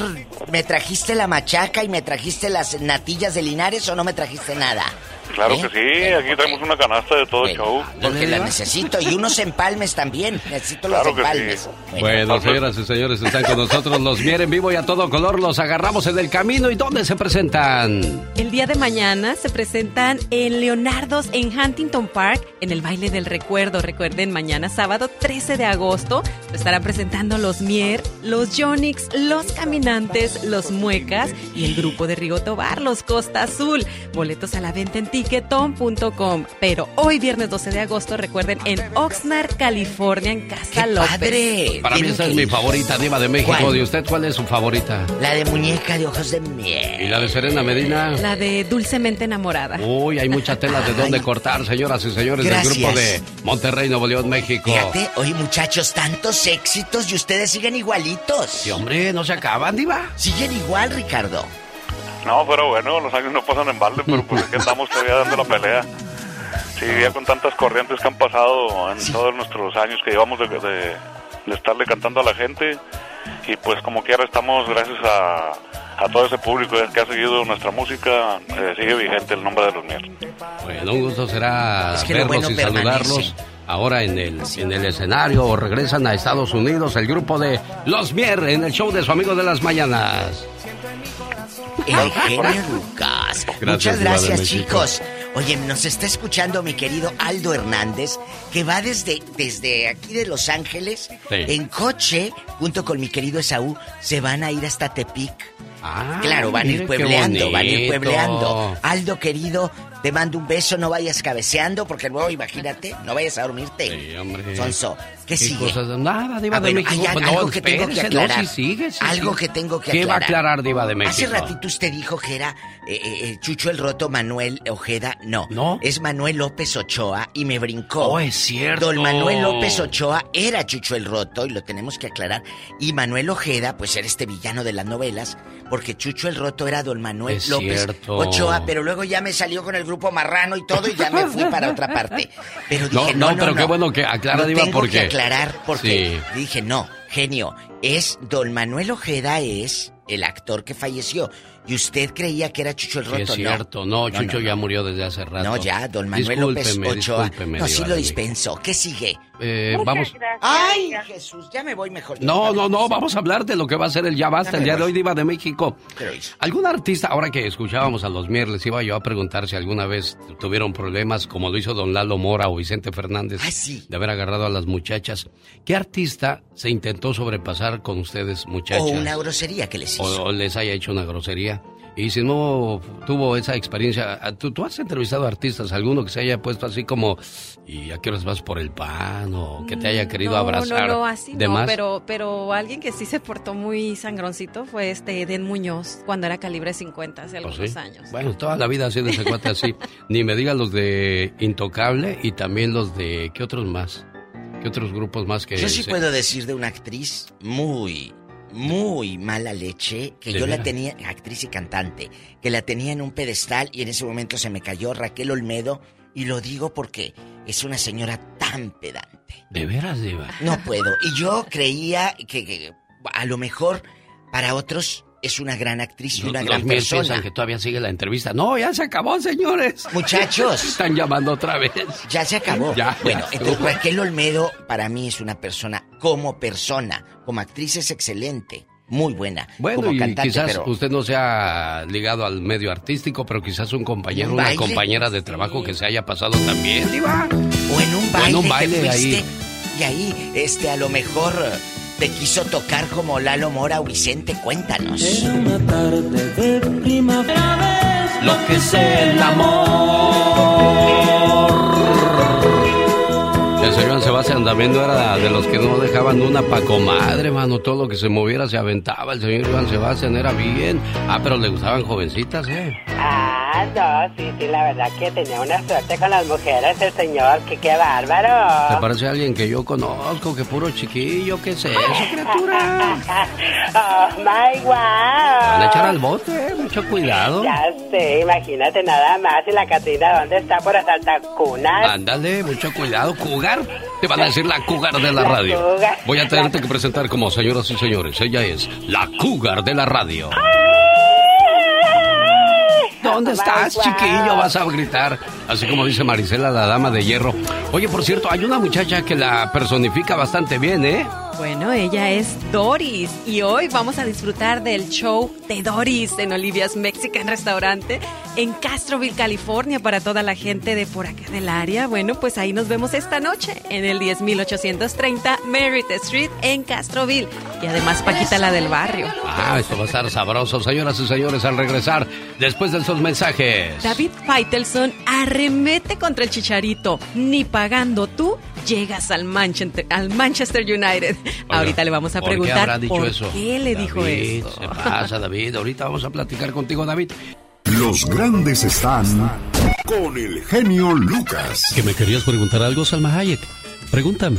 ¿Me trajiste la machaca y me trajiste las natillas de Linares o no me trajiste nada? Claro ¿Eh? que sí, aquí tenemos una canasta de todo el show. Porque la necesito y unos empalmes también. Necesito los Claro empalmes. sí. Bueno, señoras y señores, están con nosotros los Mier en vivo y a todo color. Los agarramos en el camino. ¿Y dónde se presentan? El día de mañana se presentan en Leonardo's en Huntington Park en el baile del recuerdo. Recuerden, mañana sábado 13 de agosto lo estarán presentando los Mier, los Jonix, los Caminantes, los Muecas y el grupo de Rigo Tobar, los Costa Azul. Boletos a la venta en ticketon.com. Pero hoy viernes 12 de agosto, recuerden, en Oxnard, California, en Casa López. padre! Para mí esta es mi favorita diva de México. ¿Cuál? ¿De usted cuál es su favorita? La de muñeca de ojos de miel. ¿Y la de Serena Medina? La de Dulcemente Enamorada. Uy, hay mucha tela de <laughs> dónde cortar, señoras y señores Gracias. del grupo de Monterrey, Nuevo León, México. Fíjate, oye muchachos, tantos éxitos y ustedes siguen igualitos. Sí, hombre, no se acaban, diva. Siguen igual, Ricardo. No, pero bueno, los años no pasan en balde, pero pues aquí andamos todavía dando la pelea. Sí, ya con tantas corrientes que han pasado en todos nuestros años que llevamos de, de- de estarle cantando a la gente y pues como quiera estamos gracias a, a todo ese público que ha seguido nuestra música, eh, sigue vigente el nombre de los Mier. Bueno, un gusto será Es que lo verlos bueno y permanece. Ahora en el, en el escenario o regresan a Estados Unidos el grupo de Los Mier en el show de su amigo de las mañanas. El genio Lucas. Muchas gracias, chicos. Oye, nos está escuchando mi querido Aldo Hernández, que va desde, desde aquí de Los Ángeles, Sí. en coche, junto con mi querido Esaú, se van a ir hasta Tepic. claro, van a ir Ah, puebleando, van a ir puebleando. Aldo, querido, te mando un beso, no vayas cabeceando, porque luego, imagínate, no vayas a dormirte. Sí, hombre. Sonso, ¿qué, sigue? cosas? Nada, Diva de México. hay algo no, que tengo que no, aclarar. sí sigue, sí algo sigue. que tengo que ¿Qué va a aclarar. aclarar Diva de México? Hace ratito usted dijo que era eh, eh, eh, Chucho el Roto Manuel Ojeda. No. No. Es Manuel López Ochoa y me brincó. Oh, es cierto. Don Manuel López Ochoa era Chucho el Roto y lo tenemos que aclarar. Y Manuel Ojeda, pues era este villano de las novelas, porque Chucho el Roto era Don Manuel Es López cierto. Ochoa, pero luego ya me salió con el grupo Marrano y todo y ya me fui para otra parte. <laughs> Pero dije, no, no, no, pero qué bueno que aclara, Diva, porque... aclarar porque Sí. dije, no, genio, es Don Manuel Ojeda es el actor que falleció. Y usted creía que era Chucho el Sí, Roto, es cierto, no, No, Chucho no, ya murió desde hace rato. No, ya, don Manuel Discúlpeme, López Ochoa. discúlpeme, no, sí lo dispenso. ¿Qué sigue? Eh, vamos. Ay, Jesús, ya me voy mejor. No, no, no, vamos a hablar de lo que va a ser el Ya Basta Ya el día de hoy, Diva de México. ¿Algún artista, ahora que escuchábamos a los Mier, les iba yo a preguntar si alguna vez tuvieron problemas como lo hizo don Lalo Mora o Vicente Fernández de haber agarrado a las muchachas? ¿Qué artista se intentó sobrepasar con ustedes, muchachas? O una grosería que les hizo. o, o les haya hecho una grosería. Y si no tuvo esa experiencia, ¿tú, tú has entrevistado a artistas, alguno que se haya puesto así como, ¿y a qué horas vas por el pan? O que te haya querido no, abrazar. No, no, así de no, más? pero, pero alguien que sí se portó muy sangroncito fue este Eden Muñoz cuando era calibre 50 hace ¿O algunos ¿Oh, sí? años. Bueno, toda la vida ha sido ese cuate así. <laughs> Ni me digan los de Intocable y también los de, ¿qué otros más? ¿Qué otros grupos más que Yo sí se- puedo decir de una actriz muy, muy mala leche, que ¿De yo la tenía, actriz y cantante, que la tenía en un pedestal y en ese momento se me cayó Raquel Olmedo, y lo digo porque es una señora tan pedante. ¿De veras, Diva? No puedo. Y yo creía que, que a lo mejor para otros es una gran actriz y una Los gran persona. que todavía sigue la entrevista. No, ya se acabó, señores. Muchachos. <laughs> Están llamando otra vez. Ya se acabó. Ya, bueno, ya. entonces <laughs> Raquel Olmedo para mí es una persona, como persona, como actriz es excelente, muy buena. Bueno, como y cantante, quizás pero usted no sea ligado al medio artístico, pero quizás un compañero, ¿Un una compañera de trabajo que se haya pasado también, Diva. o en un O baile, en un que baile fuiste, ahí. y ahí, este, a lo mejor te quiso tocar como Lalo Mora o Vicente, cuéntanos. Una tarde de primavera ves Lo que es el El señor Sebastián también no era de los que no dejaban una pa' comadre, mano. Todo lo que se moviera se aventaba. El señor Iván Sebastián era bien. Ah, pero le gustaban jovencitas, ¿eh? Ah, no, sí, sí, la verdad que tenía una suerte con las mujeres el señor, que qué bárbaro. Se parece a alguien que yo conozco, que puro chiquillo, ¿qué es eso, <laughs> criatura? oh, my Van a echar al wow. bote, eh, mucho cuidado. Ya sé, imagínate nada más. Y la Catrina, ¿dónde está por asaltar cunas? Ándale, mucho cuidado, Cougar. Te van a decir la Cougar de la La radio. Cougar. Voy a tenerte que presentar como señoras y señores. Ella es la Cougar de la radio. ¿Dónde estás, chiquillo? Vas a gritar. Así como dice Marisela, la dama de hierro. Oye, por cierto, hay una muchacha que la personifica bastante bien, ¿eh? Bueno, ella es Doris y hoy vamos a disfrutar del show de Doris en Olivia's Mexican Restaurante en Castroville, California, para toda la gente de por acá del área. Bueno, pues ahí nos vemos esta noche en el 10830 Merritt Street en Castroville. Y además Paquita la del barrio. Ah, esto va a estar sabroso, señoras y señores, al regresar después de mensajes. David Faitelson arremete contra el Chicharito. Ni pagando tú llegas al Manchester, al Manchester United. Ahorita le vamos a ¿Por qué preguntar habrá dicho por eso? qué le dijo eso. Se pasa, David. Ahorita vamos a platicar contigo, David. Los grandes están con el genio Lucas. ¿Que me querías preguntar algo, Salma Hayek? Pregúntame.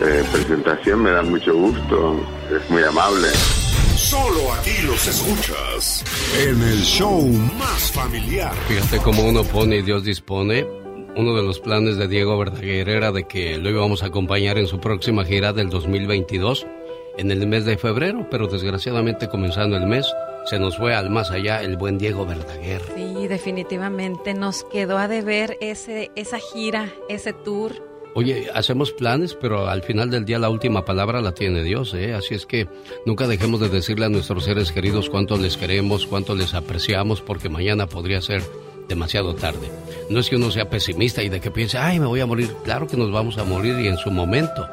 eh, presentación, me da mucho gusto, es muy amable. Solo aquí los escuchas en el show más familiar. Fíjate cómo uno pone y Dios dispone. Uno de los planes de Diego Verdaguer era de que lo íbamos a acompañar en su próxima gira del 2022 en el mes de febrero, pero desgraciadamente comenzando el mes se nos fue al más allá el buen Diego Verdaguer. Sí, definitivamente nos quedó a deber ese, esa gira, ese tour. Oye, hacemos planes, pero al final del día la última palabra la tiene Dios, ¿eh? Así es que nunca dejemos de decirle a nuestros seres queridos cuánto les queremos, cuánto les apreciamos, porque mañana podría ser demasiado tarde. No es que uno sea pesimista y de que piense, ay, me voy a morir. Claro que nos vamos a morir y en su momento.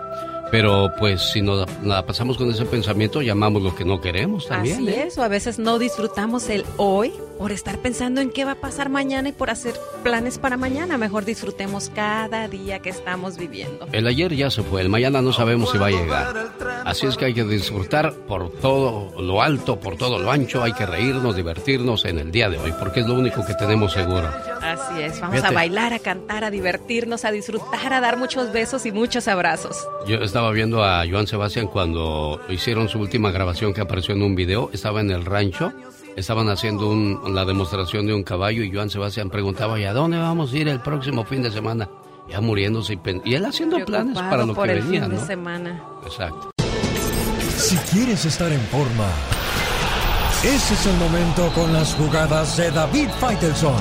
Pero pues si nos la pasamos con ese pensamiento, llamamos lo que no queremos también. Así ¿eh? es, o a veces no disfrutamos el hoy por estar pensando en qué va a pasar mañana y por hacer planes para mañana. Mejor disfrutemos cada día que estamos viviendo. El ayer ya se fue, el mañana no sabemos si va a llegar. Así es que hay que disfrutar por todo lo alto, por todo lo ancho, hay que reírnos, divertirnos en el día de hoy, porque es lo único que tenemos seguro. Así es, vamos Fíjate. a bailar, a cantar, a divertirnos, a disfrutar, a dar muchos besos y muchos abrazos. Yo estaba viendo a Joan Sebastián cuando hicieron su última grabación que apareció en un video, estaba en el rancho, estaban haciendo un- la demostración de un caballo y Joan Sebastián preguntaba, ¿y a dónde vamos a ir el próximo fin de semana? Ya muriéndose y, pen- y él haciendo planes para lo por que el venía, fin de ¿no? semana. Exacto. Si quieres estar en forma, ese es el momento con las jugadas de David Faitelson.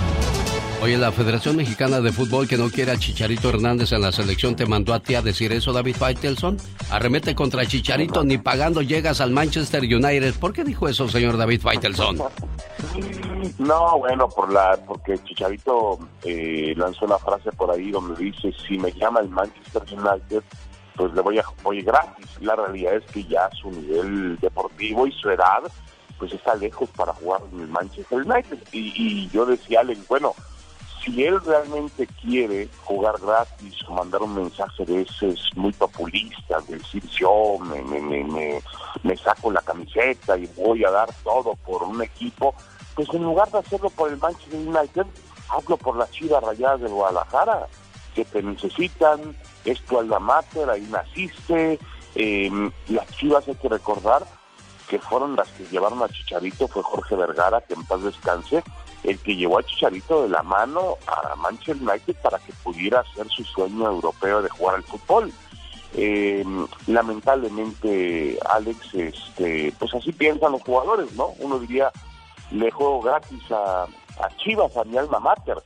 Oye, la Federación Mexicana de Fútbol que no quiere a Chicharito Hernández en la selección te mandó a ti a decir eso, David Faitelson. Arremete contra Chicharito, ni pagando llegas al Manchester United. ¿Por qué dijo eso, señor David Faitelson? No, bueno, por la, porque Chicharito eh, lanzó una frase por ahí donde dice, si me llama el Manchester United, pues le voy a voy gratis. La realidad es que ya su nivel deportivo y su edad, pues está lejos para jugar en el Manchester United. Y, y yo decía, Alex, bueno, si él realmente quiere jugar gratis o mandar un mensaje de ese muy populista, de decir yo me, me, me, me, saco la camiseta y voy a dar todo por un equipo, pues en lugar de hacerlo por el Manchester United, hazlo por las Chivas Rayadas del Guadalajara, que te necesitan, es tu alma mater, ahí naciste, eh, las Chivas hay que recordar que fueron las que llevaron a Chicharito, fue Jorge Vergara, que en paz descanse, el que llevó a Chicharito de la mano a Manchester United para que pudiera hacer su sueño europeo de jugar al fútbol. Eh, lamentablemente, Alex, este, pues así piensan los jugadores, ¿no? Uno diría, le juego gratis a, a Chivas, a mi alma mater.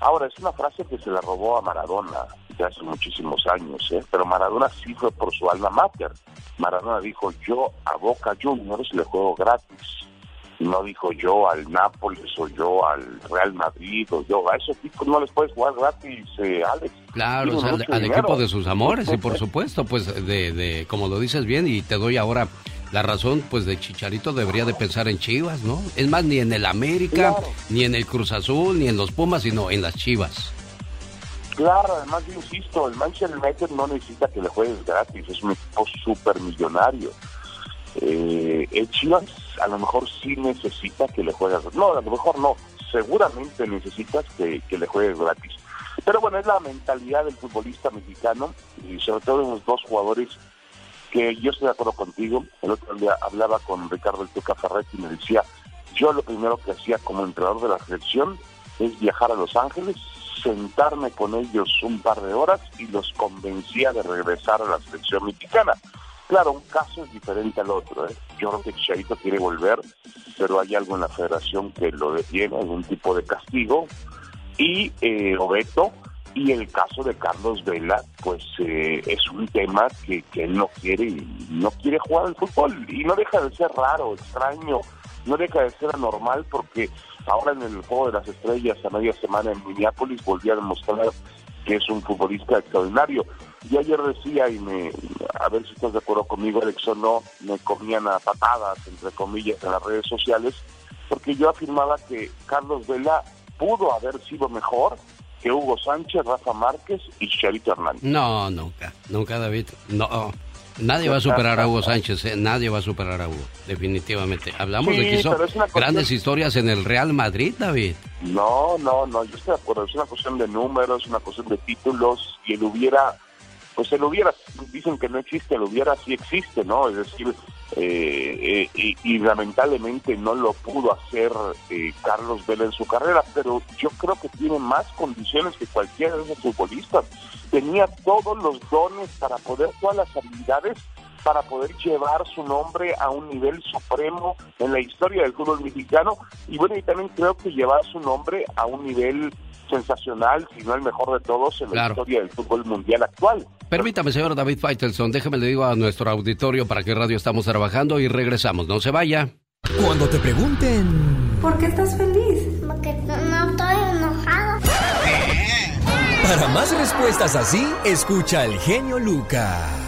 Ahora, es una frase que se la robó a Maradona de hace muchísimos años, ¿eh? pero Maradona sí fue por su alma mater. Maradona dijo, yo a Boca Juniors le juego gratis. No dijo yo al Nápoles o yo al Real Madrid o yo a esos tipos no les puedes jugar gratis, eh, Alex. Claro, Tienen o sea, al, equipo de sus amores y por supuesto, pues de, de, como lo dices bien y te doy ahora la razón, pues de Chicharito debería de pensar en Chivas, ¿no? Es más, ni en el América, Claro. ni en el Cruz Azul, ni en los Pumas, sino en las Chivas. Claro, además yo insisto, el Manchester United no necesita que le juegues gratis, es un equipo súper millonario. Eh, el Chivas a lo mejor sí necesita que le juegues, no, a lo mejor no, seguramente necesitas que, le juegues gratis. Pero bueno, es la mentalidad del futbolista mexicano y sobre todo de los dos jugadores que yo estoy de acuerdo contigo. El otro día hablaba con Ricardo El Tuca Ferretti y me decía, yo lo primero que hacía como entrenador de la selección es viajar a Los Ángeles, sentarme con ellos un par de horas y los convencía de regresar a la selección mexicana. Claro, un caso es diferente al otro. ¿eh? Yo creo que Chicharito quiere volver, pero hay algo en la federación que lo detiene, algún tipo de castigo. Y eh, Obeto, y el caso de Carlos Vela, pues eh, es un tema que, que él no quiere no quiere jugar al fútbol. Y no deja de ser raro, extraño, no deja de ser anormal porque ahora en el Juego de las Estrellas a media semana en Minneapolis volvió a demostrar que es un futbolista extraordinario. Y ayer decía, y me, a ver si estás de acuerdo conmigo, Alex, o no, me comían a patadas, entre comillas, en las redes sociales, porque yo afirmaba que Carlos Vela pudo haber sido mejor que Hugo Sánchez, Rafa Márquez y Chicharito Hernández. No, nunca, nunca, David. No, nadie va a superar a Hugo <laughs> Sánchez, ¿eh? nadie va a superar a Hugo, definitivamente. Hablamos Sí, de que hizo cuestión- grandes historias en el Real Madrid, David. No, no, no, yo estoy de acuerdo, es una cuestión de números, una cuestión de títulos, y el hubiera, pues el hubiera, dicen que no existe, el hubiera sí existe, ¿no? Es decir, eh, eh, y, y lamentablemente no lo pudo hacer eh, Carlos Vela en su carrera, pero yo creo que tiene más condiciones que cualquiera de esos futbolistas. Tenía todos los dones para poder, todas las habilidades para poder llevar su nombre a un nivel supremo en la historia del fútbol mexicano y bueno, y también creo que llevar su nombre a un nivel sensacional, si no el mejor de todos en la historia del fútbol mundial actual. Permítame, señor David Faitelson, déjeme le digo a nuestro auditorio para qué radio estamos trabajando y regresamos. No se vaya. Cuando te pregunten ¿Por qué estás feliz? Porque no, no estoy enojado. para más respuestas así, escucha al genio Lucas.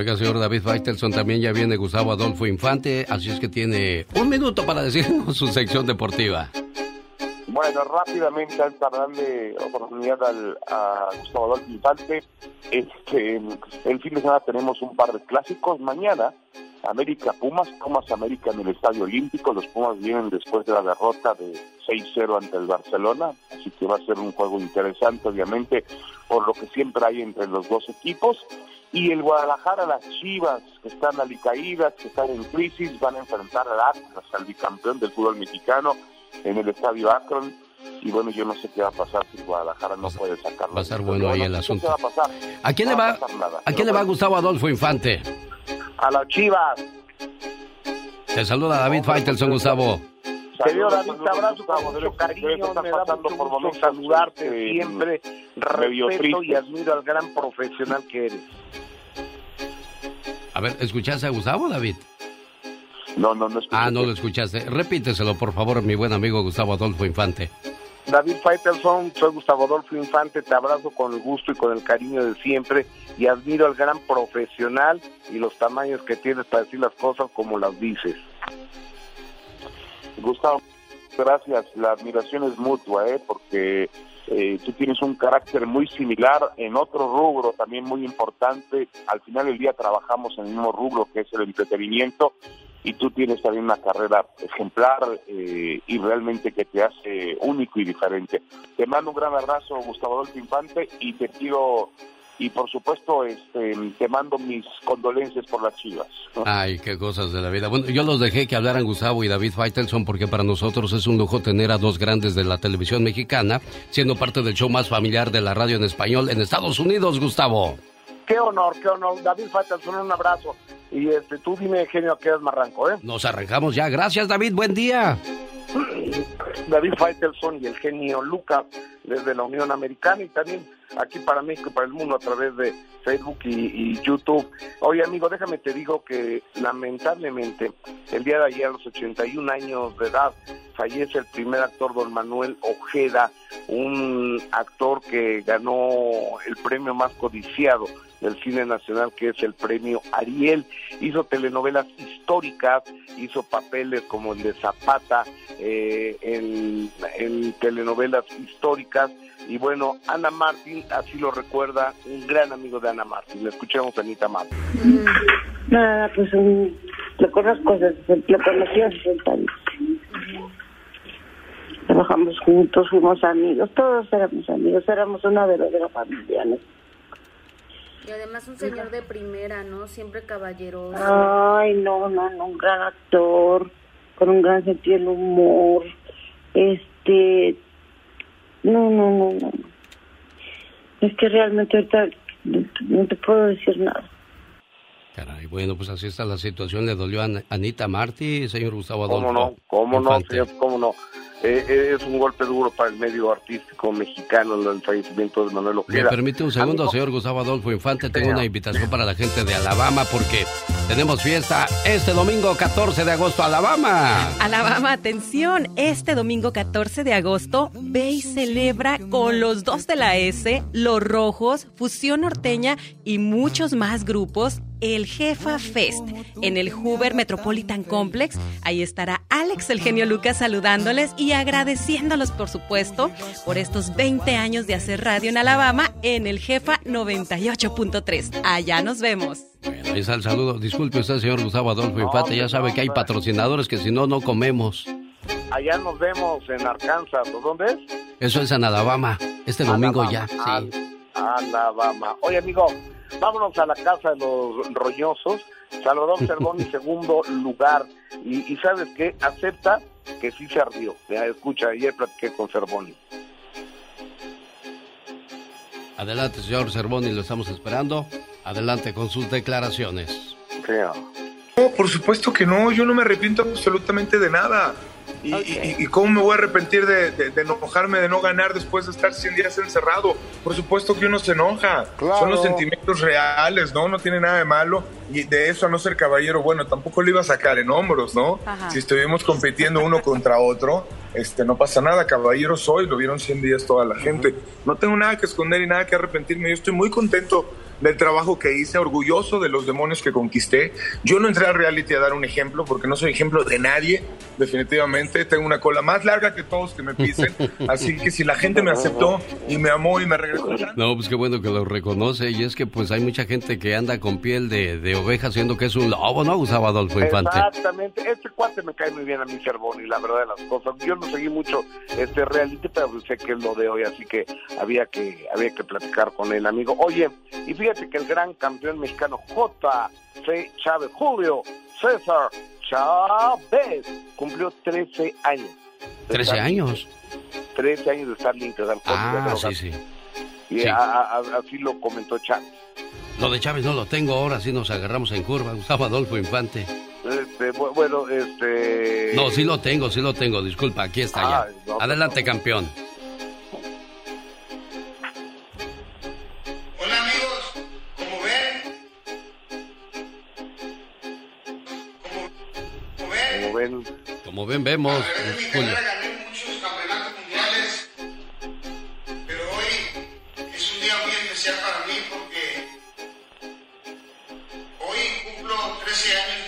Oiga, señor David Faitelson, también ya viene Gustavo Adolfo Infante, así es que tiene un minuto para decirnos su sección deportiva. Bueno, rápidamente antes de darle oportunidad al, a Gustavo Adolfo Infante, este, el fin de semana tenemos un par de clásicos. Mañana, América Pumas, Pumas América en el Estadio Olímpico. Los Pumas vienen después de la derrota de 6-0 ante el Barcelona, así que va a ser un juego interesante, obviamente, por lo que siempre hay entre los dos equipos. Y el Guadalajara, las Chivas, que están alicaídas, que están en crisis, van a enfrentar al Atlas, al bicampeón del fútbol mexicano, en el Estadio Akron. Y bueno, yo no sé qué va a pasar si Guadalajara no puede sacarlo. Va a estar bueno ahí el asunto. ¿Qué va a pasar? ¿A quién No le va, nada. ¿a quién le va Gustavo Adolfo Infante? A las Chivas. Te saluda David Faitelson, Gustavo. Querido David, te abrazo con mucho cariño, me da mucho gusto saludarte siempre, respeto y admiro al gran profesional que eres. A ver, ¿escuchaste a Gustavo, David? No, no, no escuché. Ah, no lo escuchaste. Repíteselo, por favor, mi buen amigo Gustavo Adolfo Infante. David Faitelson, soy Gustavo Adolfo Infante, te abrazo con el gusto y con el cariño de siempre y admiro al gran profesional y los tamaños que tienes para decir las cosas como las dices. Gustavo, gracias. La admiración es mutua, ¿eh? Porque eh, tú tienes un carácter muy similar en otro rubro también muy importante. Al final del día trabajamos en el mismo rubro que es el entretenimiento y tú tienes también una carrera ejemplar eh, y realmente que te hace único y diferente. Te mando un gran abrazo, Gustavo Adolfo Infante, y te pido y por supuesto este, te mando mis condolencias por las chivas. Ay, qué cosas de la vida. Bueno, yo los dejé que hablaran Gustavo y David Faitelson porque para nosotros es un lujo tener a dos grandes de la televisión mexicana siendo parte del show más familiar de la radio en español en Estados Unidos, Gustavo. Qué honor, qué honor. David Faitelson, un abrazo. Y este, tú dime, genio, que es marranco, ¿eh? Nos arrancamos ya. Gracias, David. Buen día. David Faitelson y el genio Luca desde la Unión Americana y también aquí para México y para el mundo a través de Facebook y, YouTube. Oye, amigo, déjame te digo que lamentablemente el día de ayer, a los 81 años de edad, fallece el primer actor, don Manuel Ojeda, un actor que ganó el premio más codiciado del cine nacional, que es el premio Ariel. Hizo telenovelas históricas, hizo papeles como el de Zapata, eh, en, en telenovelas históricas. Y bueno, Ana Martín, así lo recuerda, un gran amigo de Ana Martín. Le escuchamos a Anita Martín. Nada, pues um, lo conozco, desde, lo conocí hace 60 años. Trabajamos juntos, fuimos amigos, todos éramos amigos, éramos una verdadera familia, ¿no? Y además un señor de primera, ¿no? Siempre caballeroso. Ay, no, no, no, un gran actor, con un gran sentido del humor. Este, no, no, no, no. Es que realmente ahorita no te puedo decir nada. Caray, bueno, pues así está la situación. Le dolió a Anita Martí, señor Gustavo Adolfo. ¿Cómo no? ¿Cómo no, señor? ¿Cómo no? Eh, eh, es un golpe duro para el medio artístico mexicano el fallecimiento de Manuel Ojeda. ¿Me permite un segundo, señor Gustavo Adolfo Infante? Tengo una invitación para la gente de Alabama porque tenemos fiesta este domingo 14 de agosto, Alabama. Alabama, atención, este domingo 14 de agosto, ve y celebra con los dos de la S, Los Rojos, Fusión Norteña y muchos más grupos el Jefa Fest en el Hoover Metropolitan Complex. Ahí estará Alex, el genio Lucas, saludándoles y agradeciéndolos, por supuesto, por estos 20 años de hacer radio en Alabama en el Jefa 98.3. Allá nos vemos. Bueno, ahí está el saludo. Disculpe usted, señor Gustavo Adolfo Infante, ya sabe que hay patrocinadores que si no, no comemos. Allá nos vemos en Arkansas. ¿o ¿Dónde es? Eso es en Alabama. Este domingo ya, sí. Alabama. Oye, amigo, vámonos a la casa de los roñosos. Salvador <laughs> Cervoni, segundo lugar. Y, y ¿sabes qué? Acepta que sí se ardió. Ya, escucha, ayer platiqué con Cervoni. Adelante, señor Cervoni, lo estamos esperando. Adelante con sus declaraciones. No, por supuesto que no, yo no me arrepiento absolutamente de nada. ¿Y, y, y cómo me voy a arrepentir de, de- de enojarme, de no ganar después de estar 100 días encerrado? Por supuesto que uno se enoja. Son los sentimientos reales, ¿no? No tiene nada de malo. Y de eso a no ser caballero, bueno, tampoco lo iba a sacar en hombros, ¿no? Ajá. Si estuvimos compitiendo uno contra otro, este, no pasa nada. Caballero soy, lo vieron 100 días toda la gente. No tengo nada que esconder y nada que arrepentirme. Yo estoy muy contento del trabajo que hice, orgulloso de los demonios que conquisté. Yo no entré al reality a dar un ejemplo porque no soy ejemplo de nadie, definitivamente. Tengo una cola más larga que todos que me pisen. <laughs> Así que si la gente me aceptó y me amó y me regresó, No, pues qué bueno que lo reconoce. Y es que pues hay mucha gente que anda con piel de, de oveja siendo que es un lobo, ¿no, Gustavo Adolfo Infante? Exactamente. Este cuate me cae muy bien a mí, Cervoni, la verdad de las cosas. Yo no seguí mucho este reality, pero sé que es lo de hoy, así que había que había que platicar con él, amigo. Oye, y fíjate que el gran campeón mexicano J.C. Chávez, Julio César Chávez, cumplió 13 años. de 13 estar- años. 13 años de estar limpio de alcohol y de Ah, drogas. sí, sí. Y Sí. a- a- a- así lo comentó Chávez. Lo de Chávez no lo tengo, ahora sí nos agarramos en curva, <laughs> Gustavo Adolfo Infante. Este, bu- bueno, este... No, sí lo tengo, sí lo tengo, disculpa, aquí está Ah, ya. no, Adelante, campeón. Como ven, Como ven, vemos, Julio. muchos campeonatos mundiales, pero hoy es un día muy especial para mí porque hoy cumplo 13 años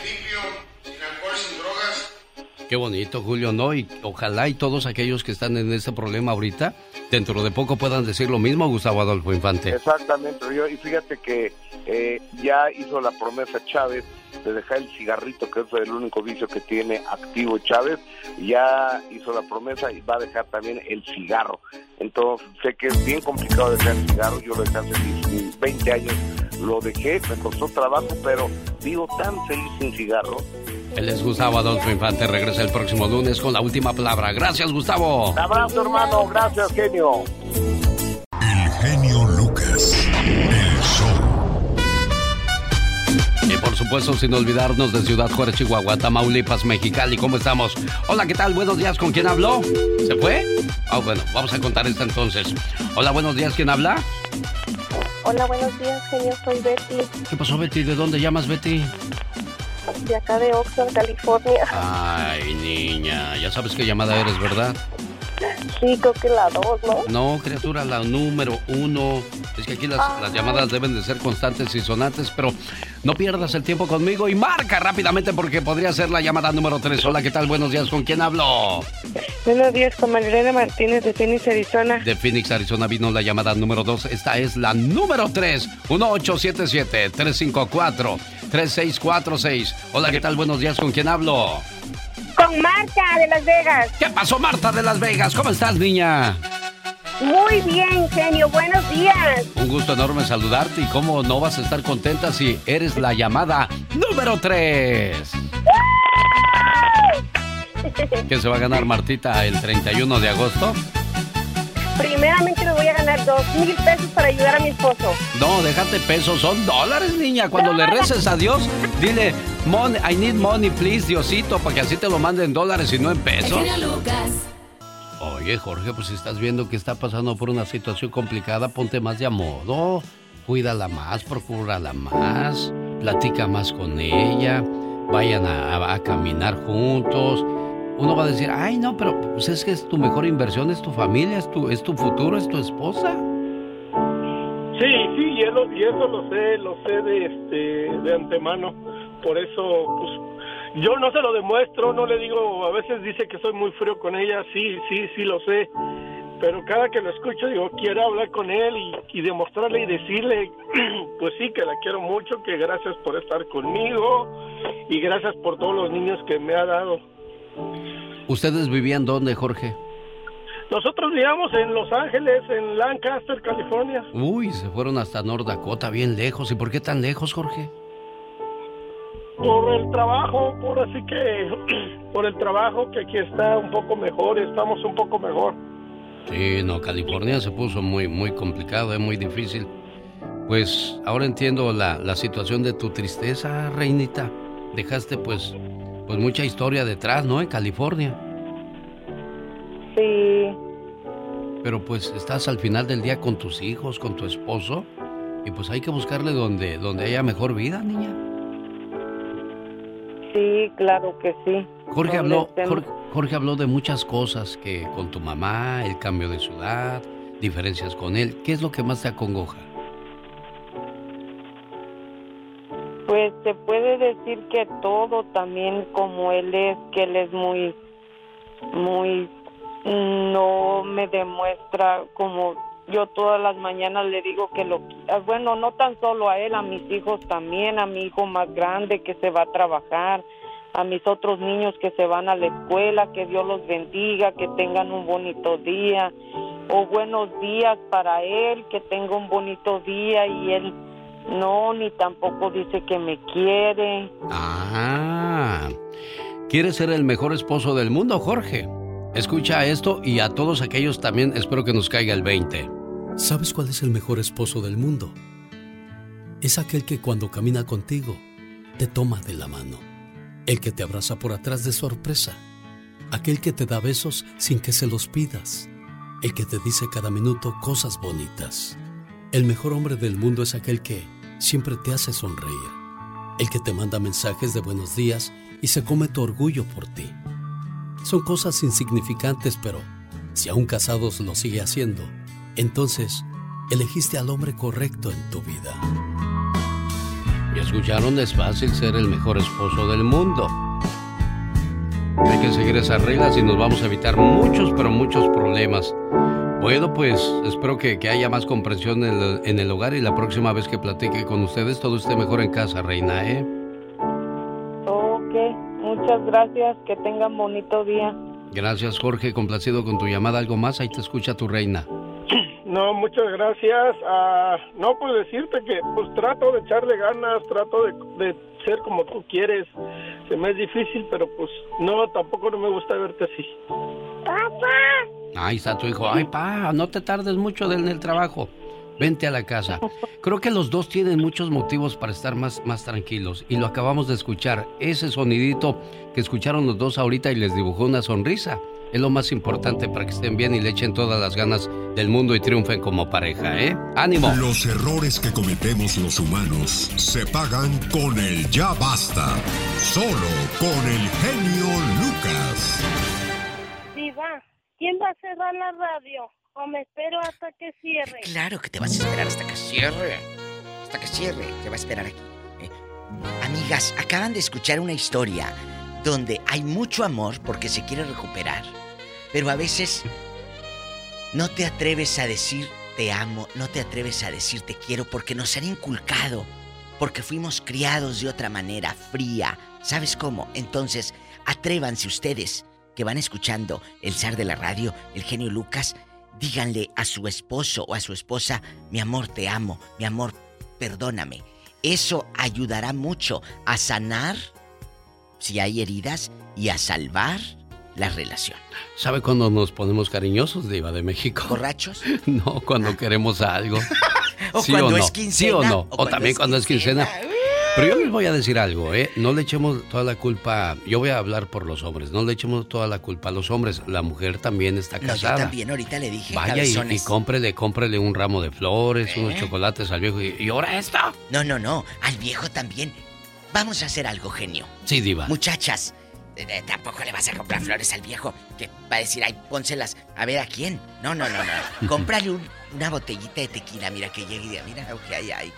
Qué bonito, Julio, ¿no? Y ojalá y todos aquellos que están en este problema ahorita dentro de poco puedan decir lo mismo, Gustavo Adolfo Infante. Exactamente, yo, y fíjate que eh, ya hizo la promesa Chávez de dejar el cigarrito, que es el único vicio que tiene activo Chávez, ya hizo la promesa y va a dejar también el cigarro. Entonces, sé que es bien complicado dejar el cigarro, yo lo dejé hace 20 años, lo dejé, me costó trabajo, pero vivo tan feliz sin cigarro. Él es Gustavo Adolfo Infante, regresa el próximo lunes con la última palabra. Gracias, Gustavo. Un abrazo, hermano, gracias, genio. El genio Lucas, el show. Y por supuesto, sin olvidarnos de Ciudad Juárez, Chihuahua, Tamaulipas, Mexicali. ¿Cómo estamos? Hola, ¿qué tal? Buenos días. ¿Con quién habló? ¿Se fue? Ah, bueno, vamos a contar esto entonces. Hola, buenos días. ¿Quién habla? Hola, buenos días, genio. Soy Betty, ¿Qué pasó, Betty? ¿De dónde llamas, Betty? De acá de Oxford, California. Ay, niña, ya sabes qué llamada eres, ¿verdad? Sí, creo que la dos, ¿no? No, criatura, la número uno. Es que aquí las, las llamadas deben de ser constantes y sonantes, pero no pierdas el tiempo conmigo y marca rápidamente porque podría ser la llamada número tres. Hola, ¿qué tal? Buenos días, ¿con quién hablo? Buenos días, con Marilena Martínez de Phoenix, Arizona. De Phoenix, Arizona vino la llamada número 2. Esta es la número 3. 1877-354-3646. Hola, ¿qué tal? Buenos días. ¿Con quién hablo? Con Marta de Las Vegas. ¿Qué pasó, Marta de Las Vegas? ¿Cómo estás, niña? Muy bien, genio. Buenos días. Un gusto enorme saludarte. ¿Y cómo no vas a estar contenta si eres la llamada número 3? ¿Qué se va a ganar Martita el 31 de agosto? Primeramente me voy a ganar dos mil pesos para ayudar a mi esposo. No, déjate pesos, son dólares, niña. Cuando le reces a Dios, dile, money, I need money, please, Diosito, para que así te lo manden en dólares y no en pesos. Oye, Jorge, pues si estás viendo que está pasando por una situación complicada, ponte más de a modo. Cuídala más, procúrala más, platica más con ella, vayan a, a- a caminar juntos. Uno va a decir, ay, no, pero pues es que es tu mejor inversión, es tu familia, es tu, es tu futuro, es tu esposa. Sí, sí, y eso, y eso lo sé, lo sé de, este, de antemano. Por eso, pues, yo no se lo demuestro, no le digo, a veces dice que soy muy frío con ella, sí, sí, sí lo sé. Pero cada que lo escucho, digo, quiero hablar con él y, y demostrarle y decirle, <clears throat> pues sí, que la quiero mucho, que gracias por estar conmigo y gracias por todos los niños que me ha dado. ¿Ustedes vivían dónde, Jorge? Nosotros vivíamos en Los Ángeles, en Lancaster, California. Uy, se fueron hasta North Dakota, bien lejos. ¿Y por qué tan lejos, Jorge? Por el trabajo, por así que, <clears throat> por el trabajo que aquí está un poco mejor, estamos un poco mejor. Sí, no, California se puso muy, muy complicado, es muy difícil. Pues ahora entiendo la, la situación de tu tristeza, reinita. Dejaste pues, pues mucha historia detrás, ¿no? En California. Sí, Pero pues estás al final del día con tus hijos, con tu esposo. Y pues hay que buscarle donde, donde haya mejor vida, niña. sí, claro que sí. Jorge habló, Jorge habló de muchas cosas, que con tu mamá, el cambio de ciudad, diferencias con él. ¿Qué es lo que más te acongoja? Pues se puede decir que todo también como él es, que él es muy, muy, no me demuestra como yo todas las mañanas le digo que lo, ah, bueno, no tan solo a él, a mis hijos también, a mi hijo más grande que se va a trabajar, a mis otros niños que se van a la escuela, que Dios los bendiga, que tengan un bonito día, o buenos días para él, que tenga un bonito día y él no, ni tampoco dice que me quiere. Ah, ¿quieres ser el mejor esposo del mundo, Jorge? Escucha esto y a todos aquellos también espero que nos caiga el 20. ¿Sabes cuál es el mejor esposo del mundo? Es aquel que cuando camina contigo te toma de la mano. El que te abraza por atrás de sorpresa. Aquel que te da besos sin que se los pidas. El que te dice cada minuto cosas bonitas. El mejor hombre del mundo es aquel que siempre te hace sonreír. El que te manda mensajes de buenos días y se come tu orgullo por ti. Son cosas insignificantes, pero si aún casados lo sigue haciendo, entonces elegiste al hombre correcto en tu vida. Y escucharon, es fácil ser el mejor esposo del mundo. Hay que seguir esas reglas y nos vamos a evitar muchos, pero muchos problemas. Bueno, pues espero que, que haya más comprensión en el, en el hogar y la próxima vez que platique con ustedes todo esté mejor en casa, reina, ¿eh? Ok, muchas gracias, que tengan bonito día. Gracias, Jorge, complacido con tu llamada. ¿Algo más? Ahí te escucha tu reina. <clears throat> No, muchas gracias. Ah, no, pues decirte que pues trato de echarle ganas, trato de, de ser como tú quieres. Se me es difícil, pero pues no, tampoco no me gusta verte así. Ahí está tu hijo. Ay, pa, no te tardes mucho en el trabajo. Vente a la casa. Creo que los dos tienen muchos motivos para estar más, más tranquilos. Y lo acabamos de escuchar. Ese sonidito que escucharon los dos ahorita y les dibujó una sonrisa. Es lo más importante para que estén bien y le echen todas las ganas del mundo y triunfen como pareja, ¿eh? ¡Ánimo! Los errores que cometemos los humanos se pagan con el ya basta. Solo con el genio Lucas. ¿Quién va a cerrar la radio? ¿O me espero hasta que cierre? Claro que te vas a esperar hasta que cierre. Hasta que cierre, te va a esperar aquí. ¿eh? Amigas, acaban de escuchar una historia donde hay mucho amor porque se quiere recuperar, pero a veces no te atreves a decir te amo, no te atreves a decir te quiero porque nos han inculcado, porque fuimos criados de otra manera, fría. ¿Sabes cómo? Entonces, atrévanse ustedes que van escuchando el zar de la radio, el genio Lucas, díganle a su esposo o a su esposa, mi amor, te amo, mi amor, perdóname. Eso ayudará mucho a sanar si hay heridas y a salvar la relación. ¿Sabe cuándo nos ponemos cariñosos, Diva de México? ¿Borrachos? <laughs> No, cuando queremos algo. <laughs> O ¿Sí cuando o no? es quincena, ¿Sí o no? o O, cuando también es cuando es quincena. Pero yo les voy a decir algo, ¿eh? No le echemos toda la culpa. Yo voy a hablar por los hombres. No le echemos toda la culpa a los hombres. La mujer también está No, yo casada. también ahorita le dije Vaya y, y cómprele, cómprele un ramo de flores, unos ¿Eh? chocolates al viejo. ¿Y, y ahora esto? No, no, no. Al viejo también. Vamos a hacer algo, genio. Sí, Diva. Muchachas, eh, eh, tampoco le vas a comprar flores al viejo que va a decir, ay, pónselas. A ver, ¿a quién? No, no, no, no. <laughs> Cómprale un- una botellita de tequila, mira, que llegue y diga, mira que hay ahí.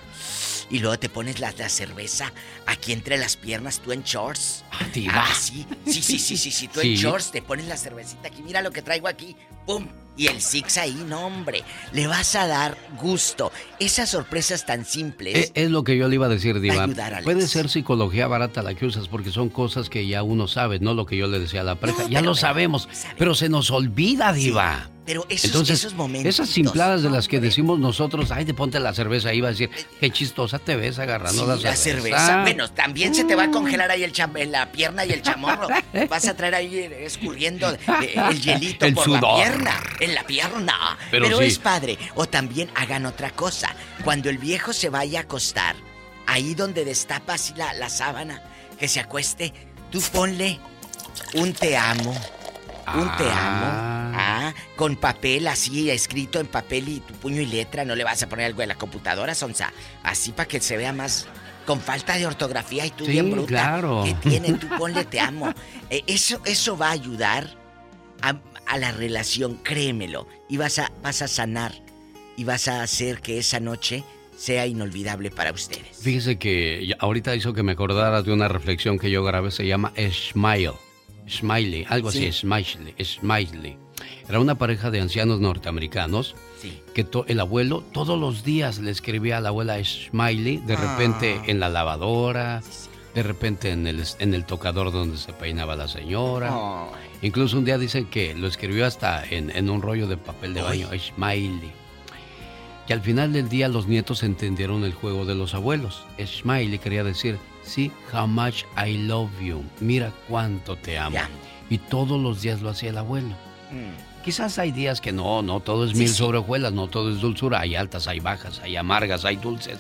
Y luego te pones la, la cerveza aquí entre las piernas, tú en shorts. Diva. Ah, sí, sí, sí, sí, sí, sí, tú en shorts te pones la cervecita aquí, mira lo que traigo aquí, ¡pum! Y el six ahí, no, hombre, le vas a dar gusto. Esas sorpresas tan simples. Es, es lo que yo le iba a decir, Diva. ayudar. Puede ser psicología barata la que usas porque son cosas que ya uno sabe, no lo que yo le decía a la pareja. ya lo sabemos, pero se nos olvida, Diva. Pero esos, Entonces, esos momentos. esas simpladas de las que decimos nosotros, ay, te ponte la cerveza va a decir, qué chistosa te ves agarrando Sí, la la cerveza. cerveza. Bueno, también se te va a congelar ahí el cham- en la pierna y el chamorro. <laughs> Vas a traer ahí eh, escurriendo eh, el hielito El por la pierna. En la pierna. Pero Pero, sí. es padre. O también hagan otra cosa. Cuando el viejo se vaya a acostar, ahí donde destapa así la, la sábana, que se acueste, tú ponle un te amo. Un te amo. Ah, con papel así, escrito en papel y tu puño y letra. No le vas a poner algo de la computadora, Sonsa. Así para que se vea más. Con falta de ortografía y tú Sí, bien bruta. claro. ¿Qué tiene? Tú <laughs> ponle te amo. Eh, eso, eso va a ayudar a, a la relación, créemelo. Y vas a, vas a sanar. Y vas a hacer que esa noche sea inolvidable para ustedes. Fíjese que ahorita hizo que me acordara de una reflexión que yo grabé, se llama Smile. Smiley, algo Sí. así, Smiley, Smiley. Era una pareja de ancianos norteamericanos Sí. que to- el abuelo todos los días le escribía a la abuela Smiley, de repente Ah. en la lavadora, de repente en el, en el tocador donde se peinaba la señora. Oh. Incluso un día dicen que lo escribió hasta en, en un rollo de papel de Ay. baño, Smiley. Y al final del día los nietos entendieron el juego de los abuelos. Smiley quería decir, sí, how much I love you. Mira cuánto te amo. Y todos los días lo hacía el abuelo. Mm. Quizás hay días que no, no todo es Sí, mil sí. sobre hojuelas, no todo es dulzura. Hay altas, hay bajas, hay amargas, hay dulces.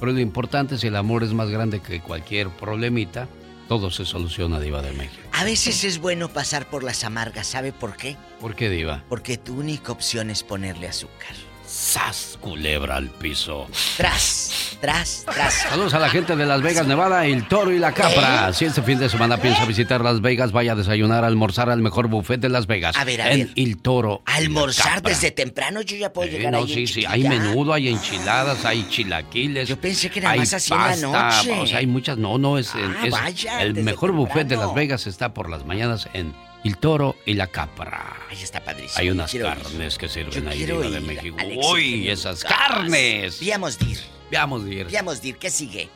Pero lo importante es el amor es más grande que cualquier problemita. Todo se soluciona, Diva de México. A veces es bueno pasar por las amargas, ¿sabe por qué? ¿Por qué, Diva? Porque tu única opción es ponerle azúcar. ¡Sas, culebra al piso! Tras, tras, tras. Saludos a la gente de Las Vegas, Nevada, El Toro y La Capra. Si este fin de semana piensa visitar Las Vegas, vaya a desayunar, almorzar al mejor buffet de Las Vegas. A ver, a en ver. El Toro. Almorzar desde temprano yo ya puedo Sí, llegar no, ahí. sí, sí, hay menudo, hay enchiladas, hay chilaquiles. Yo pensé que nada más así en la noche. O sea, hay muchas, no, no, es, Ah, es vaya, el mejor buffet de. Las Vegas está por las mañanas en el toro y la capra. Ahí está padrísimo. Hay unas ir. carnes que sirven ahí de México. Alexis Uy, esas carnes. Veamos dir. Veamos, Dir. Veamos dir. ¿Qué sigue?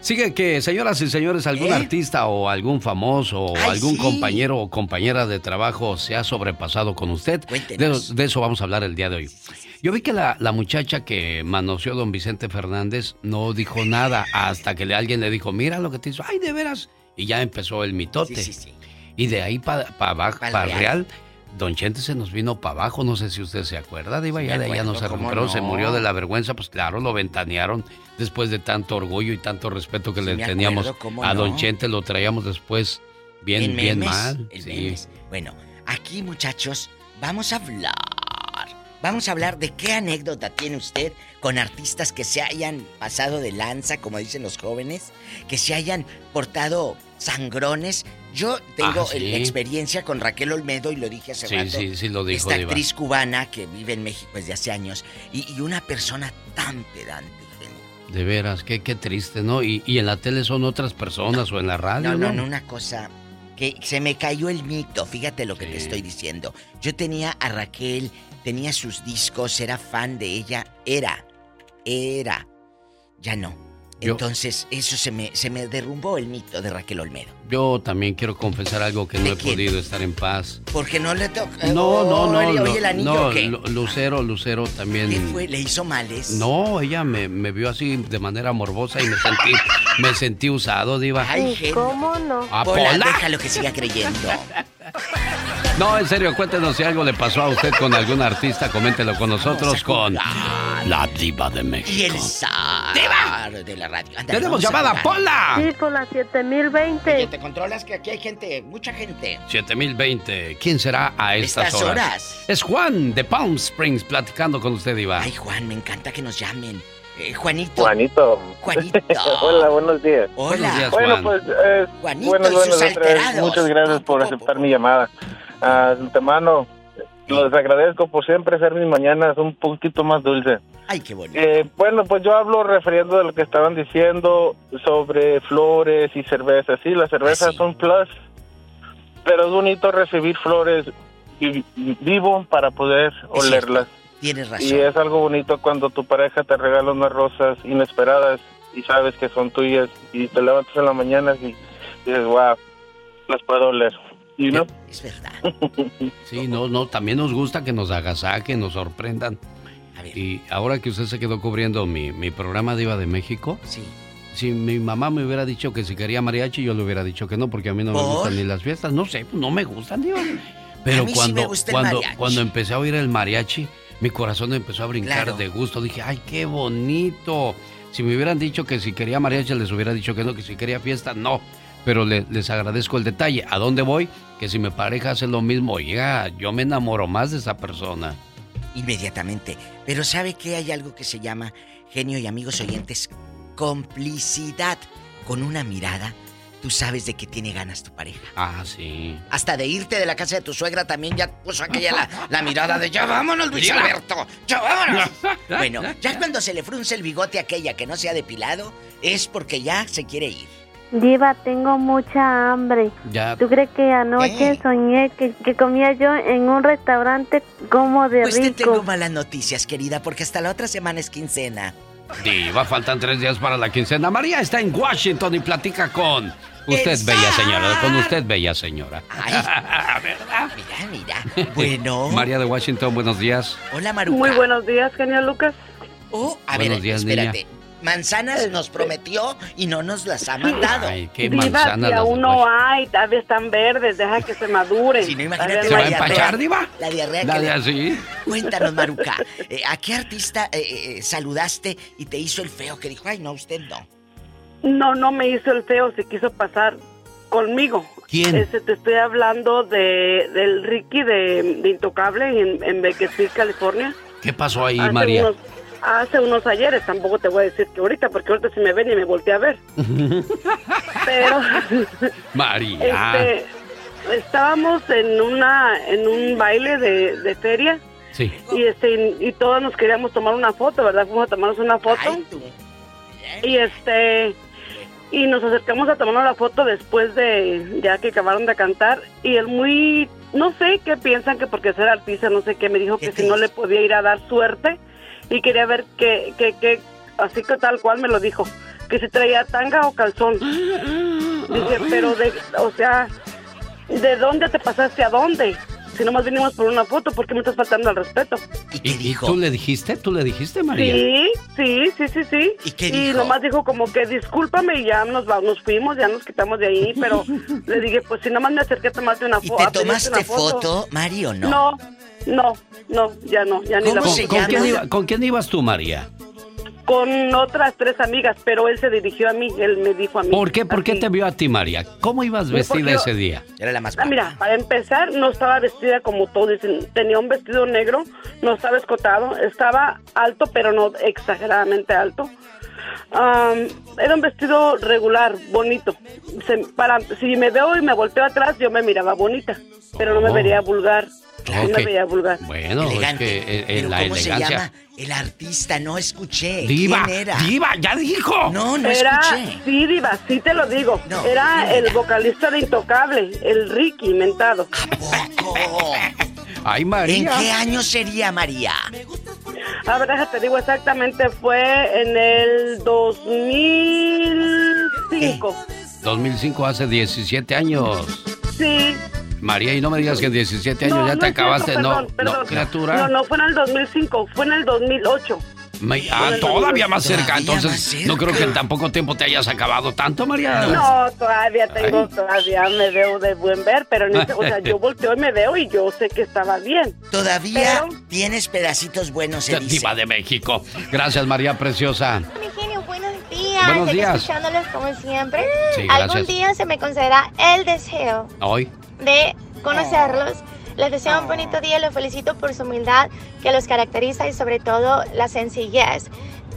Sigue que, señoras y señores, algún ¿Eh? artista o algún famoso o Ay, algún sí. compañero o compañera de trabajo se ha sobrepasado con usted. De, Cuéntenos. de eso vamos a hablar el día de hoy. Yo vi que la, la muchacha que manoseó don Vicente Fernández no dijo nada hasta que le- alguien le dijo, mira lo que te hizo. Ay, de veras. Y ya empezó el mitote. Sí, sí, sí. Y de ahí para abajo, Pa'l para real. real. Don Chente se nos vino para abajo, no sé si usted se acuerda, Diva, Sí, ya de allá no se ¿cómo recuperó, se murió de la vergüenza, pues claro, lo ventanearon después de tanto orgullo y tanto respeto que Sí, le teníamos acuerdo, ¿cómo a Don? Chente, lo traíamos después bien, En bien memes, mal. sí. Bueno, aquí muchachos, vamos a hablar. Vamos a hablar de qué anécdota tiene usted con artistas que se hayan pasado de lanza, como dicen los jóvenes, que se hayan portado sangrones. Yo tengo Ah, sí. la experiencia con Raquel Olmedo y lo dije hace Sí, rato. sí, sí lo dijo, Esta Diva. actriz cubana que vive en México desde hace años y, y una persona tan pedante. De veras, qué, qué triste, ¿no? Y, y en la tele son otras personas o en la radio, No, ¿no? no, no, una cosa que se me cayó el mito, fíjate lo que te estoy diciendo. Yo tenía a Raquel, tenía sus discos, era fan de ella, era, era, ya no. Yo- Entonces, eso se me, se me derrumbó el mito de Raquel Olmedo. Yo también quiero confesar algo que no he podido estar en paz. Porque no le toca. No, no, no. Oye, no, el anillo, no, ¿o qué? Lu- Lucero, Lucero también. ¿Qué fue? ¿Le hizo males? No, ella me, me vio así de manera morbosa y me sentí, <laughs> me sentí usado, Diva. Ay. ¿Cómo no? Pola. déjalo que siga creyendo. <laughs> No, en serio, cuéntenos si algo le pasó a usted con algún artista, coméntelo con nosotros con la Diva de Y México. el zar de la radio. ¡Tenemos llamada. Pola! Sí, por la 7020. Oye, te controlas que aquí hay gente, mucha gente. 7020. ¿Quién será a estas, Estas horas? horas. Es Juan de Palm Springs platicando con usted, Diva. Ay, Juan, me encanta que nos llamen. Eh, Juanito. Juanito. Juanito. <laughs> Hola, buenos días. Hola. Buenos días, bueno, Juan. pues, eh, Juanito buenas, y sus vez. alterados. Muchas gracias por aceptar mi llamada. Ah, de antemano, les agradezco por siempre hacer mis mañanas un poquito más dulce. Ay, qué bonito. Eh, bueno, pues yo hablo refiriendo a lo que estaban diciendo sobre flores y cervezas. Sí, las cervezas son plus, pero es bonito recibir flores vi- vivo para poder olerlas. Tienes razón. Y es algo bonito cuando tu pareja te regala unas rosas inesperadas y sabes que son tuyas y te levantas en la mañana y dices, wow, las puedo oler. ¿Y no? <laughs> Es verdad. Sí, no, no, también nos gusta que nos agasaquen, nos sorprendan. Y ahora que usted se quedó cubriendo mi, mi programa Diva de México, sí. si mi mamá me hubiera dicho que si quería mariachi, yo le hubiera dicho que no, porque a mí no me gustan ni las fiestas. No sé, pues no me gustan, Diva. Pero <laughs> A mí sí cuando, me gusta el cuando, cuando empecé a oír el mariachi, mi corazón empezó a brincar Claro. de gusto. Dije, ay, qué bonito. Si me hubieran dicho que si quería mariachi, les hubiera dicho que no, que si quería fiesta, no. Pero le- les agradezco el detalle. ¿A dónde voy? Que si mi pareja hace lo mismo, oiga, yo me enamoro más de esa persona. Inmediatamente. Pero ¿sabe que hay algo que se llama, genio y amigos oyentes, complicidad? Con una mirada, tú sabes de qué tiene ganas tu pareja. Ah, sí. Hasta de irte de la casa de tu suegra también ya puso aquella la, la mirada de ya vámonos, Luis. Alberto, ya vámonos. <laughs> Bueno, ya cuando se le frunce el bigote a aquella que no se ha depilado, es porque ya se quiere ir. Diva, tengo mucha hambre. Ya. ¿Tú crees que anoche ¿Eh? soñé que, que comía yo en un restaurante como de Pues te rico? tengo malas noticias, querida, porque hasta la otra semana es quincena. Diva, faltan tres días para la quincena. María está en Washington y platica con usted, El bella señora. Con usted, bella señora. <laughs> Mira, mira. Bueno. <laughs> María de Washington, buenos días. Hola, Maruca. Muy buenos días, genio Lucas. Oh, a Buenos ver, días, espérate. Manzanas nos prometió y no nos las ha mandado. Ay, qué Diva, manzana si las aún no hay, todavía están verdes, deja que se maduren. Si no, imagínate ¿Se va a empachar, Diva? La diarrea La le- así. Cuéntanos, Maruca, eh, ¿a qué artista eh, eh, saludaste y te hizo el feo que dijo, ay, no, usted no? No, no me hizo el feo, se quiso pasar conmigo. ¿Quién? Este, te estoy hablando de, del Ricky de, de Intocable en, en Bakersfield, California. ¿Qué pasó ahí, hace María? Unos, hace unos ayeres, tampoco te voy a decir que ahorita, porque ahorita si me ven y me volteé a ver. <laughs> Pero María. este, estábamos en una en un baile de, de feria Sí. y este y, y todos nos queríamos tomar una foto, ¿verdad? Fuimos a tomarnos una foto. Y este y nos acercamos a tomarnos la foto después de ya que acabaron de cantar y él muy no sé qué piensan que porque ser artista no sé qué me dijo que si no le podía ir a dar suerte y quería ver que que, que así que tal cual me lo dijo que si traía tanga o calzón dice pero de o sea de dónde te pasaste a dónde si nomás vinimos por una foto, ¿por qué me estás faltando al respeto? ¿Y, tú le dijiste? ¿Tú le dijiste, María? Sí, sí, sí, sí, sí. ¿Y qué Y nomás dijo como que discúlpame y ya nos, va- nos fuimos, ya nos quitamos de ahí, pero <laughs> le dije, pues si nomás me acerqué a tomarte una ¿Y foto. te tomaste foto, Mari, o no? No, no, no, ya no, ya ni la ¿Con, con quién iba- con quién ibas tú, María? Con otras tres amigas, pero él se dirigió a mí, él me dijo a mí. ¿Por qué? ¿Por qué te vio a ti, María? ¿Cómo ibas vestida yo- ese día? Era la más Ah, mira, para empezar, no estaba vestida como todos dicen. Tenía un vestido negro, no estaba escotado, estaba alto, pero no exageradamente alto. Am, era un vestido regular, bonito. Se- para, si me veo y me volteo atrás, yo me miraba bonita, pero no me Oh. vería vulgar. Veía vulgar. Bueno, Elegante. es que eh, eh, ¿Pero la cómo se elegancia. llama? El artista, no escuché. Diva, ¿Quién era? diva, ya dijo. No, no era, escuché. sí, Diva, sí te lo digo. No, era ¿quién el vocalista de Intocable, el Ricky Mentado. <laughs> Ay, María. ¿En qué año sería María? A ver, déjate digo exactamente, fue en el 2005. 2005, hace 17 años. Sí. María, y no me digas que en 17 años No, ya no te cierto, acabaste. perdón, no, perdón. no, criatura. No, no fue en el 2005, fue en el 2008. Me- ah, todavía más cerca. Todavía Entonces, más cerca. no creo que en tan poco tiempo te hayas acabado tanto, María. No, todavía tengo, todavía me veo de buen ver, pero en ese- o sea, yo <laughs> volteo y me veo y yo sé que estaba bien. Todavía Pero- tienes pedacitos buenos, se dice. Diva de México. Gracias, María Preciosa. Mi genio, buenos días. Buenos días. escuchándolos como siempre. Sí, Algún día se me concederá el deseo Hoy. De conocerlos. Les deseo un bonito día, los felicito por su humildad que los caracteriza y sobre todo la sencillez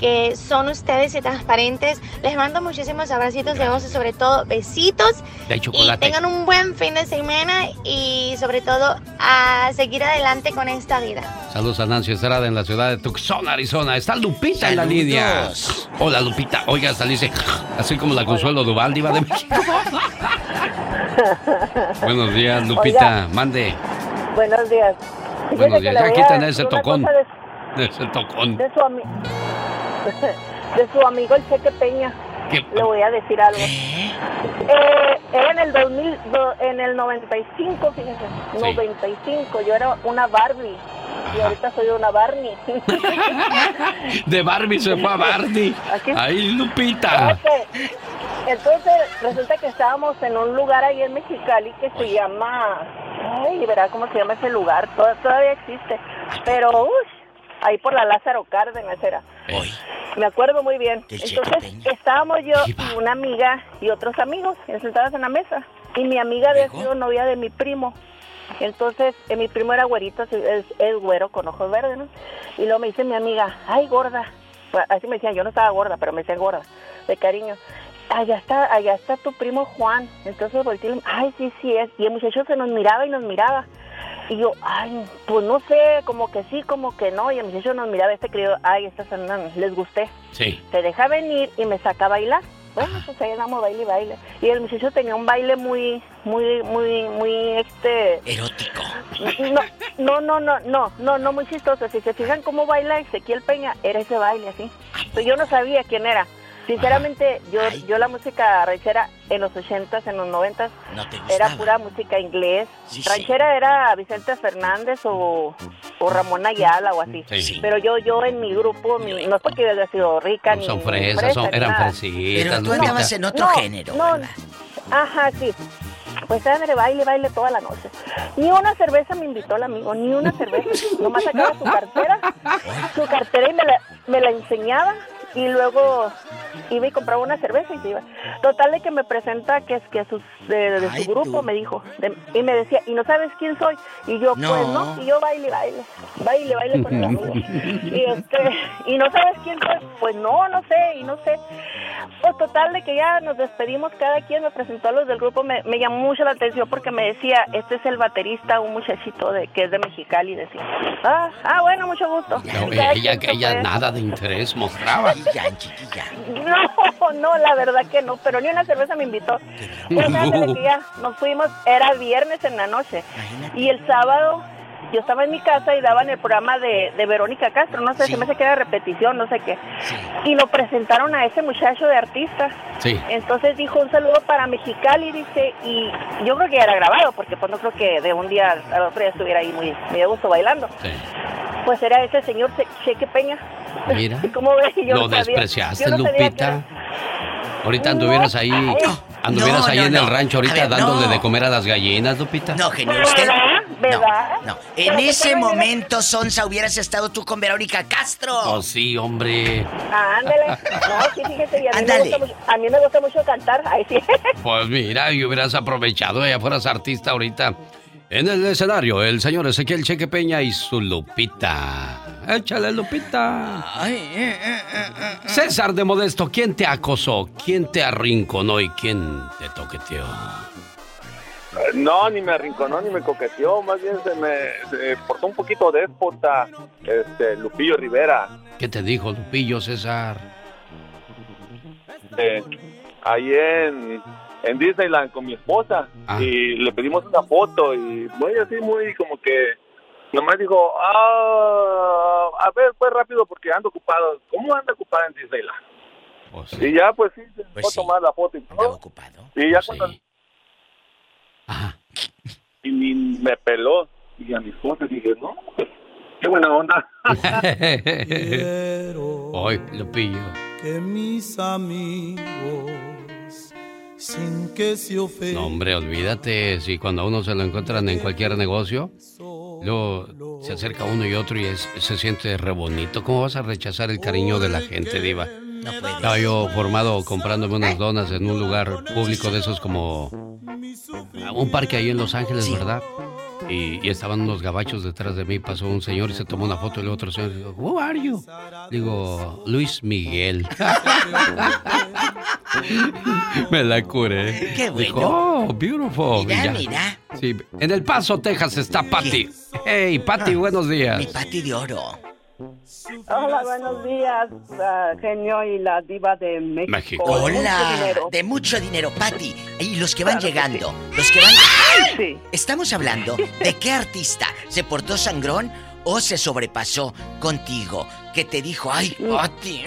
que son ustedes y transparentes. Les mando muchísimos abracitos de oso, sobre todo besitos. De Y chocolate. tengan un buen fin de semana y sobre todo a seguir adelante con esta vida. Saludos a Nancy Estrada en la ciudad de Tucson, Arizona. Está Lupita en la línea. Hola, Lupita. Oiga, hasta dice, así como la Consuelo Duval, Diva de México. <laughs> Buenos días, Lupita. Oiga. Mande. Buenos días. Buenos días. Ya decir ese tocón. De, <laughs> Ese tocón. de su ami- <laughs> de su amigo el Cheque Peña. ¿Qué? Le voy a decir algo. Eh, era en el 2000, do- en el 95, fíjese. 95. Yo era una Barbie. Y ahorita soy una Barney. <laughs> De Barbie se fue a Barney. Ahí, Lupita. Ok. Entonces, resulta que estábamos en un lugar ahí en Mexicali que se llama. Ay, verá cómo se llama ese lugar. Toda- todavía existe. Pero, uy, ahí por la Lázaro Cárdenas era. Me acuerdo muy bien. Entonces, estábamos yo y una amiga y otros amigos sentados en la mesa. Y mi amiga había sido novia de mi primo. Entonces, eh, mi primo era güerito, es, es güero con ojos verdes, ¿no? Y luego me dice mi amiga, ay, gorda. Bueno, Así me decían, yo no estaba gorda, pero me decían gorda, de cariño. Allá está, allá está tu primo Juan. Entonces volteé ay, sí, sí es. Y el muchacho se nos miraba y nos miraba. Y yo, ay, pues no sé, como que sí, como que no. Y el muchacho nos miraba, este creyó, ay, estas andan, les gusté. Sí. Se deja venir y me saca a bailar. Bueno, pues ahí andamos baile y baile. Y el muchacho tenía un baile muy, muy, muy, muy, este... Erótico. No, no, no, no, no, no, no muy chistoso. Si se fijan cómo baila Ezequiel Peña, era ese baile así. Pero yo no sabía quién era. Sinceramente, yo, yo la música ranchera en los ochentas, en los noventas, No te era gustaba. pura música inglés. Sí, sí. ranchera era Vicente Fernández o, o Ramón Ayala o así. Sí. Pero yo, yo en mi grupo, mi- no es porque yo haya sido rica ni Son fresas, son- eran fresitas. Pero tú andabas en otro No, género. no, Ajá, sí. Pues de baile, baile toda la noche. Ni una cerveza me invitó el amigo, ni una cerveza. Nomás sacaba su cartera, <laughs> su cartera y me la, me la enseñaba y luego iba y compraba una cerveza y se iba. Total de que me presenta que es que sus, de, de su grupo me dijo de- y me decía, ¿y no sabes quién soy? Y yo, No. pues no, y yo baile, baile, baile, baile con el. <laughs> Y este, ¿y no sabes quién soy? Pues no, no sé, y no sé. Pues total, de que ya nos despedimos, cada quien me presentó a los del grupo, me, me llamó mucho la atención porque me decía, este es el baterista, un muchachito de que es de Mexicali, decía. Ah, ah bueno, mucho gusto. No, ella, ella fue. nada de interés mostraba. No, no, la verdad que no, pero ni una cerveza me invitó. Pues ándale, que ya nos fuimos, era viernes en la noche. Y el sábado yo estaba en mi casa y daban el programa de, de Verónica Castro, no sé, se me hace que era repetición, no sé qué. Y lo presentaron a ese muchacho de artista. Sí. Entonces dijo un saludo para Mexicali, dice, y yo creo que ya era grabado, porque pues no creo que de un día al otro día estuviera ahí muy, muy a gusto bailando. Pues era ese señor Che- Cheque Peña. Mira. <laughs> ¿Cómo ves? Yo Lo no despreciaste, no Lupita. Ahorita anduvieras ahí, anduvieras No, ahí no, en el rancho ahorita ver, dándole no. de comer a las gallinas, Lupita. No, genio, usted. ¿Verdad? No, no. En ese momento, Sonsa, hubieras estado tú con Verónica Castro. Oh, sí, hombre. Ándale. <laughs> No, sí, fíjese, a mí, me Ándale. gusta mucho, a mí me gusta mucho cantar. Ahí sí. <laughs> Pues mira, y hubieras aprovechado, ya fueras artista ahorita. En el escenario, el señor Ezequiel Cheque Peña y su Lupita. Échale, Lupita. César de Modesto, ¿quién te acosó? ¿Quién te arrinconó y quién te toqueteó? No, ni me arrinconó ni me coqueteó, más bien se me se portó un poquito déspota, este, Lupillo Rivera. ¿Qué te dijo Lupillo, César? eh, ahí en, en Disneyland con mi esposa Ah. y le pedimos una foto y muy así, muy como que nomás dijo, ah, a ver, pues rápido porque ando ocupado. ¿Cómo anda ocupada en Disneyland? Y ya pues sí, se fue a tomar la foto y todo. Y ya cuando... Y ni me peló. Y a mi esposa dije, no, pues, qué buena onda. <laughs> Hoy, Lupillo. que mis amigos sin que se ofendan. No, hombre, olvídate. Si cuando a uno se lo encuentran en cualquier negocio, luego se acerca uno y otro y es- se siente re bonito. ¿Cómo vas a rechazar el cariño de la gente, Diva? No puedes. Estaba yo formado comprándome unas donas en un lugar público de esos como un parque ahí en Los Ángeles, ¿verdad? Y, y estaban unos gabachos detrás de mí, pasó un señor y se tomó una foto y el otro señor dijo, Who are you? Digo, Luis Miguel. <laughs> Me la curé. Qué bueno. Dijo, oh, beautiful. Mira, mira. Sí, en El Paso, Texas está Patty. Hey, Patty, buenos días. Mi Pati de oro. Hola, buenos días, ah, genio y la diva de México. Hola, de mucho dinero, Pati. Y los que van Claro que llegando, los que van... Estamos hablando de qué artista se portó sangrón o se sobrepasó contigo, que te dijo, ay, Pati.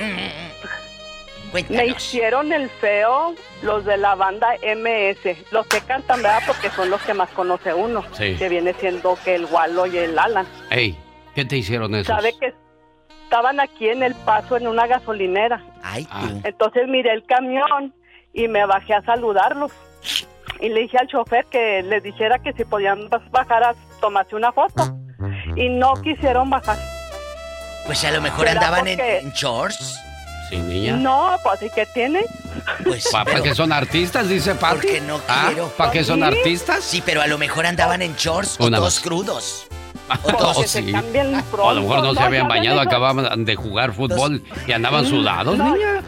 Me hicieron el feo los de la banda MS, los que cantan, ¿verdad? Porque son los que más conoce uno, Sí. que viene siendo que el Wallo y el Alan. Hey, ¿qué te hicieron esos? Sabe que estaban aquí en El Paso en una gasolinera. Ay, Entonces miré el camión y me bajé a saludarlos. Y le dije al chofer que les dijera que si podían bajar a tomarse una foto. Y no quisieron bajar. Pues a lo mejor ¿Será andaban en, porque- en shorts. Sí, niña. No, pues ¿y qué tiene? Pues, ¿Para pero- qué son artistas? Dice Patty. Porque no ¿Ah? quiero. ¿Para qué son artistas? Sí, pero a lo mejor andaban en shorts o Una todos crudos. <laughs> Oh, sí. a lo mejor no se habían bañado, hecho- acababan de jugar fútbol y andaban sudados, No, niña.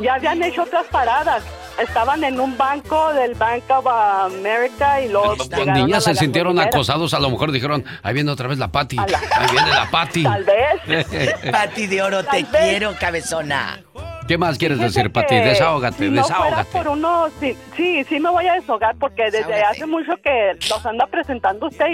Ya habían hecho otras paradas. Estaban en un banco del Bank of America y Los niñas se sintieron acosados, a lo mejor dijeron, ahí viene otra vez la Patty. Ahí viene la Patty. <laughs> Tal vez. <laughs> Pati de oro, te vez. quiero, cabezona. ¿Qué más quieres Fíjese decir, que Desahógate, si no fuera desahógate. por uno, sí, sí, sí me voy a desahogar porque desde hace mucho que los anda presentando usted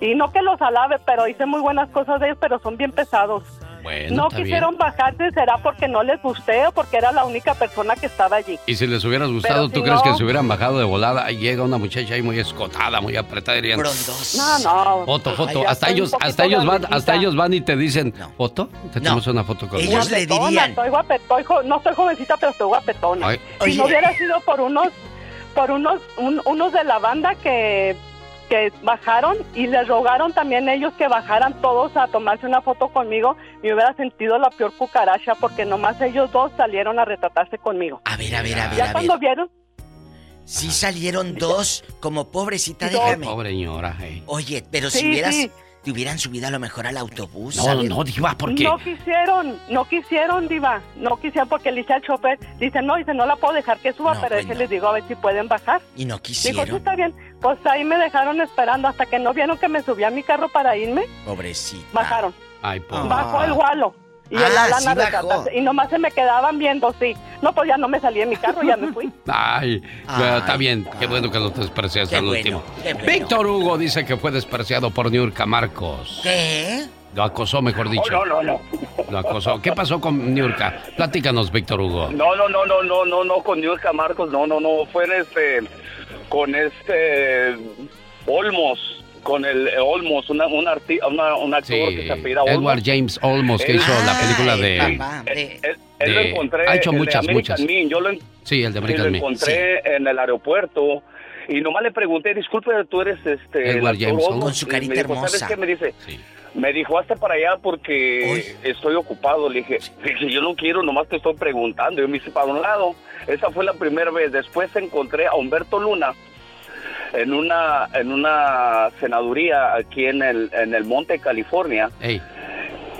y, y no que los alabe, pero hice muy buenas cosas de ellos, pero son bien pesados. Bueno, no está quisieron bajarse, será porque no les gusté o porque era la única persona que estaba allí. Y si les hubieras gustado, Pero ¿tú si crees no- que se hubieran bajado de volada? Ahí llega una muchacha ahí muy escotada, muy apretada y dirían, No, no. Foto, foto. Hasta ellos, hasta ellos van, hasta ellos van y te dicen, ¿foto? Te tomamos una foto con Guapetona, Estoy guapetona, estoy jo- no estoy jovencita, pero estoy guapetona. Ay. Si Oye. no hubiera sido por unos, por unos, un- unos de la banda que, que bajaron y les rogaron también ellos que bajaran todos a tomarse una foto conmigo, me hubiera sentido la peor cucaracha porque nomás ellos dos salieron a retratarse conmigo. A ver, a ver, a ver, Ya a ver. cuando vieron, Sí salieron dos como pobrecita, Dos. déjame. Pobre señora, eh. Oye, pero si Sí, hubieras sí. Te hubieran subido a lo mejor al autobús. No, no, Diva, ¿por qué? No quisieron, no quisieron, Diva. No quisieron porque le dice al chofer, dice, no, dice, no la puedo dejar que suba, pero pues les digo a ver si pueden bajar. Y no quisieron. Dijo, está bien. Pues ahí me dejaron esperando hasta que no vieron que me subí a mi carro para irme. Pobrecita. Bajaron. Ay, pobre. Bajó el gualo. Y Ah, el Alana sí rescatarse. Y nomás se me quedaban viendo, sí. No, pues ya no me salí de mi carro, ya me fui. <laughs> Ay, Ay, está bien. Qué bueno que lo desprecias Qué al bueno, último. bueno. Víctor Hugo dice que fue despreciado por Niurka Marcos. ¿Qué? Lo acosó, mejor dicho. No, no, no. Lo acosó. ¿Qué pasó con Niurka? Platícanos, Víctor Hugo. No, no, no, no, no, no, no, con Niurka Marcos, no, no, no, fue en este, con este Olmos, con el eh, Olmos, una, un, arti- una, un actor Sí, que se apellida Olmos. Edward James Olmos, que Él- hizo la película Ay, de... papá, de- Él, él lo encontré ha hecho muchas, muchas. Yo lo, en- Sí, el de lo American Me. encontré en el aeropuerto y nomás le pregunté, disculpe, tú eres este... Edward James Olmos?" Con su Y carita me dijo, hermosa. ¿Sabes qué? Me dice, me dijo, hasta para allá porque estoy ocupado. Le dije, le dije, yo no quiero, nomás te estoy preguntando. Yo me hice para un lado. Esa fue la primera vez. Después encontré a Humberto Luna en una en una senaduría aquí en el, en el Monte, California.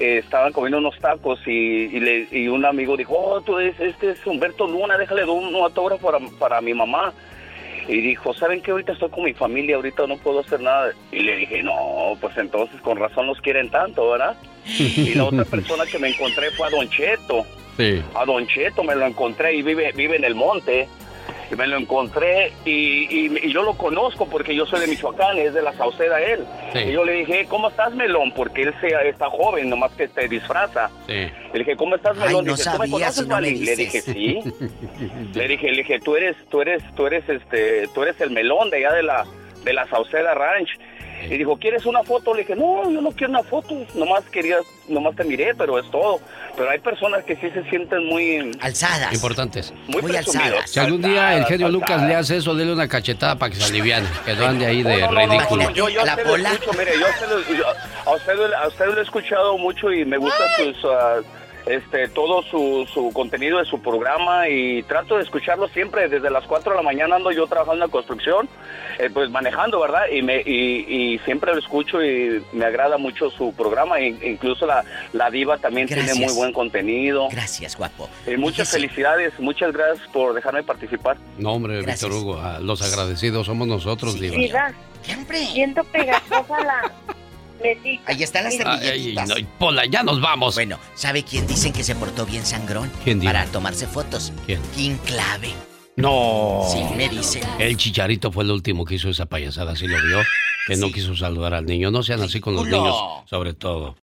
Eh, estaban comiendo unos tacos y, y, le- y un amigo dijo, oh, tú es, este es Humberto Luna, déjale un autógrafo para, para mi mamá. Y dijo, ¿saben qué? Ahorita estoy con mi familia, ahorita no puedo hacer nada. Y le dije, no, pues entonces con razón los quieren tanto, ¿verdad? Y la otra persona que me encontré fue a Don Cheto. sí. A Don Cheto me lo encontré y vive, vive en el monte. Y me lo encontré y, y- y yo lo conozco porque yo soy de Michoacán, es de la Sauceda él. Sí. Y yo le dije, ¿cómo estás, Melón? Porque él se, está joven, nomás que te disfraza. Sí. Le dije, ¿cómo estás, Ay, Melón? no Dice, ¿tú me conoces, si no me Vali? Le dije, sí. <laughs> le dije, le dije, tú eres, tú eres, tú eres, este, tú eres el Melón de allá de la, de la Sauceda Ranch. Y dijo, ¿quieres una foto? Le dije, no, yo no quiero una foto, nomás quería, nomás te miré, pero es todo. Pero hay personas que sí se sienten muy, Alzadas. Importantes. muy, Muy alzadas. Si algún día el Alzadas, genio Lucas le hace eso, dele una cachetada para que se aliviane. Que no ande ahí de No, no, ridículo. no, yo, yo La escucho, mire, yo a usted, lo- yo- a usted, a usted lo he escuchado mucho y me gusta sus, ah, este, todo su, su contenido de su programa y trato de escucharlo siempre. Desde las 4 de la mañana ando yo trabajando en la construcción, eh, pues manejando, ¿verdad? Y, me, y, y siempre lo escucho y me agrada mucho su programa. e- incluso la, la diva también Gracias. tiene muy buen contenido. Gracias, guapo. Y muchas Fíjese, felicidades, muchas gracias por dejarme participar. No, hombre, Gracias. Víctor Hugo, los agradecidos somos nosotros, Sí. Diva, Siempre. siento pegajosa la Ahí están las Ay, ay, servilletitas. no, Pola, ya nos vamos. Bueno, ¿sabe quién dicen que se portó bien sangrón? ¿Quién dijo? Para tomarse fotos. ¿Quién? King Clave. No. Sí, me dicen. El chicharito fue el último que hizo esa payasada, ¿sí lo vio? Que no quiso saludar al niño. No sean así con los niños, sobre todo.